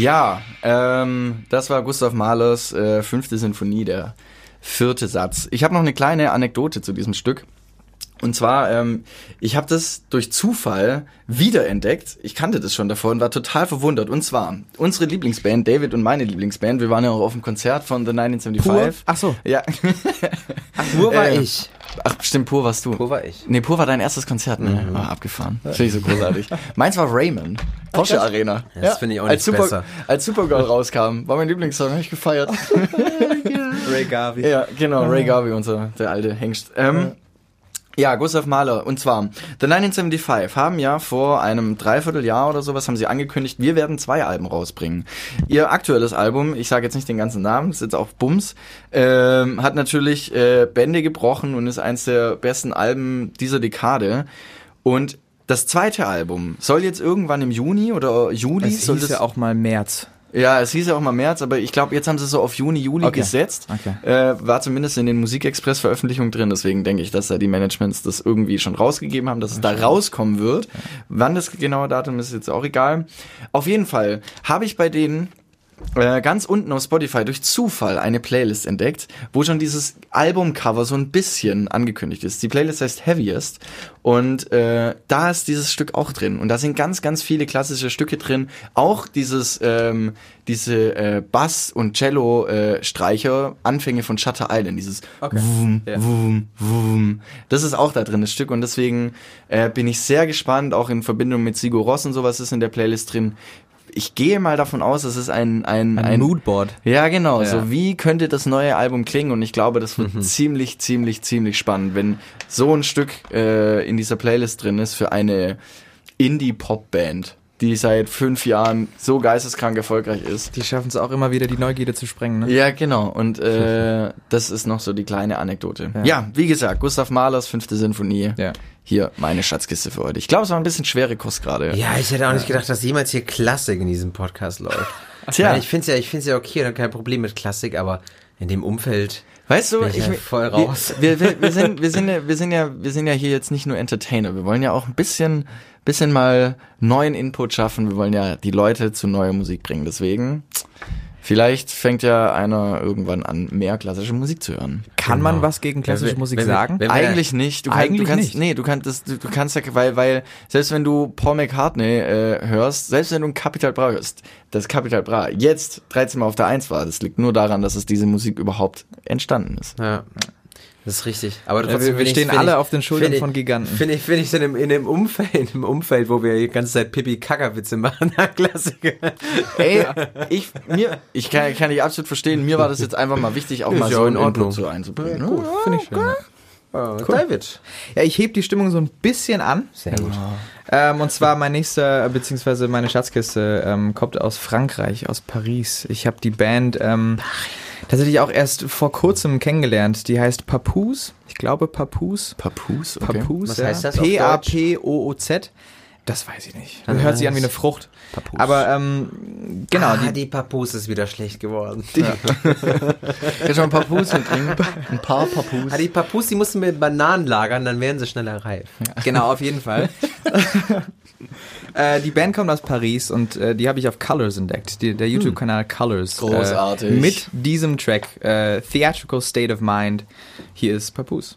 Speaker 1: Ja, ähm, das war Gustav Mahlers äh, fünfte Sinfonie, der vierte Satz. Ich habe noch eine kleine Anekdote zu diesem Stück. Und zwar, ähm, ich habe das durch Zufall wiederentdeckt. Ich kannte das schon davor und war total verwundert. Und zwar, unsere Lieblingsband, David und meine Lieblingsband, wir waren ja auch auf dem Konzert von The 1975.
Speaker 4: Ach so.
Speaker 1: Ja.
Speaker 3: Pur war
Speaker 1: Äh,
Speaker 3: ich.
Speaker 1: Ach, stimmt, Pur warst du.
Speaker 3: Pur war ich.
Speaker 1: Nee, Pur war dein erstes Konzert, ne? Ah, abgefahren. Finde ich so großartig. Meins war Raymond. Porsche Arena.
Speaker 3: Ja, das finde ich auch
Speaker 1: als
Speaker 3: nicht
Speaker 1: Super,
Speaker 3: besser.
Speaker 1: Als Supergirl rauskam, war mein Lieblingssong, hab ich gefeiert.
Speaker 4: Ray Garvey.
Speaker 1: ja, genau, Ray Garvey, unser, der alte Hengst. Ähm, ja, Gustav Mahler. Und zwar, The 1975 haben ja vor einem Dreivierteljahr oder sowas haben sie angekündigt, wir werden zwei Alben rausbringen. Ihr aktuelles Album, ich sage jetzt nicht den ganzen Namen, ist jetzt auch Bums, ähm, hat natürlich äh, Bände gebrochen und ist eins der besten Alben dieser Dekade. Und das zweite Album soll jetzt irgendwann im Juni oder Juli
Speaker 4: Es
Speaker 1: soll
Speaker 4: hieß ja auch mal März.
Speaker 1: Ja, es hieß ja auch mal März, aber ich glaube, jetzt haben sie es so auf Juni, Juli
Speaker 4: Okay.
Speaker 1: gesetzt.
Speaker 4: Okay.
Speaker 1: Äh, war zumindest in den Musikexpress-Veröffentlichungen drin, deswegen denke ich, dass da die Managements das irgendwie schon rausgegeben haben, dass es da rauskommen wird. Wann das genaue Datum ist, ist jetzt auch egal. Auf jeden Fall habe ich bei denen äh, ganz unten auf Spotify durch Zufall eine Playlist entdeckt, wo schon dieses Albumcover so ein bisschen angekündigt ist. Die Playlist heißt Heaviest und äh, da ist dieses Stück auch drin und da sind ganz, ganz viele klassische Stücke drin. Auch dieses, ähm, diese äh, Bass- und Cello-Streicher, Anfänge von Shutter Island, dieses Wum,
Speaker 4: Ja.
Speaker 1: Wum, Wum. Das ist auch da drin, das Stück und deswegen äh, bin ich sehr gespannt, auch in Verbindung mit Sigur Ross und sowas ist in der Playlist drin. Ich gehe mal davon aus, es ist ein, ein,
Speaker 4: Ein Moodboard.
Speaker 1: ja, genau.
Speaker 4: Ja.
Speaker 1: So wie könnte das neue Album klingen? Und ich glaube, das wird ziemlich, ziemlich, ziemlich spannend, wenn so ein Stück äh, in dieser Playlist drin ist für eine Indie-Pop-Band, die seit fünf Jahren so geisteskrank erfolgreich ist.
Speaker 4: Die schaffen es auch immer wieder, die Neugierde zu sprengen, ne?
Speaker 1: Ja, genau. Und äh, das ist noch so die kleine Anekdote. Ja, wie gesagt, Gustav Mahlers fünfte Sinfonie.
Speaker 4: Ja.
Speaker 1: Hier meine Schatzkiste für heute. Ich glaube, es war ein bisschen schwere Kost gerade.
Speaker 3: Ja, ich hätte auch nicht gedacht, dass jemals hier Klassik in diesem Podcast läuft.
Speaker 1: Tja.
Speaker 3: Ich finde es ja, ich find's ja okay, kein Problem mit Klassik, aber in dem Umfeld.
Speaker 1: Weißt du,
Speaker 3: ich
Speaker 1: ich,
Speaker 3: ja voll raus.
Speaker 1: Wir, wir, wir, sind, wir, sind ja, wir, sind ja, wir sind ja hier jetzt nicht nur Entertainer. Wir wollen ja auch ein bisschen, bisschen mal neuen Input schaffen. Wir wollen ja die Leute zu neuer Musik bringen. Deswegen, vielleicht fängt ja einer irgendwann an, mehr klassische Musik zu hören.
Speaker 4: Kann man was gegen klassische
Speaker 3: Wenn
Speaker 4: Musik
Speaker 3: wenn
Speaker 4: sagen?
Speaker 3: wenn
Speaker 1: Eigentlich nicht. Du, kann,
Speaker 4: Eigentlich
Speaker 1: du kannst,
Speaker 4: nicht.
Speaker 1: nee, du kannst, das, du, du kannst ja, weil, weil, selbst wenn du Paul McCartney äh, hörst, selbst wenn du ein Capital Bra hörst, das Capital Bra jetzt 13 Mal auf der 1 war, das liegt nur daran, dass es diese Musik überhaupt entstanden ist.
Speaker 3: Ja. Das ist richtig. Aber
Speaker 4: Ja,
Speaker 3: trotzdem
Speaker 4: wir- wir
Speaker 3: ich-
Speaker 4: stehen
Speaker 3: find
Speaker 4: alle
Speaker 3: ich-
Speaker 4: auf den Schultern
Speaker 3: ich-
Speaker 4: von Giganten.
Speaker 3: Finde ich, finde ich so in einem, in einem Umfeld, im Umfeld, wo wir die ganze Zeit Pipi Kackerwitze machen, na Klassiker.
Speaker 1: Ey, ich, mir, ich kann, kann dich absolut verstehen, mir war das jetzt einfach mal wichtig, auch
Speaker 3: Ist
Speaker 1: mal
Speaker 3: ja
Speaker 1: so
Speaker 3: in Ordnung.
Speaker 1: So einzubringen. ne?
Speaker 4: Gut, finde ich schön.
Speaker 3: Oh, David.
Speaker 4: Ja, ich heb die Stimmung so ein bisschen an.
Speaker 3: Sehr gut.
Speaker 4: Ähm, und zwar mein nächster, beziehungsweise meine Schatzkiste ähm, kommt aus Frankreich, aus Paris. Ich habe die Band ähm, tatsächlich auch erst vor kurzem kennengelernt. Die heißt Papoose. Ich glaube Papoose.
Speaker 1: Papoose, okay.
Speaker 4: Papoose,
Speaker 3: Was
Speaker 4: ja.
Speaker 3: heißt das
Speaker 4: P-A-P-O-O-Z. Das weiß ich nicht. Hört sich an wie eine Frucht.
Speaker 1: Papoose.
Speaker 4: Aber ähm, genau,
Speaker 3: ah,
Speaker 4: die,
Speaker 3: die, Papus ist wieder schlecht geworden.
Speaker 1: Ich kann schon ein paar Papoose mitbringen. Ein paar Papoose.
Speaker 3: Ah, die Papus, die mussten mit Bananen lagern, dann wären sie schneller reif.
Speaker 4: Genau, auf jeden Fall. äh, die Band kommt aus Paris und äh, die habe ich auf Colors entdeckt. Die, der YouTube-Kanal Colors.
Speaker 1: Großartig.
Speaker 4: Äh, mit diesem Track, äh, Theatrical State of Mind. Hier ist Papoose.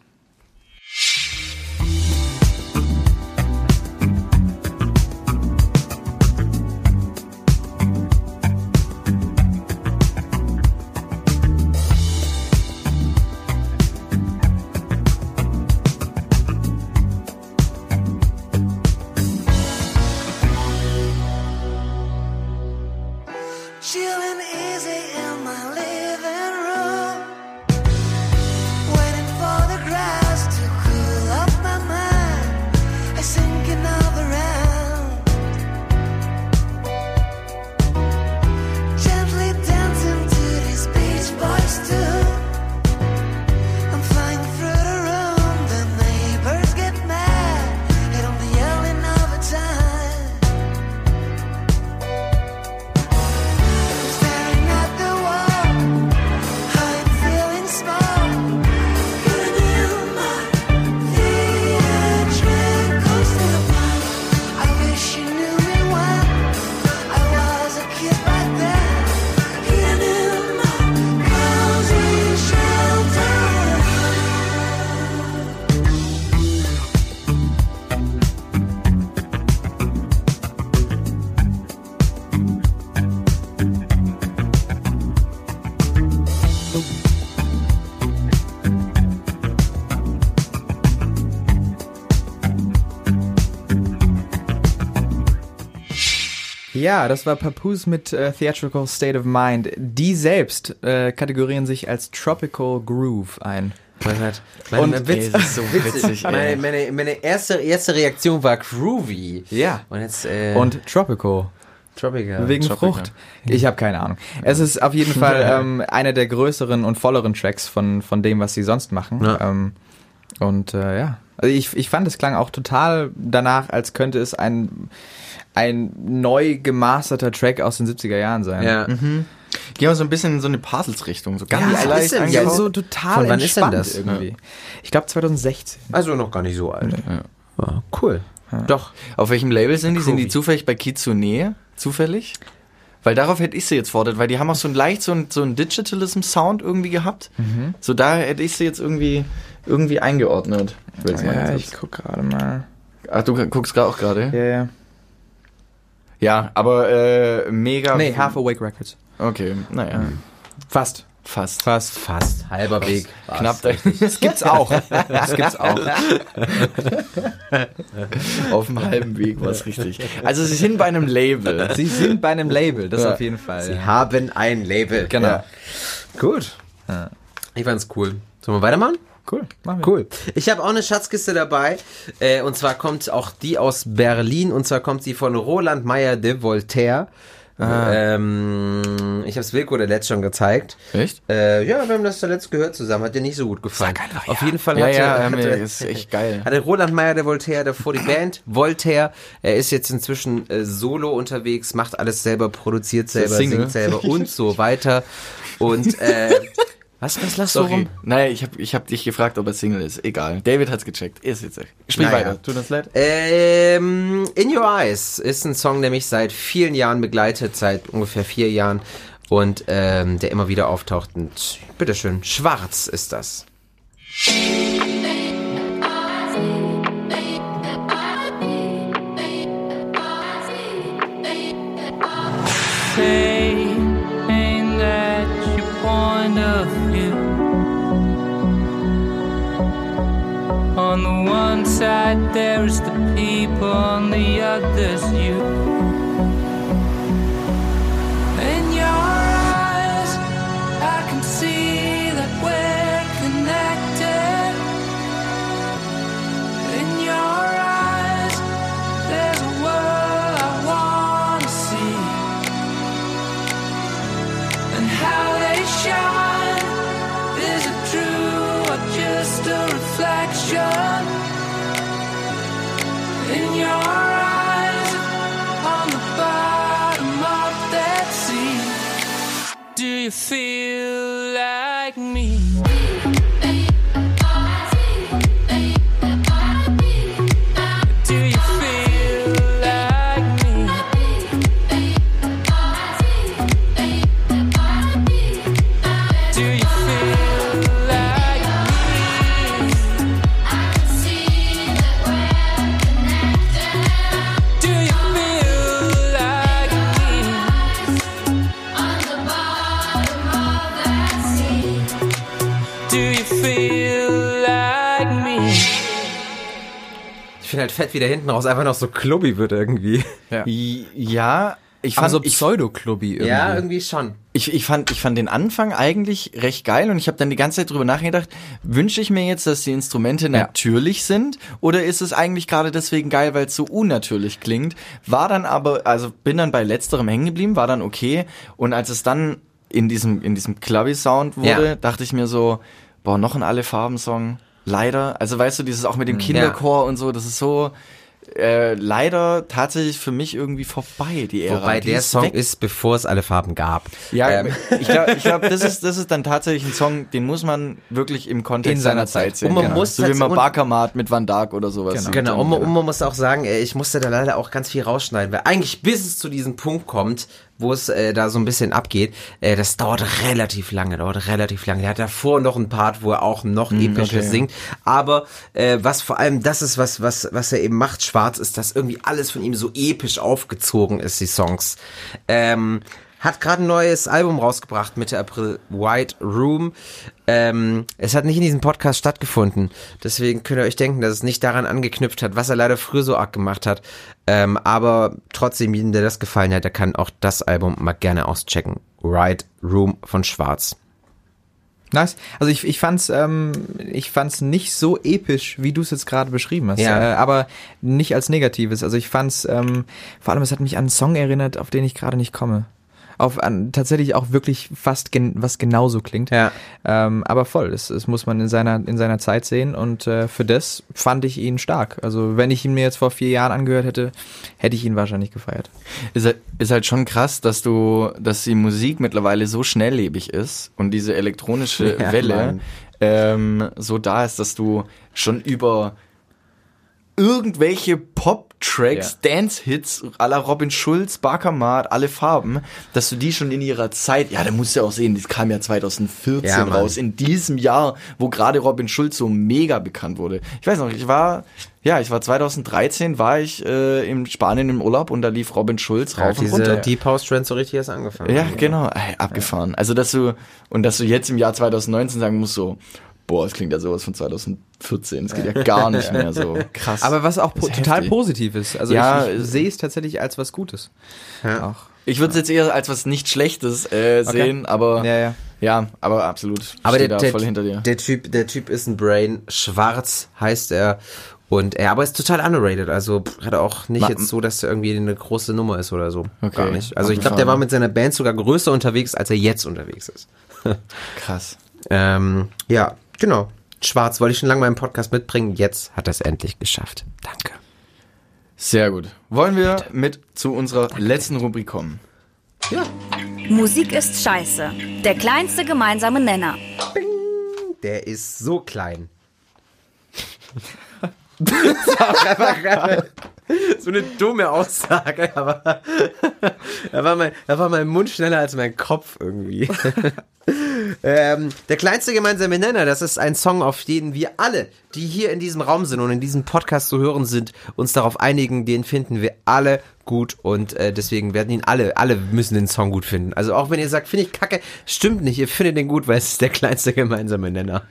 Speaker 4: Ja, das war Papoose mit äh, Theatrical State of Mind. Die selbst äh, kategorieren sich als Tropical Groove ein.
Speaker 3: Mein Gott. Meine,
Speaker 4: Und-
Speaker 3: Witz,
Speaker 1: Ey, so witzig,
Speaker 3: meine, meine, meine erste, erste Reaktion war groovy.
Speaker 4: Ja.
Speaker 3: Und jetzt, äh,
Speaker 4: Und Tropical.
Speaker 3: Tropical.
Speaker 4: Wegen
Speaker 1: Tropical.
Speaker 4: Frucht. Ich habe keine Ahnung. Es ist auf jeden Fall ähm, einer der größeren und volleren Tracks von, von dem, was sie sonst machen.
Speaker 3: Ja.
Speaker 4: Ähm, und äh, ja, Also ich, ich fand, es klang auch total danach, als könnte es ein, ein neu gemasterter Track aus den 70er Jahren sein.
Speaker 3: Ja.
Speaker 1: Gehen wir so ein bisschen in so eine Parcels-Richtung. So ganz
Speaker 3: Ja,
Speaker 1: leicht
Speaker 3: ist jetzt?
Speaker 4: so total
Speaker 3: Von wann ist denn das?
Speaker 4: irgendwie. Ich glaube 2016.
Speaker 3: Also noch gar nicht so alt. Ja, cool. Doch.
Speaker 1: Auf welchem Label sind die? Sind die
Speaker 3: Groovy.
Speaker 1: zufällig bei Kitsune? Zufällig? Weil darauf hätte ich sie jetzt fordert, weil die haben auch so ein leicht so ein, so ein Digitalism-Sound irgendwie gehabt. So da hätte ich sie jetzt irgendwie, irgendwie eingeordnet. Ich mal
Speaker 4: Ja,
Speaker 1: ganz
Speaker 4: ich guck gerade mal.
Speaker 1: Ach, du guckst gerade auch gerade?
Speaker 4: Ja, ja.
Speaker 1: Ja, aber äh, mega.
Speaker 4: Nee, Half Awake Records.
Speaker 1: Okay, naja.
Speaker 4: Fast.
Speaker 1: Fast.
Speaker 4: Fast.
Speaker 3: Fast. Halber Weg.
Speaker 1: Knapp da.
Speaker 4: Das gibt's auch. Das gibt's auch.
Speaker 1: Auf dem halben Weg war es richtig. Also sie sind bei einem Label.
Speaker 4: Sie sind bei einem Label, das
Speaker 1: Ja.
Speaker 4: auf jeden Fall.
Speaker 3: Sie
Speaker 4: ja.
Speaker 3: haben ein Label.
Speaker 4: Genau.
Speaker 3: Ja. Gut. Ich fand's cool. Sollen wir weitermachen?
Speaker 4: Cool. Machen wir.
Speaker 3: Cool. Ich habe auch eine Schatzkiste dabei. Äh, und zwar kommt auch die aus Berlin. Und zwar kommt sie von Roland Meyer de Voltaire. Ähm, ich habe es Wilko der Letzt schon gezeigt.
Speaker 1: Echt?
Speaker 3: Äh, ja, wir haben das zuletzt gehört zusammen. Hat dir nicht so gut gefallen. Auf jeden Fall
Speaker 1: Ja,
Speaker 3: hatte,
Speaker 1: ja,
Speaker 3: hatte,
Speaker 1: ja, ist echt geil.
Speaker 3: hatte Roland Meyer der Voltaire davor die Band Voltaire. Er ist jetzt inzwischen äh, solo unterwegs, macht alles selber, produziert selber, singt selber und so weiter. Und äh, was, was lachst du
Speaker 1: Sorry.
Speaker 3: rum?
Speaker 1: Nein, ich habe ich hab dich gefragt, ob er Single ist. Egal. David hat's gecheckt. Ist jetzt. Sprich
Speaker 3: Naja.
Speaker 1: weiter. Tut uns leid.
Speaker 3: Ähm, In Your Eyes ist ein Song, der mich seit vielen Jahren begleitet, seit ungefähr vier Jahren und ähm, der immer wieder auftaucht. Und bitteschön, Schwarz ist das.
Speaker 16: On the one side there's the people, on the other's you. You feel
Speaker 3: Finde halt fett, wie der hinten raus einfach noch so klubby wird irgendwie.
Speaker 4: Ja.
Speaker 1: Ja, ich fand,
Speaker 4: Aber so
Speaker 1: ich,
Speaker 4: Pseudo-Clubby irgendwie.
Speaker 3: Ja, irgendwie schon.
Speaker 1: ich, ich, fand, ich fand den Anfang eigentlich recht geil und ich habe dann die ganze Zeit drüber nachgedacht, wünsche ich mir jetzt, dass die Instrumente natürlich sind oder ist es eigentlich gerade deswegen geil, weil es so unnatürlich klingt? War dann aber, also bin dann bei letzterem hängen geblieben, war dann okay und als es dann in diesem, in diesem Clubby-Sound wurde,
Speaker 3: Ja.
Speaker 1: dachte ich mir so, boah, noch ein Alle-Farben-Song. Leider, also weißt du, dieses auch mit dem Kinderchor und so, das ist so äh, leider tatsächlich für mich irgendwie vorbei, die Ära.
Speaker 3: Wobei
Speaker 1: Die
Speaker 3: der
Speaker 1: ist
Speaker 3: Song
Speaker 1: weg.
Speaker 3: ist, bevor es alle Farben gab.
Speaker 1: Ja,
Speaker 3: Ähm,
Speaker 1: ich glaube, ich glaub, das, ist, das ist dann tatsächlich ein Song, den muss man wirklich im Kontext
Speaker 4: In seiner
Speaker 1: seiner Zeit sehen.
Speaker 3: Und man
Speaker 1: genau.
Speaker 3: muss
Speaker 1: so wie man Barkamat mit Van Dark oder sowas.
Speaker 4: Genau.
Speaker 3: Genau, und man,
Speaker 1: ja.
Speaker 3: und man muss auch sagen, ich musste da leider auch ganz viel rausschneiden, weil eigentlich bis es zu diesem Punkt kommt, wo es äh, da so ein bisschen abgeht, äh, das dauert relativ lange, dauert relativ lange. Der hat davor noch einen Part, wo er auch noch epischer
Speaker 1: okay.
Speaker 3: singt, aber äh, was vor allem das ist, was was was er eben macht, Schwarz, ist, dass irgendwie alles von ihm so episch aufgezogen ist, die Songs. Ähm, hat gerade ein neues Album rausgebracht, Mitte April, White Room. Ähm, es hat nicht in diesem Podcast stattgefunden. Deswegen könnt ihr euch denken, dass es nicht daran angeknüpft hat, was er leider früher so arg gemacht hat. Ähm, aber trotzdem, jedem, der das gefallen hat, der kann auch das Album mal gerne auschecken. White Room von Schwarz.
Speaker 4: Nice. Also ich, ich fand's, ähm, ich fand's nicht so episch, wie du es jetzt gerade beschrieben hast.
Speaker 3: Ja.
Speaker 4: Äh, aber nicht als Negatives. Also ich fand's, ähm, vor allem es hat mich an einen Song erinnert, auf den ich gerade nicht komme. Auf an, tatsächlich auch wirklich fast gen, was genauso klingt.
Speaker 3: Ja.
Speaker 4: Ähm, aber voll, das, das muss man in seiner in seiner Zeit sehen und äh, für das fand ich ihn stark. Also wenn ich ihn mir jetzt vor vier Jahren angehört hätte, hätte ich ihn wahrscheinlich gefeiert.
Speaker 1: Ist halt, ist halt schon krass, dass du, dass die Musik mittlerweile so schnelllebig ist und diese elektronische
Speaker 3: Ja,
Speaker 1: Welle ähm, so da ist, dass du schon über irgendwelche Pop-Tracks, Dance-Hits à la Robin Schulz, Barkamat, alle Farben, dass du die schon in ihrer Zeit, ja, da musst du ja auch sehen, das kam ja 2014
Speaker 3: Ja,
Speaker 1: raus, in diesem Jahr, wo gerade Robin Schulz so mega bekannt wurde. Ich weiß noch, ich war, ja, ich war 2013, war ich äh, in Spanien im Urlaub und da lief Robin Schulz
Speaker 3: Ja,
Speaker 1: rauf und
Speaker 3: diese
Speaker 1: runter.
Speaker 3: Deep House Trend so richtig erst angefangen.
Speaker 1: Ja, genau, abgefahren. Also, dass du, und dass du jetzt im Jahr 2019 sagen musst, so, boah, es klingt ja sowas von 2014, es geht ja gar nicht mehr so. Krass.
Speaker 4: Aber was auch
Speaker 1: Das
Speaker 4: po total
Speaker 1: heftig.
Speaker 4: positiv ist. Also
Speaker 1: Ja,
Speaker 4: ich, ich
Speaker 1: es-
Speaker 4: sehe es tatsächlich als was Gutes.
Speaker 3: Ja.
Speaker 4: Auch.
Speaker 1: Ich würde es jetzt eher als was nicht Schlechtes äh,
Speaker 4: Okay.
Speaker 1: sehen, aber
Speaker 4: Ja, ja.
Speaker 1: ja, aber absolut.
Speaker 3: Aber der,
Speaker 1: da
Speaker 3: der,
Speaker 1: voll hinter dir.
Speaker 3: der Typ, der Typ ist ein Brain. Schwarz heißt er. Und er aber ist total underrated. Also hat er auch nicht
Speaker 1: Ma-
Speaker 3: jetzt so, dass er irgendwie eine große Nummer ist oder so.
Speaker 1: Okay.
Speaker 3: Gar nicht. Also ich glaube, der war mit seiner Band sogar größer unterwegs, als er jetzt unterwegs ist.
Speaker 1: Krass.
Speaker 3: Ähm, ja, genau. Schwarz wollte ich schon lange im Podcast mitbringen. Jetzt hat er es endlich geschafft. Danke.
Speaker 1: Sehr gut. Wollen wir mit zu unserer letzten Rubrik kommen?
Speaker 13: Musik ist scheiße. Der kleinste gemeinsame Nenner.
Speaker 3: Der ist so klein. so eine dumme Aussage, aber da war, mein, da war mein Mund schneller als mein Kopf irgendwie. ähm, der kleinste gemeinsame Nenner, das ist ein Song, auf den wir alle, die hier in diesem Raum sind und in diesem Podcast zu hören sind, uns darauf einigen, den finden wir alle gut und äh, deswegen werden ihn alle, alle müssen den Song gut finden. Also auch wenn ihr sagt, finde ich kacke, stimmt nicht, ihr findet den gut, weil es ist der kleinste gemeinsame Nenner.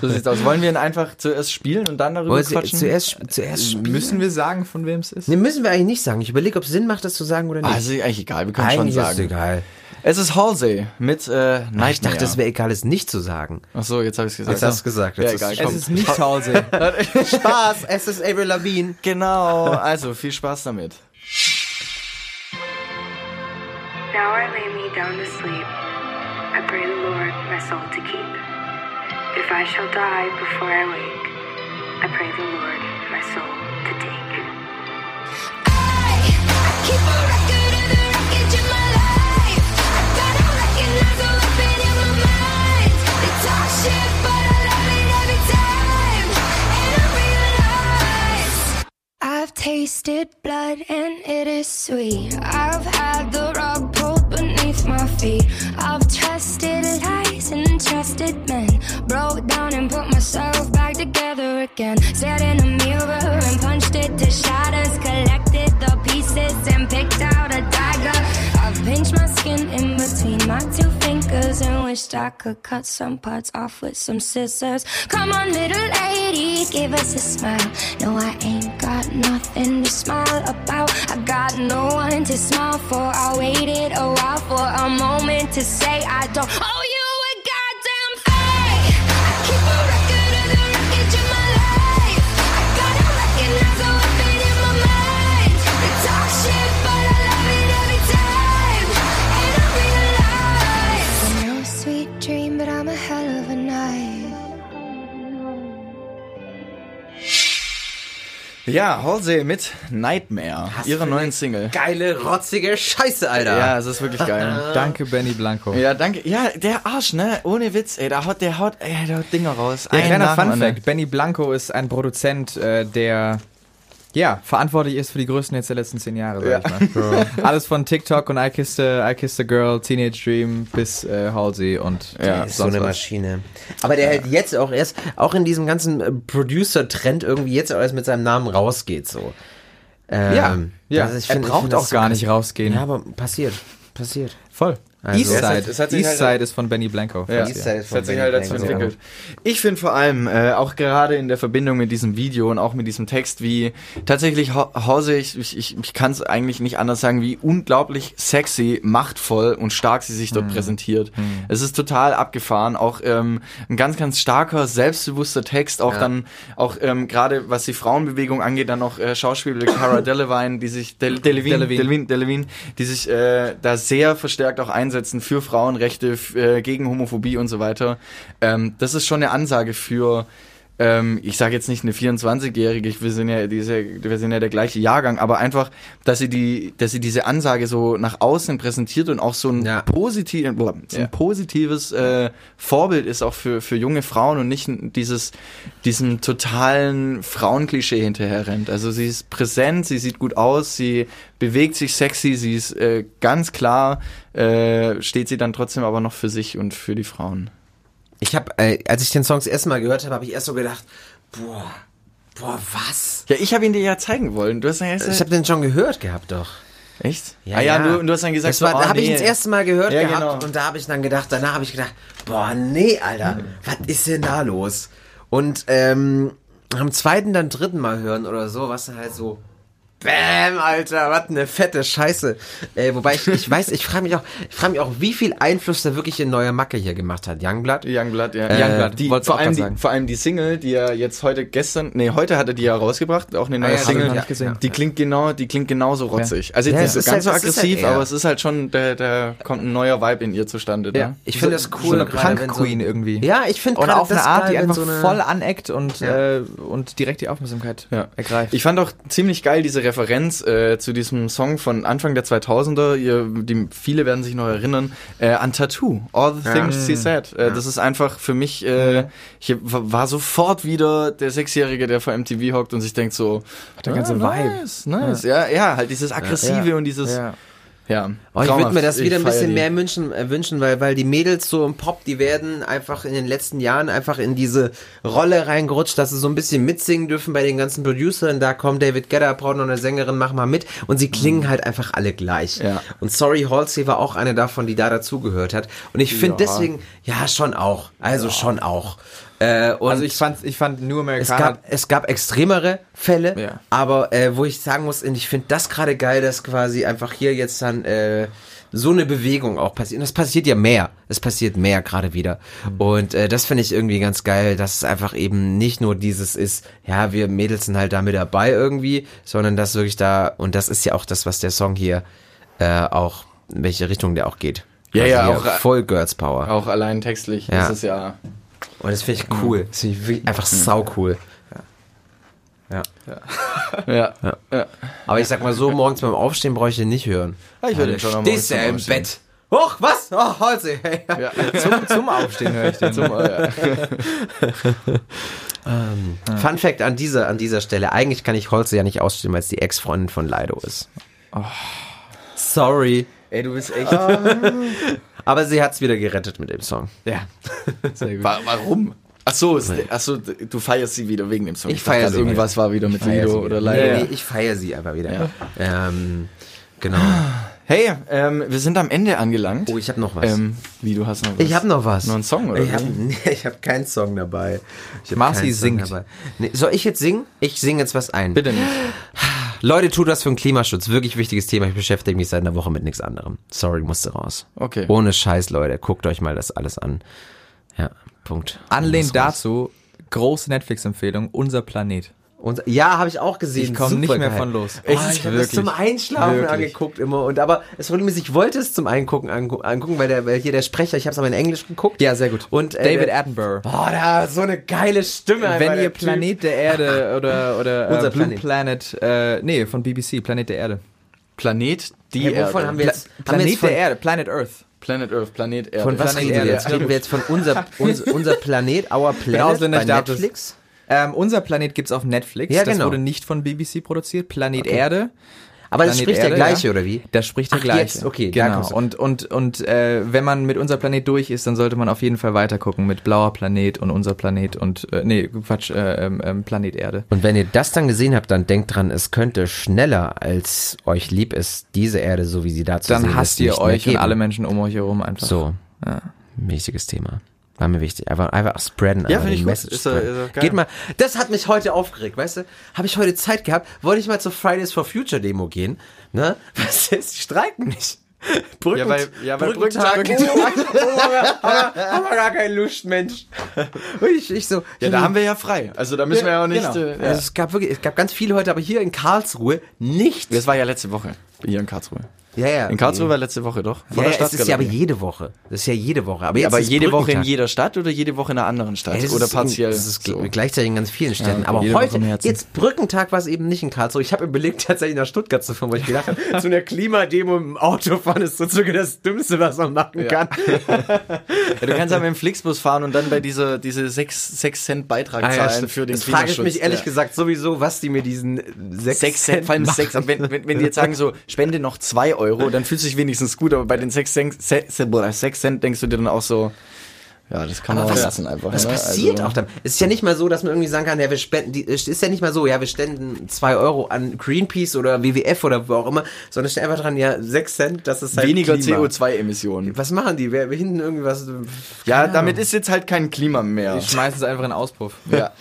Speaker 1: So sieht's aus. Wollen wir ihn einfach zuerst spielen und dann darüber
Speaker 3: Wollen Sie
Speaker 1: quatschen?
Speaker 3: zuerst, zuerst spielen?
Speaker 4: Müssen wir sagen, von wem es ist?
Speaker 3: Nee, müssen wir eigentlich nicht sagen. Ich überlege, ob es Sinn macht, das zu sagen oder nicht.
Speaker 1: Ah, ist eigentlich egal, wir können
Speaker 3: eigentlich
Speaker 1: schon
Speaker 3: ist es
Speaker 1: sagen.
Speaker 3: egal.
Speaker 1: Es ist Halsey mit äh, Nightmare.
Speaker 3: Ich dachte, es wäre egal, es nicht zu sagen.
Speaker 1: Ach so, jetzt habe ich es gesagt.
Speaker 3: Jetzt hast du es gesagt.
Speaker 1: Ja, egal.
Speaker 3: ist-
Speaker 1: komm.
Speaker 4: Es ist nicht Halsey.
Speaker 3: Spaß, es ist Avril Lavigne.
Speaker 1: Genau, also viel Spaß damit.
Speaker 17: Now I lay me down to sleep. I pray the Lord my soul to keep. If I shall die before I wake, I pray the Lord my soul
Speaker 2: tasted blood and it is sweet. I've had the rug pulled beneath my feet. I've trusted lies and trusted men. Broke down and put myself back together again. Stared in a mirror and punched it to shatters. Collected the pieces and picked out a dagger. My skin in between my two fingers and wished I could cut some parts off with some scissors. Come on, little lady, give us a smile. No, I ain't got nothing to smile about. I got no one to smile for. I waited a while for a moment to say I don't owe you
Speaker 1: Ja, Halsey mit Nightmare, ihre neuen Single.
Speaker 3: Geile, rotzige Scheiße, Alter.
Speaker 1: Ja, es ist wirklich geil.
Speaker 4: Danke, Benny Blanco.
Speaker 1: Ja, danke. Ja, der Arsch, ne? Ohne Witz, ey, der haut, der haut, ey, der haut Dinger raus.
Speaker 4: Ja,
Speaker 1: Ein
Speaker 4: kleiner Fun. Fact. Benny Blanco ist ein Produzent, äh, der ja, verantwortlich ist für die größten Hits der letzten zehn Jahre, sag ich mal. Alles von TikTok und I Kissed a, I Kissed a Girl, Teenage Dream bis äh, Halsey und
Speaker 3: Der
Speaker 4: äh,
Speaker 3: ist so eine
Speaker 4: was.
Speaker 3: Maschine. Aber der halt jetzt auch erst, auch in diesem ganzen äh, Producer-Trend irgendwie jetzt auch erst mit seinem Namen rausgeht, so. Ähm,
Speaker 4: Ja, ja.
Speaker 3: das ist- ich
Speaker 4: er
Speaker 3: find- ich
Speaker 4: braucht
Speaker 3: find das
Speaker 4: auch gar nicht rausgehen.
Speaker 3: Ja, aber passiert, passiert.
Speaker 4: Voll.
Speaker 3: Also-
Speaker 4: Eastside.
Speaker 1: Es hat- es
Speaker 4: Eastside
Speaker 1: halt-
Speaker 4: ist von Benny Blanco.
Speaker 1: Ja,
Speaker 4: falls ihr-
Speaker 1: das hat sich halt dazu entwickelt. Ich finde vor allem, äh, auch gerade in der Verbindung mit diesem Video und auch mit diesem Text, wie tatsächlich Hause, ich, ich, ich, ich kann es eigentlich nicht anders sagen, wie unglaublich sexy, machtvoll und stark sie sich dort präsentiert. Es ist total abgefahren, auch ähm, ein ganz, ganz starker, selbstbewusster Text, auch
Speaker 3: Ja.
Speaker 1: dann, auch ähm, gerade was die Frauenbewegung angeht, dann noch äh, Schauspieler Cara Delevingne, die sich, Del, Delevingne,
Speaker 4: Delevingne.
Speaker 1: Delevingne, Delevingne, die sich äh, da sehr verstärkt auch einsetzen für Frauenrechte, äh, gegen Homophobie und so weiter. Ähm, das ist schon eine Ansage für, ähm, ich sage jetzt nicht eine 24-Jährige, ich- wir sind ja diese, wir sind ja der gleiche Jahrgang, aber einfach, dass sie die, dass sie diese Ansage so nach außen präsentiert und auch so ein, positiv, boah, so ein
Speaker 4: Ja.
Speaker 1: positives äh, Vorbild ist auch für, für junge Frauen und nicht dieses, diesem totalen Frauenklischee hinterher rennt. Also sie ist präsent, sie sieht gut aus, sie bewegt sich sexy, sie ist äh, ganz klar, äh, steht sie dann trotzdem aber noch für sich und für die Frauen.
Speaker 3: Ich habe, äh, als ich den Song das erste Mal gehört habe, habe ich erst so gedacht, boah, boah, was?
Speaker 1: Ja, ich habe ihn dir ja zeigen wollen. Du hast ja erst
Speaker 3: Ich habe den schon gehört gehabt, doch.
Speaker 1: Echt? ah ja, Du, du hast dann gesagt,
Speaker 3: das war,
Speaker 1: so,
Speaker 3: da
Speaker 1: oh,
Speaker 3: habe ich
Speaker 1: nee.
Speaker 3: ihn das erste Mal gehört
Speaker 1: Ja,
Speaker 3: gehabt
Speaker 1: genau.
Speaker 3: und da habe ich dann gedacht, danach habe ich gedacht, boah, nee, Alter, was ist denn da los? Und ähm, am zweiten, dann dritten Mal hören oder so, was dann halt so, Bäm, Alter, was eine fette Scheiße. Äh, wobei ich, ich weiß, ich frage mich auch, ich frage mich auch, wie viel Einfluss da wirklich in neue Macke hier gemacht hat. Youngblood?
Speaker 1: Youngblood, ja.
Speaker 3: Äh,
Speaker 1: Youngblood. Die, vor,
Speaker 3: auch
Speaker 1: allem die,
Speaker 3: sagen.
Speaker 1: vor allem die Single, die er jetzt heute gestern, nee, heute hat er die ja rausgebracht, auch eine neue
Speaker 3: Ah, ja,
Speaker 1: Single.
Speaker 3: nicht gesehen.
Speaker 1: Die klingt genau, die klingt genauso rotzig. Also
Speaker 3: Ja,
Speaker 1: jetzt nicht
Speaker 3: ist
Speaker 1: ganz
Speaker 3: halt-
Speaker 1: so aggressiv,
Speaker 3: halt
Speaker 1: aber es ist halt schon, da, da kommt ein neuer Vibe in ihr zustande.
Speaker 4: Ja.
Speaker 1: Ne?
Speaker 3: Ich finde das cool,
Speaker 4: so eine
Speaker 3: wenn so-
Speaker 4: Punk-Queen irgendwie.
Speaker 3: Ja, ich finde gerade
Speaker 4: auf eine Art, die einfach
Speaker 3: so eine-
Speaker 4: voll aneckt und,
Speaker 3: Ja.
Speaker 4: äh, und direkt die Aufmerksamkeit
Speaker 1: Ja.
Speaker 4: ergreift.
Speaker 1: Ich fand auch ziemlich geil diese Referenz äh, zu diesem Song von Anfang der 2000er. Ihr, die, viele werden sich noch erinnern äh, an Tattoo. All the
Speaker 3: Ja.
Speaker 1: things she
Speaker 3: Mhm.
Speaker 1: said. Äh, Das ist einfach für mich. Äh, ich war sofort wieder der Sechsjährige, der vor MTV hockt und sich denkt so.
Speaker 4: der ganze
Speaker 1: ah,
Speaker 4: Vibe.
Speaker 1: Nice, nice. Ja. ja, halt dieses aggressive
Speaker 3: Ja.
Speaker 1: und dieses.
Speaker 4: Ja.
Speaker 1: Ja.
Speaker 3: Oh, ich würde mir das wieder ein bisschen mehr wünschen, äh, wünschen weil, weil die Mädels so im Pop, die werden einfach in den letzten Jahren einfach in diese Rolle reingerutscht, dass sie so ein bisschen mitsingen dürfen bei den ganzen Producern. Da kommt David Gedder, braucht noch eine Sängerin, mach mal mit. Und sie klingen halt einfach alle gleich.
Speaker 1: Mhm. Ja.
Speaker 3: Und Sorry Halsey war auch eine davon, die da dazugehört hat. Und ich finde
Speaker 1: Ja.
Speaker 3: deswegen, ja, schon auch. Also schon auch. Äh, und
Speaker 4: Also ich fand, ich fand New
Speaker 3: es
Speaker 4: Americana
Speaker 3: gab, es gab extremere Fälle,
Speaker 4: Ja.
Speaker 3: aber äh, wo ich sagen muss, und ich finde das gerade geil, dass quasi einfach hier jetzt dann äh, so eine Bewegung auch passiert. Und das passiert ja mehr. Es passiert mehr gerade wieder. Und äh, das finde ich irgendwie ganz geil, dass es einfach eben nicht nur dieses ist, ja, wir Mädels sind halt da mit dabei irgendwie, sondern dass wirklich da, und das ist ja auch das, was der Song hier äh, auch, in welche Richtung der auch geht.
Speaker 1: Ja,
Speaker 3: Quasi
Speaker 1: ja, auch, äh,
Speaker 3: voll Girls Power.
Speaker 1: Auch allein textlich
Speaker 3: Ja.
Speaker 1: ist es ja.
Speaker 3: Und das finde ich cool. Das finde ich wirklich einfach sau cool. Ja.
Speaker 1: Ja. ja.
Speaker 3: Aber ich sag mal so, morgens beim Aufstehen brauche ich den nicht hören.
Speaker 1: Ah, ich höre den schon am Morgen
Speaker 3: Stehst du
Speaker 1: zum
Speaker 3: im. Bett. Hoch, was? Oh, Holze. Hey.
Speaker 1: Ja.
Speaker 4: zum, zum Aufstehen höre ich den.
Speaker 1: Zum, äh,
Speaker 3: Ähm, Fun Fact an dieser, an dieser Stelle. Eigentlich kann ich Holze ja nicht ausstehen, weil es die Ex-Freundin von Lido ist. Sorry.
Speaker 1: Ey, du bist echt.
Speaker 3: Aber sie hat's wieder gerettet mit dem Song.
Speaker 4: Ja. Sehr gut.
Speaker 1: Wa- Warum? Ach so, ist, ach so, du feierst sie wieder wegen dem Song.
Speaker 3: Ich
Speaker 1: dachte
Speaker 3: feier
Speaker 1: gerade,
Speaker 3: sie
Speaker 1: Irgendwas war wieder mit Lido oder. Lido.
Speaker 3: Nee, nee, ich feiere sie einfach wieder.
Speaker 1: Ja.
Speaker 3: Ähm, genau.
Speaker 1: Hey, ähm, wir sind am Ende angelangt.
Speaker 3: Oh, ich habe noch was.
Speaker 1: Ähm, wie, du hast noch was?
Speaker 3: ich habe noch was.
Speaker 1: Noch einen Song, oder
Speaker 3: Ich habe nee, ich hab keinen Song dabei. Ich
Speaker 4: Marci singt.
Speaker 3: Dabei. Nee, soll ich jetzt singen? Ich singe jetzt was ein.
Speaker 1: Bitte nicht.
Speaker 3: Leute, tut was für den Klimaschutz. Wirklich wichtiges Thema. Ich beschäftige mich seit einer Woche mit nichts anderem. Sorry, musste raus.
Speaker 1: Okay.
Speaker 3: Ohne Scheiß, Leute. Guckt euch mal das alles an. Ja, Punkt.
Speaker 4: Anlehnt dazu, große Netflix-Empfehlung, Unser Planet.
Speaker 3: Und, ja, habe ich auch gesehen.
Speaker 4: Ich komm nicht mehr
Speaker 3: geil.
Speaker 4: von los.
Speaker 3: Oh, ich habe das
Speaker 4: Wirklich.
Speaker 3: zum Einschlafen
Speaker 4: Wirklich.
Speaker 3: angeguckt immer. Und aber das Problem ist, ich wollte es zum Eingucken angu angucken, weil der weil hier der Sprecher, ich habe es aber in Englisch geguckt.
Speaker 4: Ja, sehr gut.
Speaker 3: Und äh,
Speaker 4: David Attenborough.
Speaker 3: Boah, hat so eine geile Stimme.
Speaker 4: Wenn ihr
Speaker 3: Typ.
Speaker 4: Planet der Erde oder, oder
Speaker 3: Unser
Speaker 4: äh, Blue
Speaker 3: Planet.
Speaker 4: Planet, äh, nee, von BBC, Planet der Erde.
Speaker 1: Planet, die
Speaker 3: Hey, wovon
Speaker 1: Erde.
Speaker 3: haben wir jetzt, haben wir
Speaker 4: Planet
Speaker 3: jetzt von,
Speaker 4: der Erde, Planet Earth.
Speaker 1: Planet Earth, Planet Erde.
Speaker 3: von was
Speaker 4: Planet
Speaker 3: reden wir jetzt? Reden wir jetzt von unser, unser, unser Planet, Our Planet bei Netflix?
Speaker 4: Ähm, unser Planet gibt's auf Netflix.
Speaker 3: Ja,
Speaker 4: Das
Speaker 3: genau.
Speaker 4: wurde nicht von BBC produziert. Planet
Speaker 3: Okay.
Speaker 4: Erde.
Speaker 3: Aber das
Speaker 4: Planet
Speaker 3: spricht der
Speaker 4: Erde,
Speaker 3: gleiche,
Speaker 4: ja.
Speaker 3: oder wie?
Speaker 4: Das spricht der
Speaker 3: Ach,
Speaker 4: gleiche.
Speaker 3: jetzt, okay,
Speaker 4: genau. Und und und äh, wenn man mit unser Planet durch ist, dann sollte man auf jeden Fall weiter gucken mit blauer Planet und unser Planet und äh, nee Quatsch äh, ähm, ähm, Planet Erde.
Speaker 3: Und wenn ihr das dann gesehen habt, dann denkt dran, es könnte schneller als euch lieb ist, diese Erde, so wie sie da zu
Speaker 4: Dann
Speaker 3: sehen
Speaker 4: hasst
Speaker 3: ist,
Speaker 4: ihr
Speaker 3: nicht mehr
Speaker 4: euch und alle Menschen um euch herum einfach.
Speaker 3: So.
Speaker 4: Ja.
Speaker 3: Wichtiges Thema. War mir wichtig. Einfach, einfach spreaden.
Speaker 1: Ja, finde ich gut.
Speaker 3: Message
Speaker 1: Ist
Speaker 3: spreaden.
Speaker 1: ist geil.
Speaker 3: Geht mal. Das hat mich heute aufgeregt, weißt du? Habe ich heute Zeit gehabt? Wollte ich mal zur Fridays for Future Demo gehen? Ne? Was ist? Die streiken nicht. Brücken,
Speaker 1: Ja, weil- ja, weil
Speaker 3: Brückentag.
Speaker 1: Brückentag-
Speaker 3: Oh, haben, wir, haben, wir, haben wir gar keine Lust, Mensch. Ich, ich so.
Speaker 1: Ja, da haben wir ja frei. Also da müssen wir ja auch nicht.
Speaker 3: Genau.
Speaker 1: Äh, ja.
Speaker 3: Also es gab wirklich, es gab ganz viele heute, aber hier in Karlsruhe nichts.
Speaker 1: Das war ja letzte Woche hier in Karlsruhe.
Speaker 3: Ja, ja.
Speaker 1: In Karlsruhe war letzte Woche doch.
Speaker 3: Ja,
Speaker 1: Vor
Speaker 3: ja,
Speaker 1: der
Speaker 3: es ist ja aber jede Woche. Das ist ja jede Woche. Aber,
Speaker 1: Ja, aber jede Woche in jeder Stadt oder jede Woche in einer anderen Stadt?
Speaker 3: Das
Speaker 1: oder
Speaker 3: ist
Speaker 1: partiell?
Speaker 3: In, das ist
Speaker 1: so.
Speaker 3: gleichzeitig in ganz vielen Städten.
Speaker 1: okay,
Speaker 3: aber heute, jetzt Brückentag war es eben nicht in Karlsruhe. Ich habe überlegt, tatsächlich nach Stuttgart zu fahren, weil ich gedacht habe, zu einer Klimademo im Auto fahren ist sozusagen das Dümmste, was man machen kann.
Speaker 1: Ja, du kannst ja mit dem Flixbus fahren und dann bei dieser diese 6, 6 Cent Beitrag
Speaker 3: Ah, ja,
Speaker 1: zahlen für den
Speaker 3: das frage ich
Speaker 1: Klimaschutz.
Speaker 3: mich ehrlich
Speaker 1: ja.
Speaker 3: gesagt sowieso, was die mir diesen 6
Speaker 1: 6 Cent, vor allem
Speaker 3: machen.
Speaker 1: 6, wenn, wenn, wenn die jetzt sagen so, spende noch 2 Euro, dann fühlt sich wenigstens gut, aber bei den 6 Cent, 6 Cent denkst du dir dann auch so, ja, das kann man
Speaker 3: Aber
Speaker 1: auch
Speaker 3: was,
Speaker 1: lassen einfach.
Speaker 3: was
Speaker 1: ne?
Speaker 3: passiert
Speaker 1: Also-
Speaker 3: auch dann? Es ist ja nicht mal so, dass man irgendwie sagen kann, ja, wir spenden, die, es ist ja nicht mal so, ja, wir spenden zwei Euro an Greenpeace oder WWF oder wo auch immer, sondern steht einfach dran, ja, sechs Cent, das ist halt
Speaker 1: Weniger
Speaker 3: Klima.
Speaker 1: CO2-Emissionen.
Speaker 3: Was machen die? Wer, wer hinten irgendwie was?
Speaker 1: Ja,
Speaker 3: Keine
Speaker 1: damit ist jetzt halt kein Klima mehr.
Speaker 4: Die schmeißen es einfach in den Auspuff.
Speaker 1: Ja.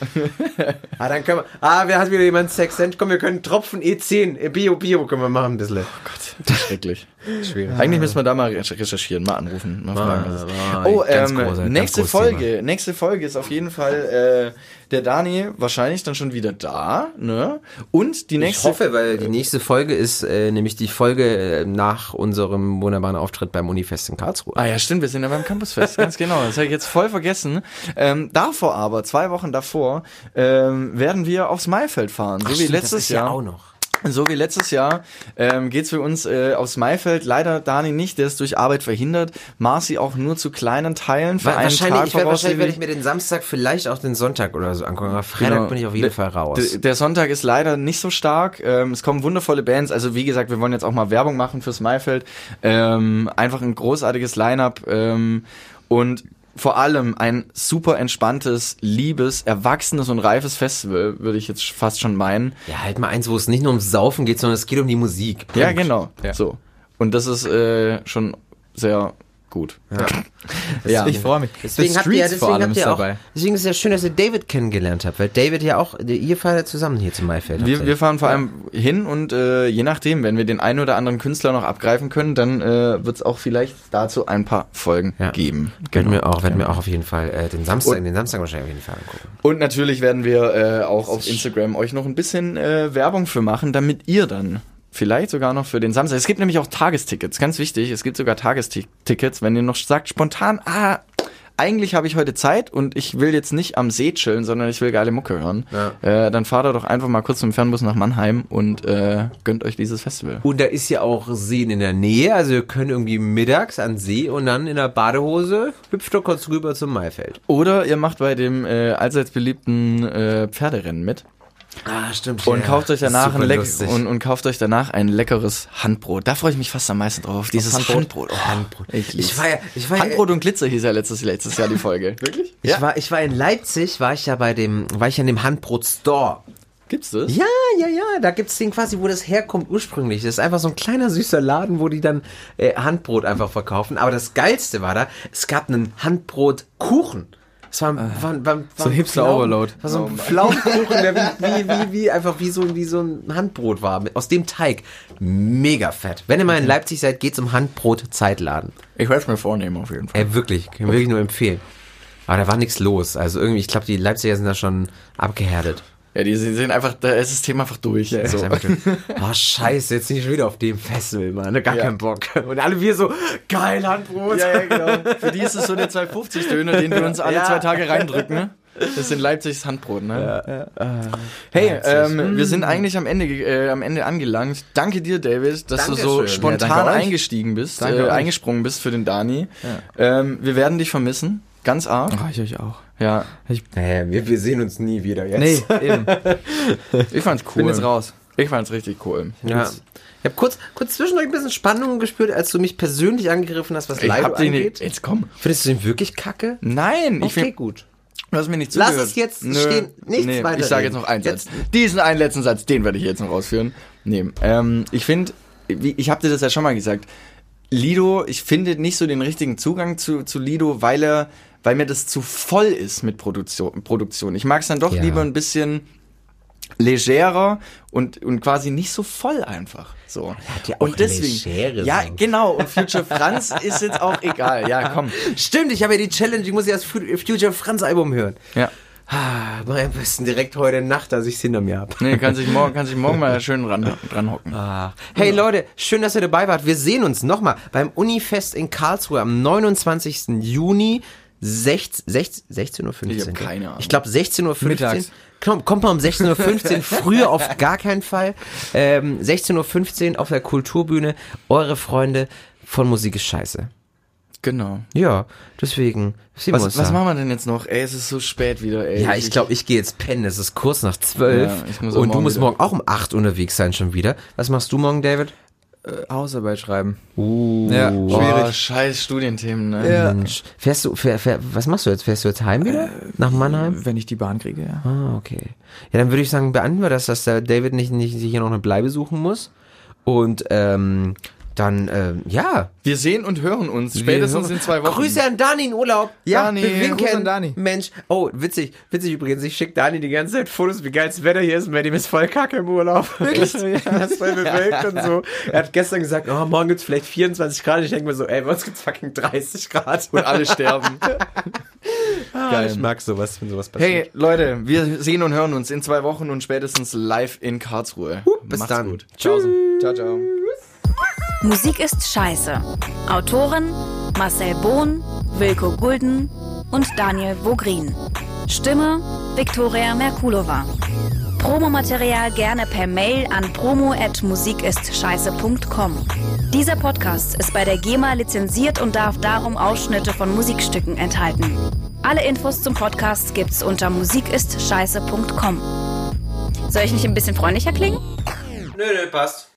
Speaker 3: Ah, dann können wir, ah, wer hat wieder jemand 6 Cent? Komm, wir können Tropfen E10, äh, Bio, Bio können wir machen ein bisschen.
Speaker 1: Oh Schrecklich.
Speaker 3: Schwierig.
Speaker 1: Eigentlich müssen wir da mal recher- recherchieren, mal anrufen, mal fragen. was es ist.
Speaker 3: ah,
Speaker 1: oh, ähm, nächste Folge, nächste Folge ist auf jeden Fall äh, der Dani wahrscheinlich dann schon wieder da, ne? Und die
Speaker 3: Ich
Speaker 1: nächste
Speaker 3: hoffe, weil die nächste Folge ist äh, nämlich die Folge äh, nach unserem wunderbaren Auftritt beim Unifest in Karlsruhe.
Speaker 1: Ah ja, stimmt, wir sind ja beim Campusfest, ganz genau. Das habe ich jetzt voll vergessen. Ähm, davor aber, zwei Wochen davor, ähm, werden wir aufs Maifeld fahren. So
Speaker 3: Ach,
Speaker 1: wie
Speaker 3: stimmt,
Speaker 1: letztes
Speaker 3: das ist ja
Speaker 1: Jahr.
Speaker 3: auch noch.
Speaker 1: So wie letztes Jahr ähm, geht's für uns äh, aufs Maifeld. Leider Dani nicht, der ist durch Arbeit verhindert. Marci auch nur zu kleinen Teilen für
Speaker 3: Wa-
Speaker 1: einen
Speaker 3: wahrscheinlich,
Speaker 1: Tag
Speaker 3: ich werd, wahrscheinlich werde ich mir den Samstag, vielleicht auch den Sonntag oder so angucken. Aber Freitag
Speaker 1: Genau.
Speaker 3: bin ich auf jeden
Speaker 1: Der-
Speaker 3: Fall raus.
Speaker 1: Der, der Sonntag ist leider nicht so stark. Ähm, es kommen wundervolle Bands. Also wie gesagt, wir wollen jetzt auch mal Werbung machen fürs Maifeld. Ähm, einfach ein großartiges Line-up ähm, und vor allem ein super entspanntes, liebes, erwachsenes und reifes Festival, würde ich jetzt fast schon meinen.
Speaker 3: ja, halt mal eins, wo es nicht nur ums Saufen geht, sondern es geht um die Musik.
Speaker 1: Ja,
Speaker 3: Punkt.
Speaker 1: genau. So. Und das ist äh, schon sehr gut. Ja.
Speaker 4: Ich freue mich.
Speaker 3: Deswegen habt ihr, ja- deswegen
Speaker 4: allem
Speaker 3: habt
Speaker 4: ist
Speaker 3: ihr auch,
Speaker 4: dabei.
Speaker 3: deswegen ist es ja schön, dass ihr David kennengelernt habt, weil David ja auch, ihr fahrt ja zusammen hier zum Maifeld.
Speaker 1: Wir, wir fahren vor allem hin und äh, je nachdem, wenn wir den einen oder anderen Künstler noch abgreifen können, dann äh, wird es auch vielleicht dazu ein paar Folgen
Speaker 3: Ja.
Speaker 1: geben.
Speaker 3: werden
Speaker 1: Genau.
Speaker 3: wir auch, werden wir auch auf jeden Fall äh, den Samstag,
Speaker 1: Und-
Speaker 3: den Samstag wahrscheinlich auf jeden Fall angucken.
Speaker 1: Und natürlich werden wir äh, auch auf Instagram euch noch ein bisschen äh, Werbung für machen, damit ihr dann vielleicht sogar noch für den Samstag. Es gibt nämlich auch Tagestickets, ganz wichtig. Es gibt sogar Tagestickets, wenn ihr noch sagt spontan, ah, eigentlich habe ich heute Zeit und ich will jetzt nicht am See chillen, sondern ich will geile Mucke hören. Äh, dann fahrt ihr doch einfach mal kurz mit dem Fernbus nach Mannheim und äh, gönnt euch dieses Festival.
Speaker 3: Und da ist ja auch Seen in der Nähe, also ihr könnt irgendwie mittags an See und dann in der Badehose hüpft ihr kurz rüber zum Maifeld.
Speaker 1: Oder ihr macht bei dem äh, allseits beliebten äh, Pferderennen mit.
Speaker 3: Ah, stimmt.
Speaker 1: Und kauft euch danach ein Leck und, und kauft euch danach ein leckeres Handbrot. Da freue ich mich fast am meisten drauf. Dieses Handbrot. Oh,
Speaker 3: Handbrot.
Speaker 1: Ich.
Speaker 3: Ich war ja, ich war ja,
Speaker 1: Handbrot und Glitzer hieß ja letztes, letztes Jahr die Folge. Wirklich?
Speaker 3: ich war, ich war in Leipzig, war ich ja bei dem, war ich an dem Handbrot Store.
Speaker 1: Gibt's das?
Speaker 3: Ja, ja, ja, da gibt's den quasi, wo das herkommt ursprünglich. Das ist einfach so ein kleiner süßer Laden, wo die dann äh, Handbrot einfach verkaufen. Aber das Geilste war da, es gab einen Handbrotkuchen. Es war, war, war, war
Speaker 4: So
Speaker 3: ein
Speaker 4: Hipster
Speaker 3: Pflaumen-
Speaker 4: Overload.
Speaker 3: War so ein Pflaumenkuchen, der wie, wie, wie, wie, einfach wie so, wie so ein Handbrot war. Aus dem Teig. Mega fett. Wenn ihr mal in Leipzig seid, geht zum Handbrot-Zeitladen.
Speaker 1: Ich werde es mir vornehmen auf jeden Fall.
Speaker 3: Ey, wirklich, kann ich wirklich nur empfehlen. Aber da war nichts los. Also irgendwie, ich glaube, die Leipziger sind da schon abgehärtet.
Speaker 1: Ja, die sehen einfach, da ist das Thema einfach durch.
Speaker 3: Das
Speaker 1: so.
Speaker 3: ist einfach, oh, scheiße, jetzt nicht schon wieder auf dem Festival, Mann. Gar
Speaker 1: Ja.
Speaker 3: keinen Bock. Und alle wir so, geil, Handbrot.
Speaker 1: Ja, ja, genau. Für die ist es so der 250-Döner, den wir uns alle
Speaker 3: Ja.
Speaker 1: zwei Tage reindrücken. Ne? Das ist in Leipzigs Handbrot, ne? Hey, ähm, wir sind eigentlich am Ende, äh, am Ende angelangt. Danke dir, David, dass du so
Speaker 3: Dankeschön.
Speaker 1: spontan
Speaker 4: Ja,
Speaker 1: eingestiegen bist, äh, eingesprungen bist für den Dani. Ähm, wir werden dich vermissen, ganz arg.
Speaker 4: Oh, ich euch auch.
Speaker 1: Ja,
Speaker 3: Naja, wir, wir sehen uns nie wieder jetzt.
Speaker 4: Nee, eben.
Speaker 1: ich fand's
Speaker 4: Bin
Speaker 1: cool.
Speaker 4: jetzt raus.
Speaker 1: Ich fand's richtig cool.
Speaker 3: Ja. Ich habe kurz, kurz zwischendurch ein bisschen Spannung gespürt, als du mich persönlich angegriffen hast, was
Speaker 1: Ich den
Speaker 3: angeht.
Speaker 1: nicht- jetzt komm.
Speaker 3: Findest du den wirklich kacke?
Speaker 1: Nein, ich
Speaker 3: Okay,
Speaker 1: find,
Speaker 3: gut.
Speaker 1: du hast mir nicht
Speaker 3: Lass
Speaker 1: zugehört.
Speaker 3: es jetzt stehen, nichts
Speaker 1: nee,
Speaker 3: weiter
Speaker 1: Ich sage jetzt noch einen Satz.
Speaker 3: Jetzt-
Speaker 1: Diesen einen letzten Satz, den werde ich jetzt noch ausführen. Nee, ähm, ich finde, ich habe dir das ja schon mal gesagt, Lido, ich finde nicht so den richtigen Zugang zu, zu Lido, weil er, weil mir das zu voll ist mit Produktion. Produktion. Ich mag es dann doch
Speaker 3: Ja.
Speaker 1: lieber ein bisschen legerer und, und quasi nicht so voll einfach. So.
Speaker 3: ja
Speaker 1: und deswegen. Ja,
Speaker 3: Songs.
Speaker 1: genau. Und Future Franz ist jetzt auch egal. Ja, komm.
Speaker 3: Stimmt, ich habe ja die Challenge, ich muss ja das Fu- Future Franz Album hören.
Speaker 1: Ja.
Speaker 3: Ah, mach am besten direkt heute Nacht, dass ich es hinter mir habe.
Speaker 1: Nee, kann sich morgen, kann sich morgen mal schön ran, dran hocken.
Speaker 3: Ah. Hey Leute, schön, dass ihr dabei wart. Wir sehen uns nochmal beim Unifest in Karlsruhe am 29. Juni. 16, 16, 16.15 Uhr.
Speaker 1: Ich hab keine Ahnung.
Speaker 3: Ich glaube 16.15 Uhr.
Speaker 4: Mittags.
Speaker 3: Kommt, kommt mal um 16.15 Uhr, früher auf gar keinen Fall. Ähm, 16.15 Uhr auf der Kulturbühne. Eure Freunde von Musik ist scheiße.
Speaker 1: Genau.
Speaker 3: Ja, deswegen.
Speaker 1: Was, was machen wir denn jetzt noch? Ey, es ist so spät wieder, ey.
Speaker 3: Ja, ich glaube, ich gehe jetzt pennen. Es ist kurz nach zwölf.
Speaker 1: Ja,
Speaker 3: und du musst
Speaker 1: wieder.
Speaker 3: morgen auch um acht unterwegs sein schon wieder. Was machst du morgen, David?
Speaker 4: Äh, Hausarbeit schreiben.
Speaker 3: Uh,
Speaker 4: Ja,
Speaker 1: Oh,
Speaker 4: schwierig.
Speaker 1: scheiß Studienthemen, ne?
Speaker 4: Ja.
Speaker 3: Mensch. Fährst du, fähr, fähr, was machst du jetzt? Fährst du jetzt heim wieder? Nach Mannheim?
Speaker 4: Wenn ich die Bahn kriege, ja.
Speaker 3: Ah, okay. Ja, dann würde ich sagen, beenden wir das, dass der David nicht, nicht sich hier noch eine Bleibe suchen muss. Und ähm, dann, ähm, ja.
Speaker 1: Wir sehen und hören uns spätestens
Speaker 3: Wir-
Speaker 1: in zwei Wochen.
Speaker 3: Grüße an Dani in Urlaub. Ja,
Speaker 1: Dani,
Speaker 3: wir winken.
Speaker 4: Gruß an Dani.
Speaker 3: Mensch. Oh, witzig, witzig übrigens. Ich schicke Dani die ganze Zeit Fotos, wie geil das Wetter hier ist. Dem ist voll kacke im Urlaub. Wirklich? ja, ist voll bewölkt und so. Er hat gestern gesagt, oh, morgen gibt's vielleicht 24 Grad. Ich denke mir so, ey, bei uns gibt's fucking 30 Grad.
Speaker 1: Und alle sterben.
Speaker 3: Ah,
Speaker 1: Geil.
Speaker 3: Ich mag sowas, wenn sowas passiert.
Speaker 1: Hey, Leute, wir sehen und hören uns in zwei Wochen und spätestens live in Karlsruhe.
Speaker 3: bis
Speaker 1: Macht's
Speaker 3: dann.
Speaker 1: gut. Ciao. Ciao, ciao.
Speaker 13: Musik ist scheiße. Autoren Marcel Bohn, Wilko Gulden und Daniel Vogrin. Stimme Viktoria Merkulova. Promomaterial gerne per Mail an promo@musikistscheiße.com. Dieser Podcast ist bei der GEMA lizenziert und darf darum Ausschnitte von Musikstücken enthalten. Alle Infos zum Podcast gibt's unter musikistscheiße.com. Soll ich nicht ein bisschen freundlicher klingen?
Speaker 3: Nö, nö, passt.